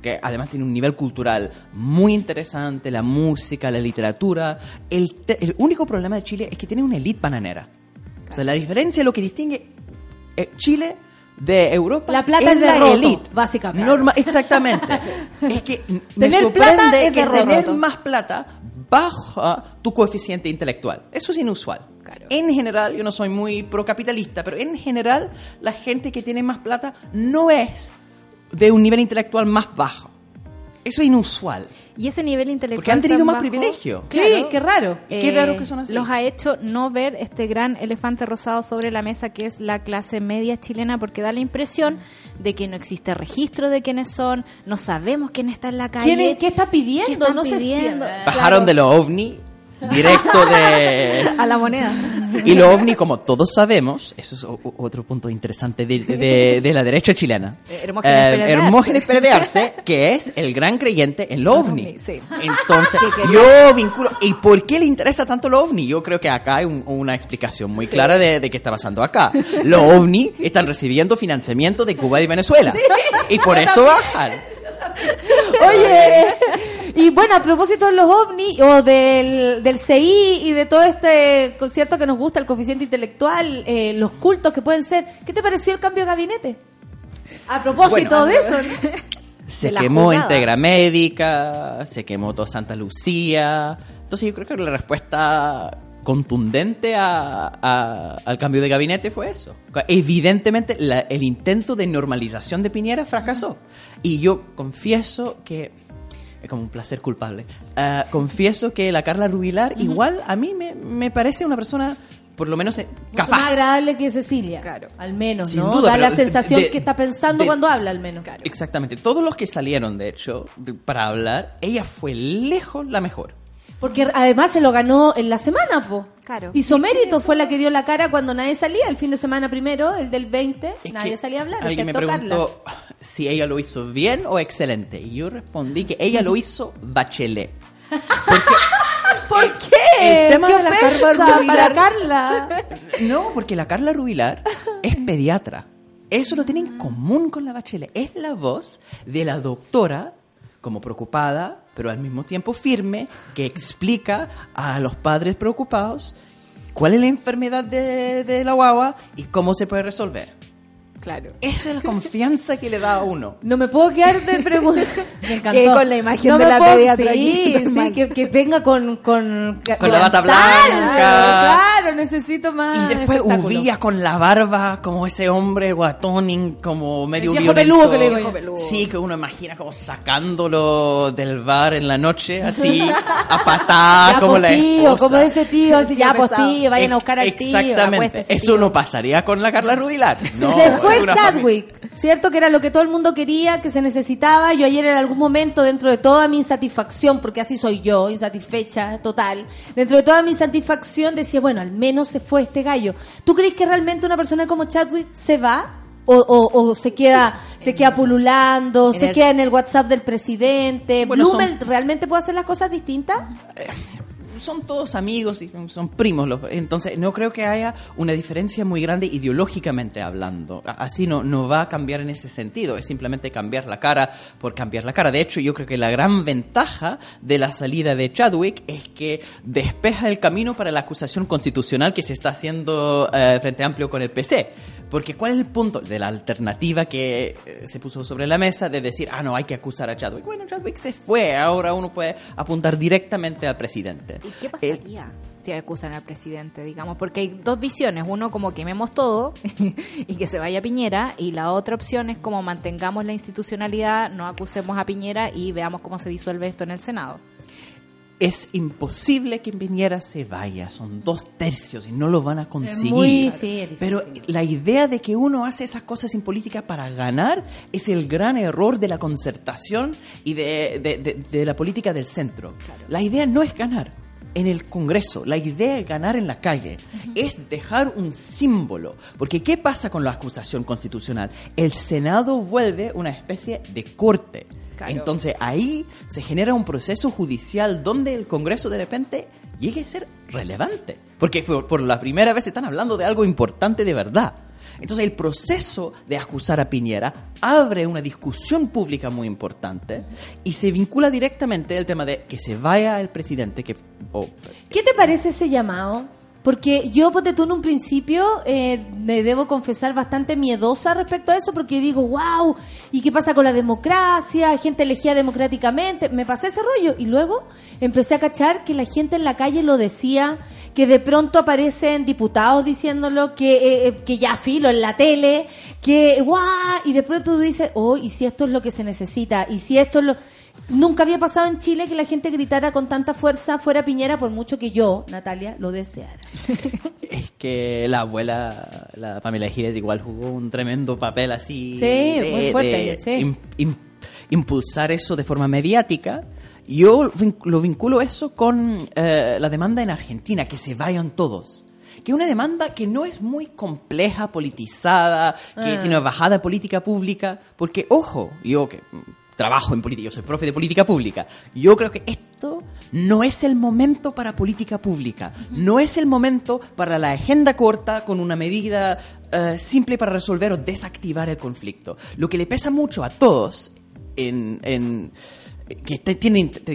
S11: que además tiene un nivel cultural muy interesante, la música, la literatura. El, el único problema de Chile es que tiene una elite bananera. O sea, la diferencia, lo que distingue eh, Chile de Europa
S2: La plata es
S11: la
S2: derroto,
S11: elite.
S2: básicamente.
S11: Norma, exactamente. es que me
S2: Tener plata
S11: sorprende
S2: es
S11: que tener más plata baja tu coeficiente intelectual. Eso es inusual. En general, yo no soy muy procapitalista, pero en general, la gente que tiene más plata no es de un nivel intelectual más bajo. Eso es inusual.
S3: Y ese nivel intelectual.
S11: Porque han tenido más
S3: bajo,
S11: privilegio.
S2: Sí, qué raro.
S11: Qué raro que son así.
S3: Los ha hecho no ver este gran elefante rosado sobre la mesa que es la clase media chilena porque da la impresión de que no existe registro de quiénes son, no sabemos quién está en la calle.
S2: ¿Quién es- ¿Qué está pidiendo?
S3: ¿Qué están
S2: no
S3: pidiendo?
S11: Bajaron de los ovni directo de...
S3: A la moneda.
S11: Y lo ovni, como todos sabemos, eso es otro punto interesante de, de- de la derecha chilena.
S3: Eh, Hermógenes de Arce,
S11: que es el gran creyente en lo ovni.
S3: Sí.
S11: Entonces, yo vinculo. ¿Y por qué le interesa tanto lo ovni? Yo creo que acá hay un- una explicación muy clara de, de qué está pasando acá. Los ovni están recibiendo financiamiento de Cuba y Venezuela. y por eso bajan.
S2: Oye, y bueno, a propósito de los ovnis o del, del CI y de todo este concierto que nos gusta, el coeficiente intelectual, eh, los cultos que pueden ser, ¿qué te pareció el cambio de gabinete? A propósito
S11: Bueno.
S2: de eso. ¿no?
S11: Se
S2: De
S11: quemó. Integra Médica, se quemó todo Santa Lucía. Entonces yo creo que la respuesta contundente a- a- al cambio de gabinete fue eso. Evidentemente la- el intento de normalización de Piñera fracasó. Y yo confieso que... Es como un placer culpable. Ah, confieso que la Carla Rubilar igual a mí me, me parece una persona por lo menos eh,
S2: Mucho
S11: capaz.
S2: más agradable que Cecilia. Claro. Al menos,
S11: Sin
S2: ¿no?
S11: duda,
S2: da la sensación
S11: de-
S2: que está pensando
S11: de-
S2: cuando habla, al menos.
S11: Exactamente. Todos los que salieron, de hecho, de- para hablar, ella fue lejos la mejor.
S2: Porque además se lo ganó en la semana, po.
S3: Claro.
S2: Hizo mérito, fue la que dio la cara cuando nadie salía, el fin de semana primero, el del 20, nadie salía a hablar,
S11: Alguien me
S2: Carla.
S11: preguntó si ella lo hizo bien o excelente. Y yo respondí que ella lo hizo bachelet.
S2: ¿Por qué?
S11: El tema
S2: ¡Qué
S11: de la Carla Rubilar-
S2: para Carla.
S11: No, porque la Carla Rubilar es pediatra. Eso lo tiene en común con la Bachelet. Es la voz de la doctora, como preocupada, pero al mismo tiempo firme, que explica a los padres preocupados cuál es la enfermedad de, la guagua y cómo se puede resolver.
S3: Claro.
S11: Esa es la confianza que le da a uno.
S2: No me puedo quedar de preguntar. Me encantó.
S3: Que con la imagen de
S2: me
S3: la pediatra
S2: Sí,
S3: aquí,
S2: sí, que, que venga con... Con,
S11: Con la bata blanca.
S2: Claro, necesito más
S11: Y después
S2: espectáculo.
S11: Uvilla con la barba, como ese hombre guatón, como medio
S2: viejo
S11: violento.
S2: peludo que le digo yo. Viejo.
S11: Sí, que uno imagina como sacándolo del bar en la noche, así, a patadas,
S2: Ya,
S11: como
S2: pues,
S11: la
S2: tío,
S11: esposa.
S2: como ese tío, así, ya, pues
S3: pesado.
S2: tío, vayan a buscar al tío.
S11: Exactamente. Eso no pasaría con la Carla Rubilar. No,
S2: fue Chadwick, ¿cierto? Que era lo que todo el mundo quería, que se necesitaba. Yo ayer en algún momento, dentro de toda mi insatisfacción, porque así soy yo, insatisfecha total, dentro de toda mi insatisfacción decía, bueno, al menos se fue este gallo. ¿Tú crees que realmente una persona como Chadwick se va? O, o- o se queda se queda pululando, se
S3: el-
S2: queda en el WhatsApp del presidente.
S11: Bueno, son-
S2: ¿Blumel realmente puede hacer las cosas distintas?
S11: Son todos amigos y son primos. los- entonces, no creo que haya una diferencia muy grande ideológicamente hablando. Así no, no va a cambiar en ese sentido. Es simplemente cambiar la cara por cambiar la cara. De hecho, yo creo que la gran ventaja de la salida de Chadwick es que despeja el camino para la acusación constitucional que se está haciendo eh, Frente Amplio con el PC. Porque ¿cuál es el punto de la alternativa que eh, se puso sobre la mesa de decir, ah, no, hay que acusar a Chadwick? Bueno, Chadwick se fue, ahora uno puede apuntar directamente al presidente.
S3: ¿Y qué pasaría si acusan al presidente, digamos? Porque hay dos visiones. Uno, como quememos todo y que se vaya Piñera. Y la otra opción es como mantengamos la institucionalidad, no acusemos a Piñera y veamos cómo se disuelve esto en el Senado.
S11: Es imposible que Piñera se vaya, son dos tercios y no lo van a conseguir.
S2: muy- sí, es
S11: Pero la idea de que uno hace esas cosas en política para ganar es el gran error de la concertación y de, de- de- de la política del centro. La idea no es ganar en el Congreso, la idea es ganar en la calle, es dejar un símbolo. Porque ¿qué pasa con la acusación constitucional? El Senado vuelve una especie de corte.
S3: Claro.
S11: Entonces ahí se genera un proceso judicial donde el Congreso de repente llegue a ser relevante. Porque por, por la primera vez están hablando de algo importante de verdad. Entonces el proceso de acusar a Piñera abre una discusión pública muy importante y se vincula directamente el tema de que se vaya el presidente, que o-
S2: ¿Qué te parece ese llamado? Porque yo, ponte tú en un principio, eh, me debo confesar bastante miedosa respecto a eso, porque digo, wow, ¿y qué pasa con la democracia? Gente elegida democráticamente. Me pasé ese rollo y luego empecé a cachar que la gente en la calle lo decía, que de pronto aparecen diputados diciéndolo, que, eh, eh, que ya filo en la tele, que guau, y de pronto tú dices, oh, ¿y si esto es lo que se necesita? ¿Y si esto es lo...? Nunca había pasado en Chile que la gente gritara con tanta fuerza fuera Piñera, por mucho que yo, Natalia, lo deseara.
S11: es que la abuela, la Pamela Giles, igual jugó un tremendo papel así.
S2: Sí, muy fuerte,
S11: de
S2: sí.
S11: im- im- impulsar eso de forma mediática. Yo lo vinculo eso con eh, la demanda en Argentina, que se vayan todos. Que una demanda que no es muy compleja, politizada, que
S2: Ah.
S11: tiene una bajada política pública. Porque, ojo, yo que trabajo en política, yo soy profe de política pública, yo creo que esto no es el momento para política pública, no es el momento para la agenda corta con una medida eh, simple para resolver o desactivar el conflicto. Lo que le pesa mucho a todos en, en- que, te-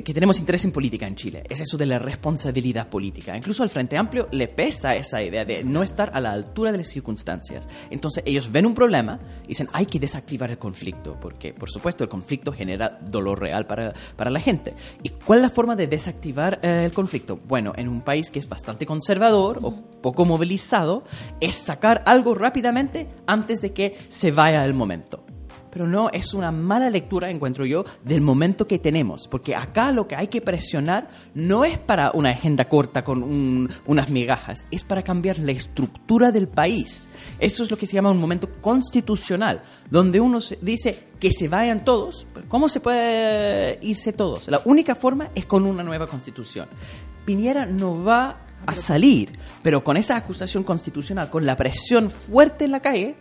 S11: que tenemos interés en política en Chile. Es eso de la responsabilidad política. Incluso al Frente Amplio le pesa esa idea de no estar a la altura de las circunstancias. Entonces ellos ven un problema y dicen hay que desactivar el conflicto, porque por supuesto el conflicto genera dolor real para, para la gente. ¿Y cuál es la forma de desactivar eh, el conflicto? Bueno, en un país que es bastante conservador o poco movilizado, es sacar algo rápidamente antes de que se vaya el momento. Pero no, es una mala lectura, encuentro yo, del momento que tenemos. Porque acá lo que hay que presionar no es para una agenda corta con un- unas migajas, es para cambiar la estructura del país. Eso es lo que se llama un momento constitucional, donde uno dice que se vayan todos. ¿Cómo se puede irse todos? La única forma es con una nueva constitución. Piñera no va a salir, pero con esa acusación constitucional, con la presión fuerte en la calle,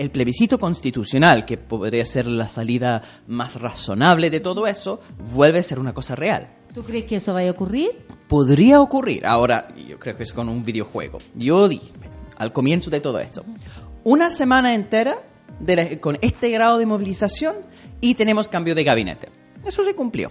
S11: el plebiscito constitucional, que podría ser la salida más razonable de todo eso, vuelve a ser una cosa real.
S2: ¿Tú crees que eso vaya a ocurrir?
S11: Podría ocurrir, ahora yo creo que es con un videojuego. Yo dije, al comienzo de todo esto, una semana entera de la- con este grado de movilización y tenemos cambio de gabinete. Eso se cumplió.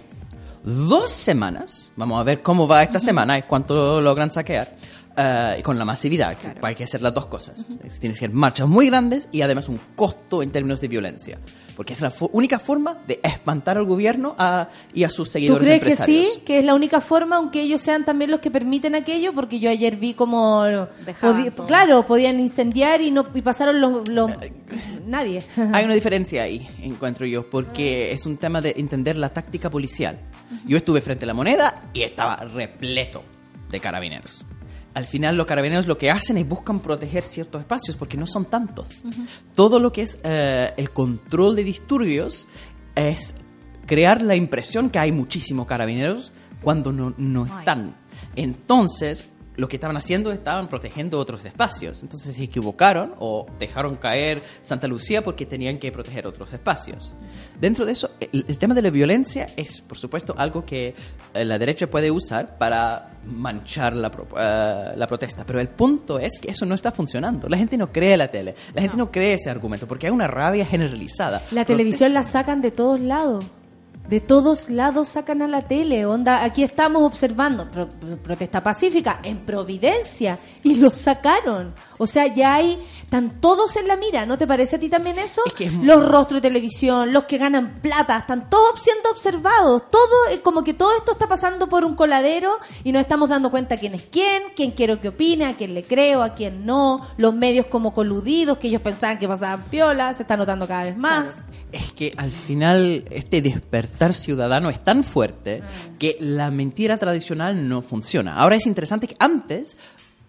S11: Dos semanas, vamos a ver cómo va esta semana y cuánto logran saquear, eh, y con la masividad, que hay que hacer las dos cosas. Es- Tienes que hacer marchas muy grandes y además un costo en términos de violencia. Porque es la fo- única forma de espantar al gobierno a- y a sus
S2: ¿Tú
S11: seguidores
S2: crees que
S11: empresarios.
S2: sí? Que es la única forma, aunque ellos sean también los que permiten aquello, porque yo ayer vi como...
S3: Todo.
S2: claro, podían incendiar y no y pasaron los... los- nadie.
S11: Hay una diferencia ahí, encuentro yo, porque es un tema de entender la táctica policial. Yo estuve frente a la moneda y estaba repleto de carabineros. Al final los carabineros lo que hacen es buscan proteger ciertos espacios porque no son tantos. Todo lo que es eh, el control de disturbios es crear la impresión que hay muchísimos carabineros cuando no, no están. Entonces, lo que estaban haciendo estaban protegiendo otros espacios. Entonces se equivocaron o dejaron caer Santa Lucía porque tenían que proteger otros espacios. Dentro de eso, el, el tema de la violencia es, por supuesto, algo que eh, la derecha puede usar para manchar la, eh, la protesta. Pero el punto es que eso no está funcionando. La gente no cree la tele, la gente no cree ese argumento porque hay una rabia generalizada.
S2: La televisión la sacan de todos lados. De todos lados sacan a la tele. Onda, aquí estamos observando pro- pro- protesta pacífica en Providencia y lo sacaron. O sea, ya hay, están todos en la mira. ¿No te parece a ti también eso? Los rostros de televisión, los que ganan plata, están todos siendo observados. Todo, eh, como que todo esto está pasando por un coladero y nos estamos dando cuenta quién es quién, quién quiero que opine, a quién le creo, a quién no. Los medios como coludidos que ellos pensaban que pasaban piola, se está notando cada vez más.
S11: Es que al final este despertar ciudadano es tan fuerte que la mentira tradicional no funciona. Ahora es interesante que antes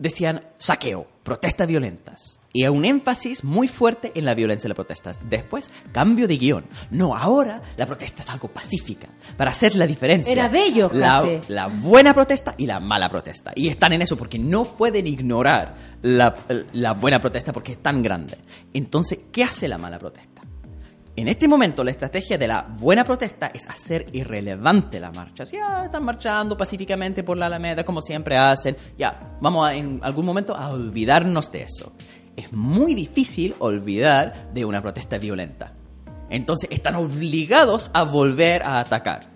S11: decían saqueo, protestas violentas. Y un énfasis muy fuerte en la violencia de las protestas. Después, cambio de guion. No, ahora la protesta es algo pacífica, para hacer la diferencia.
S2: Era bello,
S11: la,
S2: casi.
S11: la buena protesta y la mala protesta. Y están en eso porque no pueden ignorar la, la buena protesta porque es tan grande. Entonces, ¿qué hace la mala protesta? En este momento la estrategia de la buena protesta es hacer irrelevante la marcha. Ya están marchando pacíficamente por la Alameda como siempre hacen. Ya, vamos en algún momento a olvidarnos de eso. Es muy difícil olvidar de una protesta violenta. Entonces están obligados a volver a atacar.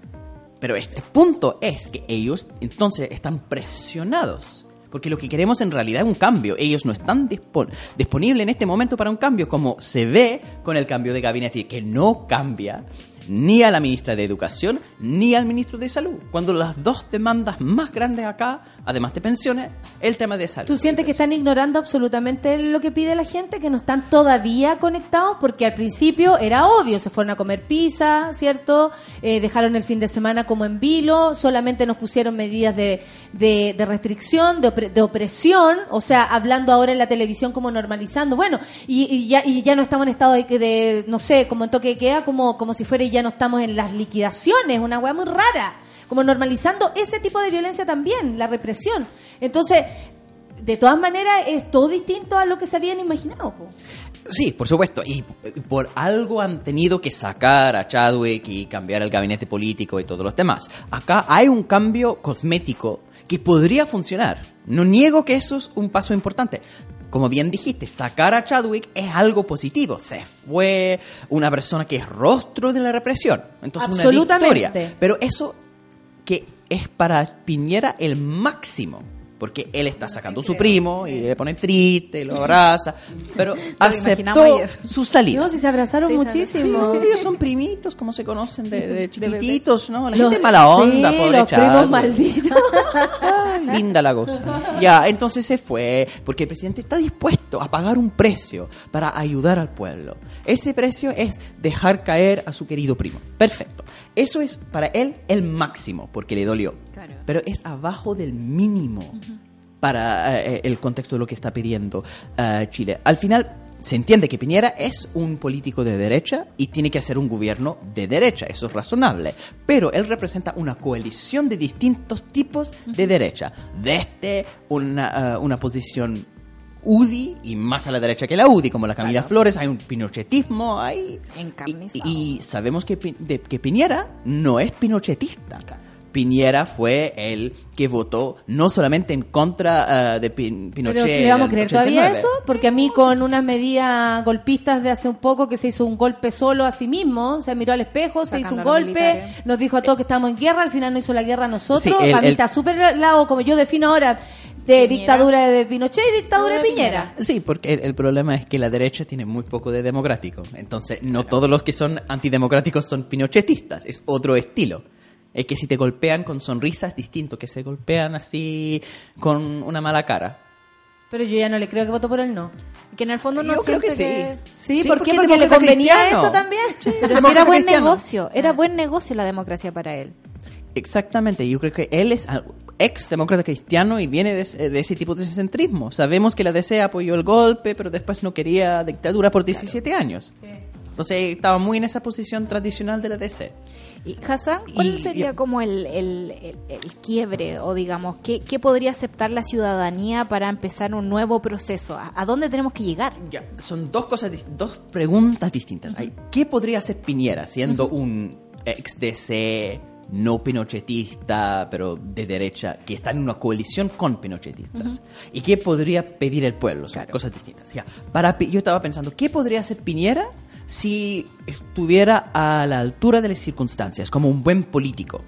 S11: Pero este punto es que ellos entonces están presionados. Porque lo que queremos en realidad es un cambio. Ellos no están dispo- disponibles en este momento para un cambio, como se ve con el cambio de gabinete, que no cambia ni a la ministra de Educación ni al ministro de Salud. Cuando las dos demandas más grandes acá, además de pensiones, el tema de salud.
S2: ¿Tú sientes que están ignorando absolutamente lo que pide la gente? ¿Que no están todavía conectados? Porque al principio era obvio, se fueron a comer pizza, ¿cierto? Eh, dejaron el fin de semana como en vilo, solamente nos pusieron medidas de, de, restricción, de, opre- de opresión, o sea, hablando ahora en la televisión como normalizando. Bueno, y, y ya, y ya no estamos en estado de, de, no sé, como en toque de queda, como, como si fuera y ya no estamos en las liquidaciones, una weá muy rara. Como normalizando ese tipo de violencia también, la represión. Entonces, de todas maneras, es todo distinto a lo que se habían imaginado.
S11: Sí, por supuesto. Y por algo han tenido que sacar a Chadwick y cambiar el gabinete político y todos los demás. Acá hay un cambio cosmético que podría funcionar. No niego que eso es un paso importante. como bien dijiste, sacar a Chadwick es algo positivo. Se fue una persona que es rostro de la represión. Entonces, una
S2: Absolutamente.
S11: victoria. Pero eso que es para Piñera el máximo. Porque él está sacando a su primo y le pone triste, lo abraza. Pero aceptó su salida.
S2: No, si se abrazaron
S3: Sí,
S2: muchísimo.
S11: Sí, ellos son primitos, como se conocen de, de chiquititos, ¿no? La
S2: Los-
S11: gente mala onda,
S2: sí,
S11: pobre
S2: los primos malditos.
S11: Ay, linda la cosa. Ya, entonces se fue, porque el presidente está dispuesto a pagar un precio para ayudar al pueblo. Ese precio es dejar caer a su querido primo. Perfecto. Eso es para él el máximo, porque le dolió.
S3: Claro.
S11: Pero es abajo del mínimo para eh, el contexto de lo que está pidiendo eh, Chile. Al final, se entiende que Piñera es un político de derecha y tiene que hacer un gobierno de derecha, eso es razonable. Pero él representa una coalición de distintos tipos de derecha, desde una, eh, una posición UDI y más a la derecha que la UDI, como la Camila Flores, hay un pinochetismo ahí. Y, y sabemos que, Pi- de- que Piñera no es pinochetista. Piñera fue el que votó no solamente en contra eh, de Pin- Pinochet.
S2: Pero ¿le vamos a creer todavía
S11: 89.
S2: eso? Porque a mí con unas medidas golpistas de hace un poco que se hizo un golpe solo a sí mismo, se miró al espejo, se hizo un
S3: a
S2: golpe,
S3: militares.
S2: nos dijo a todos que estamos en guerra, al final no hizo la guerra a nosotros,
S11: Sí, el-
S2: para mí
S11: el-
S2: está súper al lado, como yo defino ahora, de dictadura de Pinochet y dictadura de Piñera.
S11: Sí, porque el, el problema es que la derecha tiene muy poco de democrático. Entonces, no todos los que son antidemocráticos son pinochetistas. Es otro estilo. Es que si te golpean con sonrisas es distinto que se golpean así con una mala cara.
S2: Pero yo ya no le creo que votó por el no.
S3: Que en el fondo no
S11: Yo creo que
S3: siente
S2: Sí,
S11: Sí,
S2: ¿por
S11: porque
S2: qué?
S11: es
S2: Porque le convenía
S11: cristiano.
S2: esto también.
S3: Pero si era buen
S11: cristiano.
S3: negocio, era buen negocio la democracia para él.
S11: Exactamente, yo creo que él es ex demócrata cristiano y viene de, de ese tipo de centrismo. Sabemos que la DC apoyó el golpe, pero después no quería dictadura por 17 años. Entonces estaba muy en esa posición tradicional de la DC.
S3: Y Hassan, ¿cuál
S11: Y-
S3: sería
S11: y-
S3: como el, el- el- el quiebre o digamos, ¿qué, qué podría aceptar la ciudadanía para empezar un nuevo proceso? ¿A, a dónde tenemos que llegar?
S11: Ya, son dos cosas, dos preguntas distintas. Hay, ¿Qué podría hacer Piñera siendo un ex DC no pinochetista, pero de derecha, que está en una coalición con pinochetistas? ¿Y qué podría pedir el pueblo? Son cosas distintas. Ya, para, yo estaba pensando, ¿qué podría hacer Piñera si estuviera a la altura de las circunstancias, como un buen político?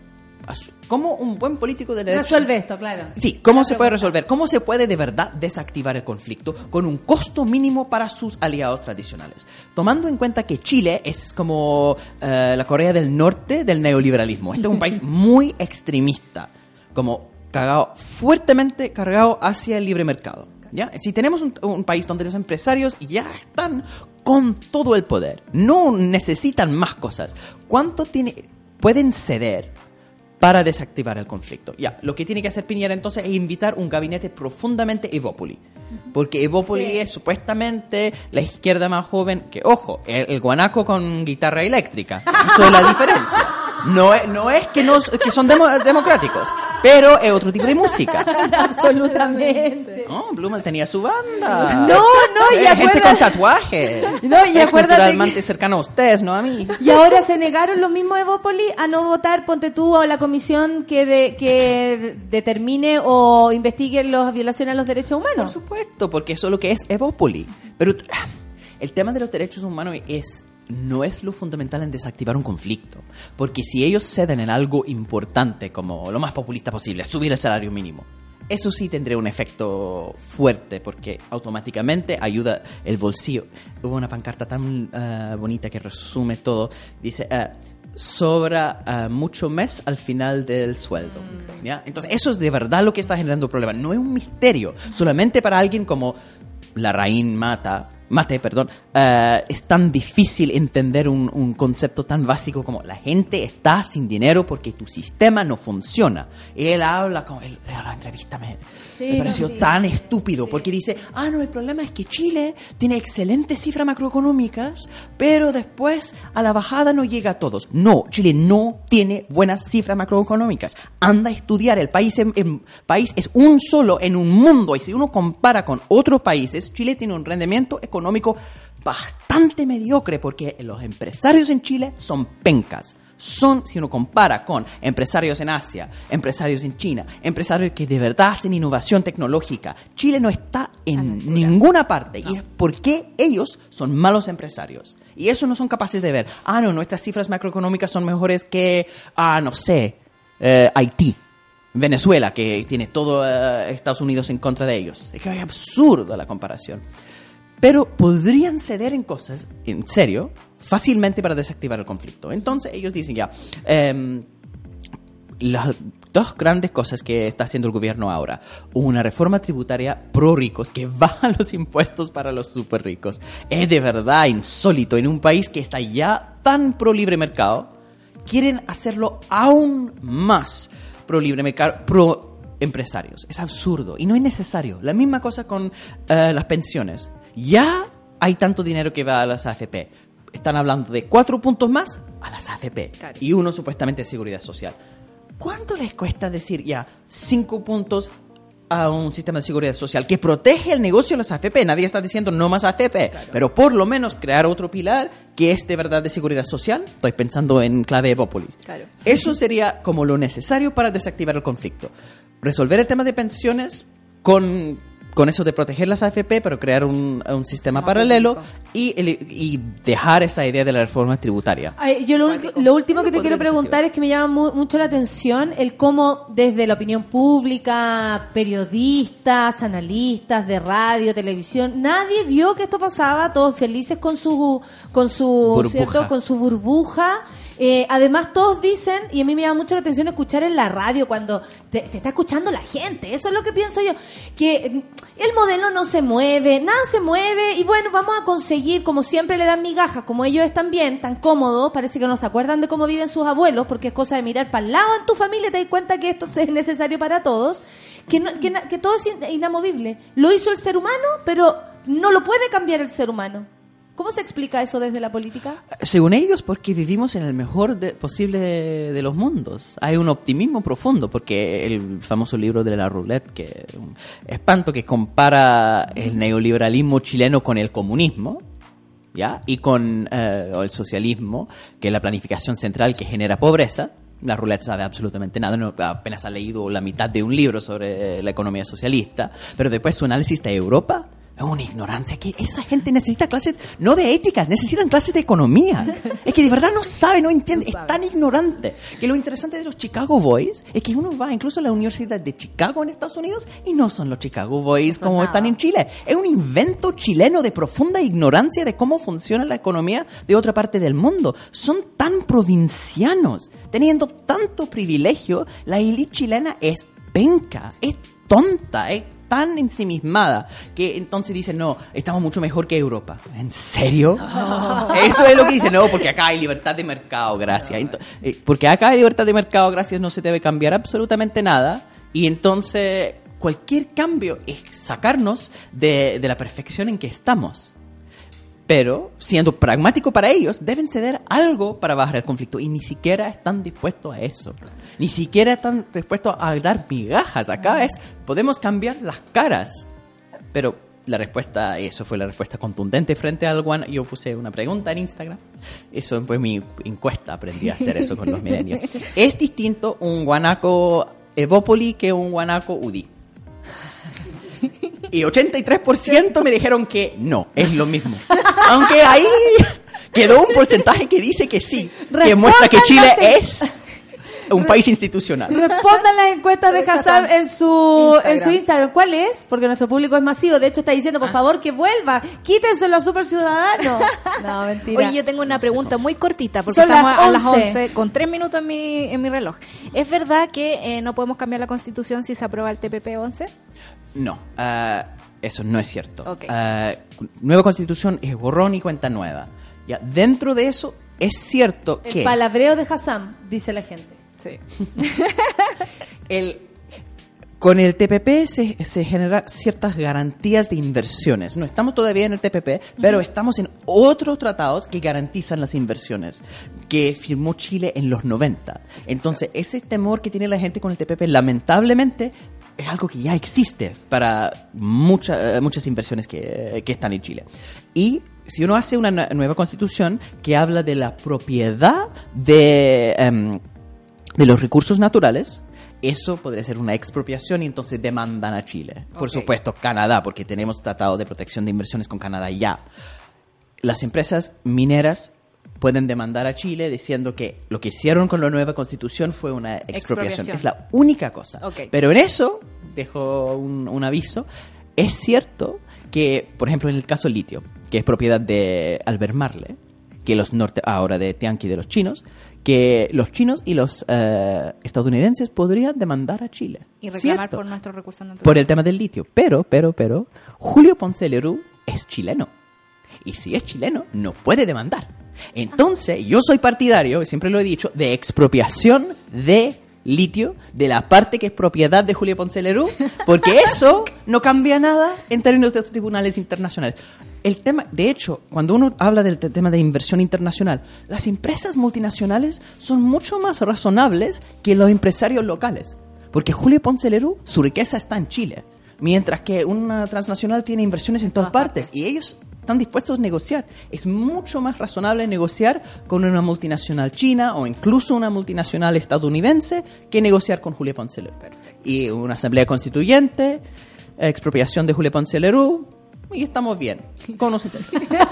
S11: Como un buen político de derecha.
S2: Resuelve esto, claro.
S11: Sí, ¿cómo se puede resolver? ¿Cómo se puede de verdad desactivar el conflicto con un costo mínimo para sus aliados tradicionales? Tomando en cuenta que Chile es como eh, la Corea del Norte del neoliberalismo. Este es un país muy extremista, como cargado, fuertemente cargado hacia el libre mercado. ¿Ya? Si tenemos un, un país donde los empresarios ya están con todo el poder, no necesitan más cosas, ¿cuánto tiene, pueden ceder para desactivar el conflicto. Ya, lo que tiene que hacer Piñera entonces es invitar un gabinete profundamente Evópoli. Porque Evópoli es supuestamente la izquierda más joven que, ojo, el, el guanaco con guitarra eléctrica. Eso es la diferencia. No es, no es que, no, que son demo- democráticos, pero es otro tipo de música.
S2: Absolutamente.
S11: No, Blumen tenía su banda.
S2: No, no, y
S11: Gente con tatuajes.
S2: No, y
S11: Es culturalmente cercano a ustedes, no a mí.
S2: Y ahora se negaron los mismos Evópoli a no votar, ponte tú, a la comisión que, de- que determine o investigue las violaciones a los derechos
S11: Por
S2: humanos.
S11: Supuesto, porque eso es lo que es Evópoli. Pero ah, el tema de los derechos humanos es no es lo fundamental en desactivar un conflicto. Porque si ellos ceden en algo importante, como lo más populista posible, subir el salario mínimo, eso sí tendría un efecto fuerte, porque automáticamente ayuda el bolsillo. Hubo una pancarta tan ah, bonita que resume todo. Dice, ah, sobra ah, mucho mes al final del sueldo. ¿ya? Entonces, eso es de verdad lo que está generando problemas. No es un misterio. Solamente para alguien como la Raín Mata, Mate, perdón, eh, es tan difícil entender un, un concepto tan básico como la gente está sin dinero porque tu sistema no funciona. Él habla como, él, la entrevista me,
S2: Sí,
S11: me pareció
S2: no, sí.
S11: tan estúpido porque dice, ah, no, el problema es que Chile tiene excelentes cifras macroeconómicas, pero después a la bajada no llega a todos. No, Chile no tiene buenas cifras macroeconómicas. Anda a estudiar, el país, en- en- país es un solo en un mundo y si uno compara con otros países, Chile tiene un rendimiento económico bastante mediocre porque los empresarios en Chile son pencas. son, si uno compara con empresarios en Asia, empresarios en China, empresarios que de verdad hacen innovación tecnológica, Chile no está en ninguna parte. Y es porque ellos son malos empresarios. Y eso no son capaces de ver. Ah, no, nuestras cifras macroeconómicas son mejores que, ah, no sé, eh, Haití. Venezuela, que tiene todo eh, Estados Unidos en contra de ellos. Es que es absurdo la comparación. Pero podrían ceder en cosas, en serio, fácilmente para desactivar el conflicto. Entonces ellos dicen ya, em, las dos grandes cosas que está haciendo el gobierno ahora. Una reforma tributaria pro ricos que baja los impuestos para los super ricos. Es de verdad insólito en un país que está ya tan pro libre mercado. Quieren hacerlo aún más pro libre mercado, pro empresarios. Es absurdo y no es necesario. La misma cosa con eh, las pensiones. Ya hay tanto dinero que va a las AFP. Están hablando de cuatro puntos más a las AFP y uno supuestamente de seguridad social. ¿Cuánto les cuesta decir ya cinco puntos a un sistema de seguridad social que protege el negocio de las AFP? Nadie está diciendo no más AFP, pero por lo menos crear otro pilar que es de verdad de seguridad social. Estoy pensando en clave Evópolis. Eso sería como lo necesario para desactivar el conflicto. Resolver el tema de pensiones con, con eso de proteger las AFP, pero crear un, un sistema paralelo y, el- y dejar esa idea de la reforma tributaria.
S2: Ay, yo lo, lo último que te quiero preguntar es que me llama mu- mucho la atención el cómo desde la opinión pública, periodistas, analistas de radio, televisión, nadie vio que esto pasaba, todos felices con su con su
S12: Burbuja.
S2: ¿cierto? con su burbuja. Eh, además todos dicen, y a mí me llama mucho la atención escuchar en la radio cuando te, está escuchando la gente, eso es lo que pienso yo, que mm, el modelo no se mueve, nada se mueve, y bueno, vamos a conseguir, como siempre le dan migajas, como ellos están bien, tan cómodos, parece que no se acuerdan de cómo viven sus abuelos, porque es cosa de mirar para el lado en tu familia y te das cuenta que esto es necesario para todos, que, no- que, todo es in- inamovible. Lo hizo el ser humano, pero no lo puede cambiar el ser humano. ¿Cómo se explica eso desde la política?
S11: Según ellos, porque vivimos en el mejor de- posible de, de los mundos. Hay un optimismo profundo, porque el famoso libro de la roulette, que un espanto que compara el neoliberalismo chileno con el comunismo, ¿ya? Y con eh, el socialismo, que es la planificación central que genera pobreza. La roulette sabe absolutamente nada, no, apenas ha leído la mitad de un libro sobre la economía socialista, pero después su análisis de Europa es una ignorancia que esa gente necesita clases, no de éticas, necesitan clases de economía. Es que de verdad no sabe, no entiende, es tan ignorante. Que lo interesante de los Chicago Boys es que uno va incluso a la Universidad de Chicago en Estados Unidos y no son los Chicago Boys como están en Chile. Es un invento chileno de profunda ignorancia de cómo funciona la economía de otra parte del mundo. Son tan provincianos, teniendo tanto privilegio, la élite chilena es penca, es tonta, es tan ensimismada que entonces dicen, no, estamos mucho mejor que Europa. ¿En serio? Eso es lo que dicen, no, porque acá hay libertad de mercado, gracias. Ento- eh, porque acá hay libertad de mercado, gracias, no se debe cambiar absolutamente nada. Y entonces cualquier cambio es sacarnos de, de la perfección en que estamos. Pero, siendo pragmático para ellos, deben ceder algo para bajar el conflicto. Y ni siquiera están dispuestos a eso. Ni siquiera están dispuestos a dar migajas. Acá es, podemos cambiar las caras. Pero la respuesta, eso fue la respuesta contundente frente al One. Yo puse una pregunta en Instagram. Eso fue mi encuesta. Aprendí a hacer eso con los milenios. Es distinto un guanaco Evópoli que un guanaco UDI. Y 83% me dijeron que no, es lo mismo. Aunque ahí quedó un porcentaje que dice que sí, que muestra que Chile es un país institucional.
S2: Respondan las encuestas de Hassan en su,
S3: Instagram.
S2: en su Instagram. ¿Cuál es? Porque nuestro público es masivo. De hecho, está diciendo,
S3: Ah.
S2: por favor, que vuelva. Quítense los super ciudadanos. No, mentira.
S3: Oye, yo tengo una pregunta muy cortita, porque
S2: Son
S3: estamos
S2: las
S3: a las
S2: 11.
S3: 11, con tres minutos en mi, en mi reloj. ¿Es verdad que eh, no podemos cambiar la constitución si se aprueba el TPP 11?
S11: No, ah, eso no es cierto. Ah, nueva constitución es borrón y cuenta nueva. Ya, dentro de eso es cierto
S2: El
S11: que
S2: palabreo de Hassan, dice la gente.
S3: Sí.
S11: el, con el TPP se, se generan ciertas garantías de inversiones. No estamos todavía en el TPP, pero estamos en otros tratados que garantizan las inversiones que firmó Chile en los 90. Entonces, ese temor que tiene la gente con el TPP, lamentablemente, es algo que ya existe para mucha- eh, muchas inversiones que, que están en Chile. Y si uno hace una nue- nueva constitución que habla de la propiedad de, em, de los recursos naturales, eso podría ser una expropiación y entonces demandan a Chile. Por
S3: Ok.
S11: supuesto, Canadá, porque tenemos tratado de protección de inversiones con Canadá ya. Las empresas mineras pueden demandar a Chile diciendo que lo que hicieron con la nueva constitución fue una expropiación.
S3: Expropiación.
S11: Es la única cosa.
S3: Ok.
S11: Pero en eso, dejo un, un aviso, es cierto que, por ejemplo, en el caso litio, que es propiedad de Albert Marle, que los norte, ahora de Tianqi de los chinos, que los chinos y los eh, estadounidenses podrían demandar a Chile.
S3: Y reclamar
S11: ¿Cierto?
S3: por nuestros recursos naturales.
S11: Por el tema del litio. Pero, pero, pero, Julio Ponce Lerú es chileno. Y si es chileno, no puede demandar. Entonces, yo soy partidario, y siempre lo he dicho, de expropiación de litio de la parte que es propiedad de Julio Ponce Lerú, porque eso no cambia nada en términos de los tribunales internacionales. El tema, de hecho, cuando uno habla del te- tema de inversión internacional, las empresas multinacionales son mucho más razonables que los empresarios locales. Porque Julio Ponce Lerú, su riqueza está en Chile. Mientras que una transnacional tiene inversiones en todas partes y ellos están dispuestos a negociar. Es mucho más razonable negociar con una multinacional china o incluso una multinacional estadounidense que negociar con Julio Ponce Lerú. Y una asamblea constituyente, expropiación de Julio Ponce Lerú, y estamos bien. ¿Cómo nos entendemos?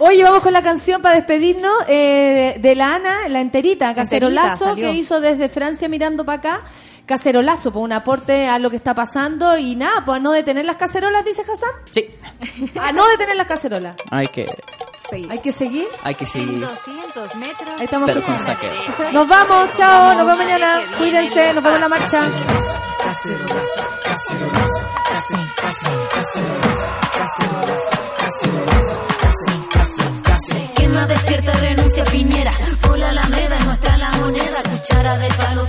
S2: Oye, vamos con la canción para despedirnos eh, de, de la Ana, la enterita, Cacerolazo, que hizo desde Francia mirando para acá. Cacerolazo, por un aporte a lo que está pasando y nada, pues a no detener las cacerolas, dice Hassan.
S11: Sí.
S2: A no detener las cacerolas.
S11: Hay que,
S2: Hay que seguir.
S11: hay que seguir.
S1: 200 metros.
S2: Ahí estamos
S11: Pero con saque.
S2: Nos vamos, chao, nos vemos mañana. Cuídense, nos vemos en la marcha.
S13: Quema, despierta, renuncia, Piñera. Por la alameda, nuestra la moneda. Cuchara de palo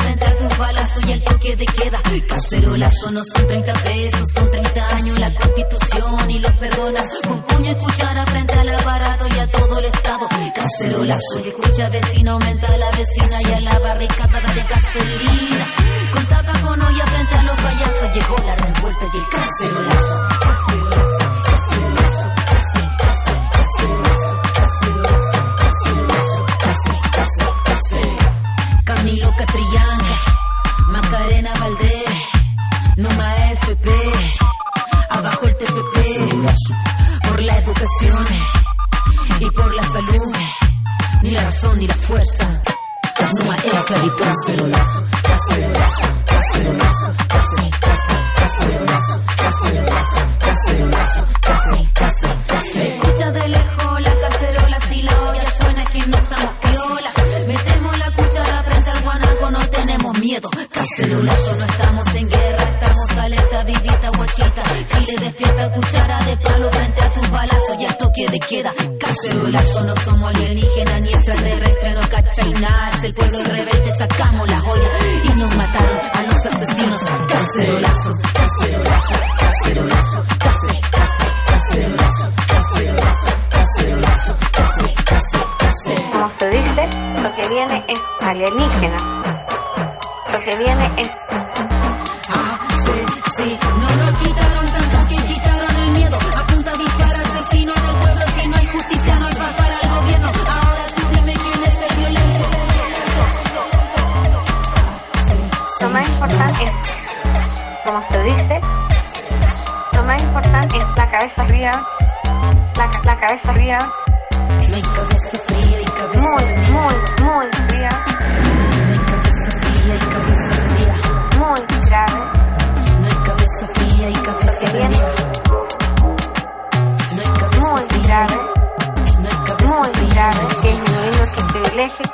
S13: a balazos y el toque de queda. Cacerolazo no son 30 pesos, son 30 años la constitución y los perdonas. Con puño y cuchara frente al aparato y a todo el Estado. Cacerolazo, y escucha vecino, aumenta la vecina y a la barricada de gasolina. Con tapa con olla frente a los payasos llegó la revuelta y el cacerolazo. Cacerolazo, cacerolazo, cacerolazo. Camilo Catrillán, Macarena Valdés, Numa FP, abajo el TPP, por la educación y por la salud, ni la razón ni la fuerza. Numa esclavitud, cacerolazo, cacerolazo, cacerolazo, casi, casi, cacerolazo, cacerolazo, cacerolazo, casi, casi. Escucha de lejos la cacerola, si la olla suena que no estamos miedo. Cacerolazo, no estamos en guerra, estamos alerta, vivita, guachita. Chile despierta, cuchara de palo frente a tus balazos y al toque de queda. Cacerolazo, no somos alienígenas ni extraterrestres, no cacháis nada. Es el pueblo rebelde, sacamos la joya y nos mataron a los asesinos. Cacerolazo, cacerolazo, cacerolazo, cace, cace, cacerolazo, cacerolazo, cacerolazo, cace, cace, cace.
S12: Como se dice, lo que viene es alienígena. Lo que viene es
S13: Ah, sí, sí, no lo quitaron tanto que quitaron el miedo. Apunta, dispara, asesino del pueblo. Si no hay justicia, no hay paz para el gobierno. Ahora tú dime quién es el violento.
S12: lo más importante es, como se dice, lo más importante es la cabeza arriba, la, ca- la cabeza arriba, muy, muy, muy grave,
S13: No hay cabeza fría y cabeza fría. No hay cabeza
S12: muy
S13: fría.
S12: grave,
S13: No hay cabeza
S12: muy
S13: fría.
S12: grave, que privilegios, que privilegios,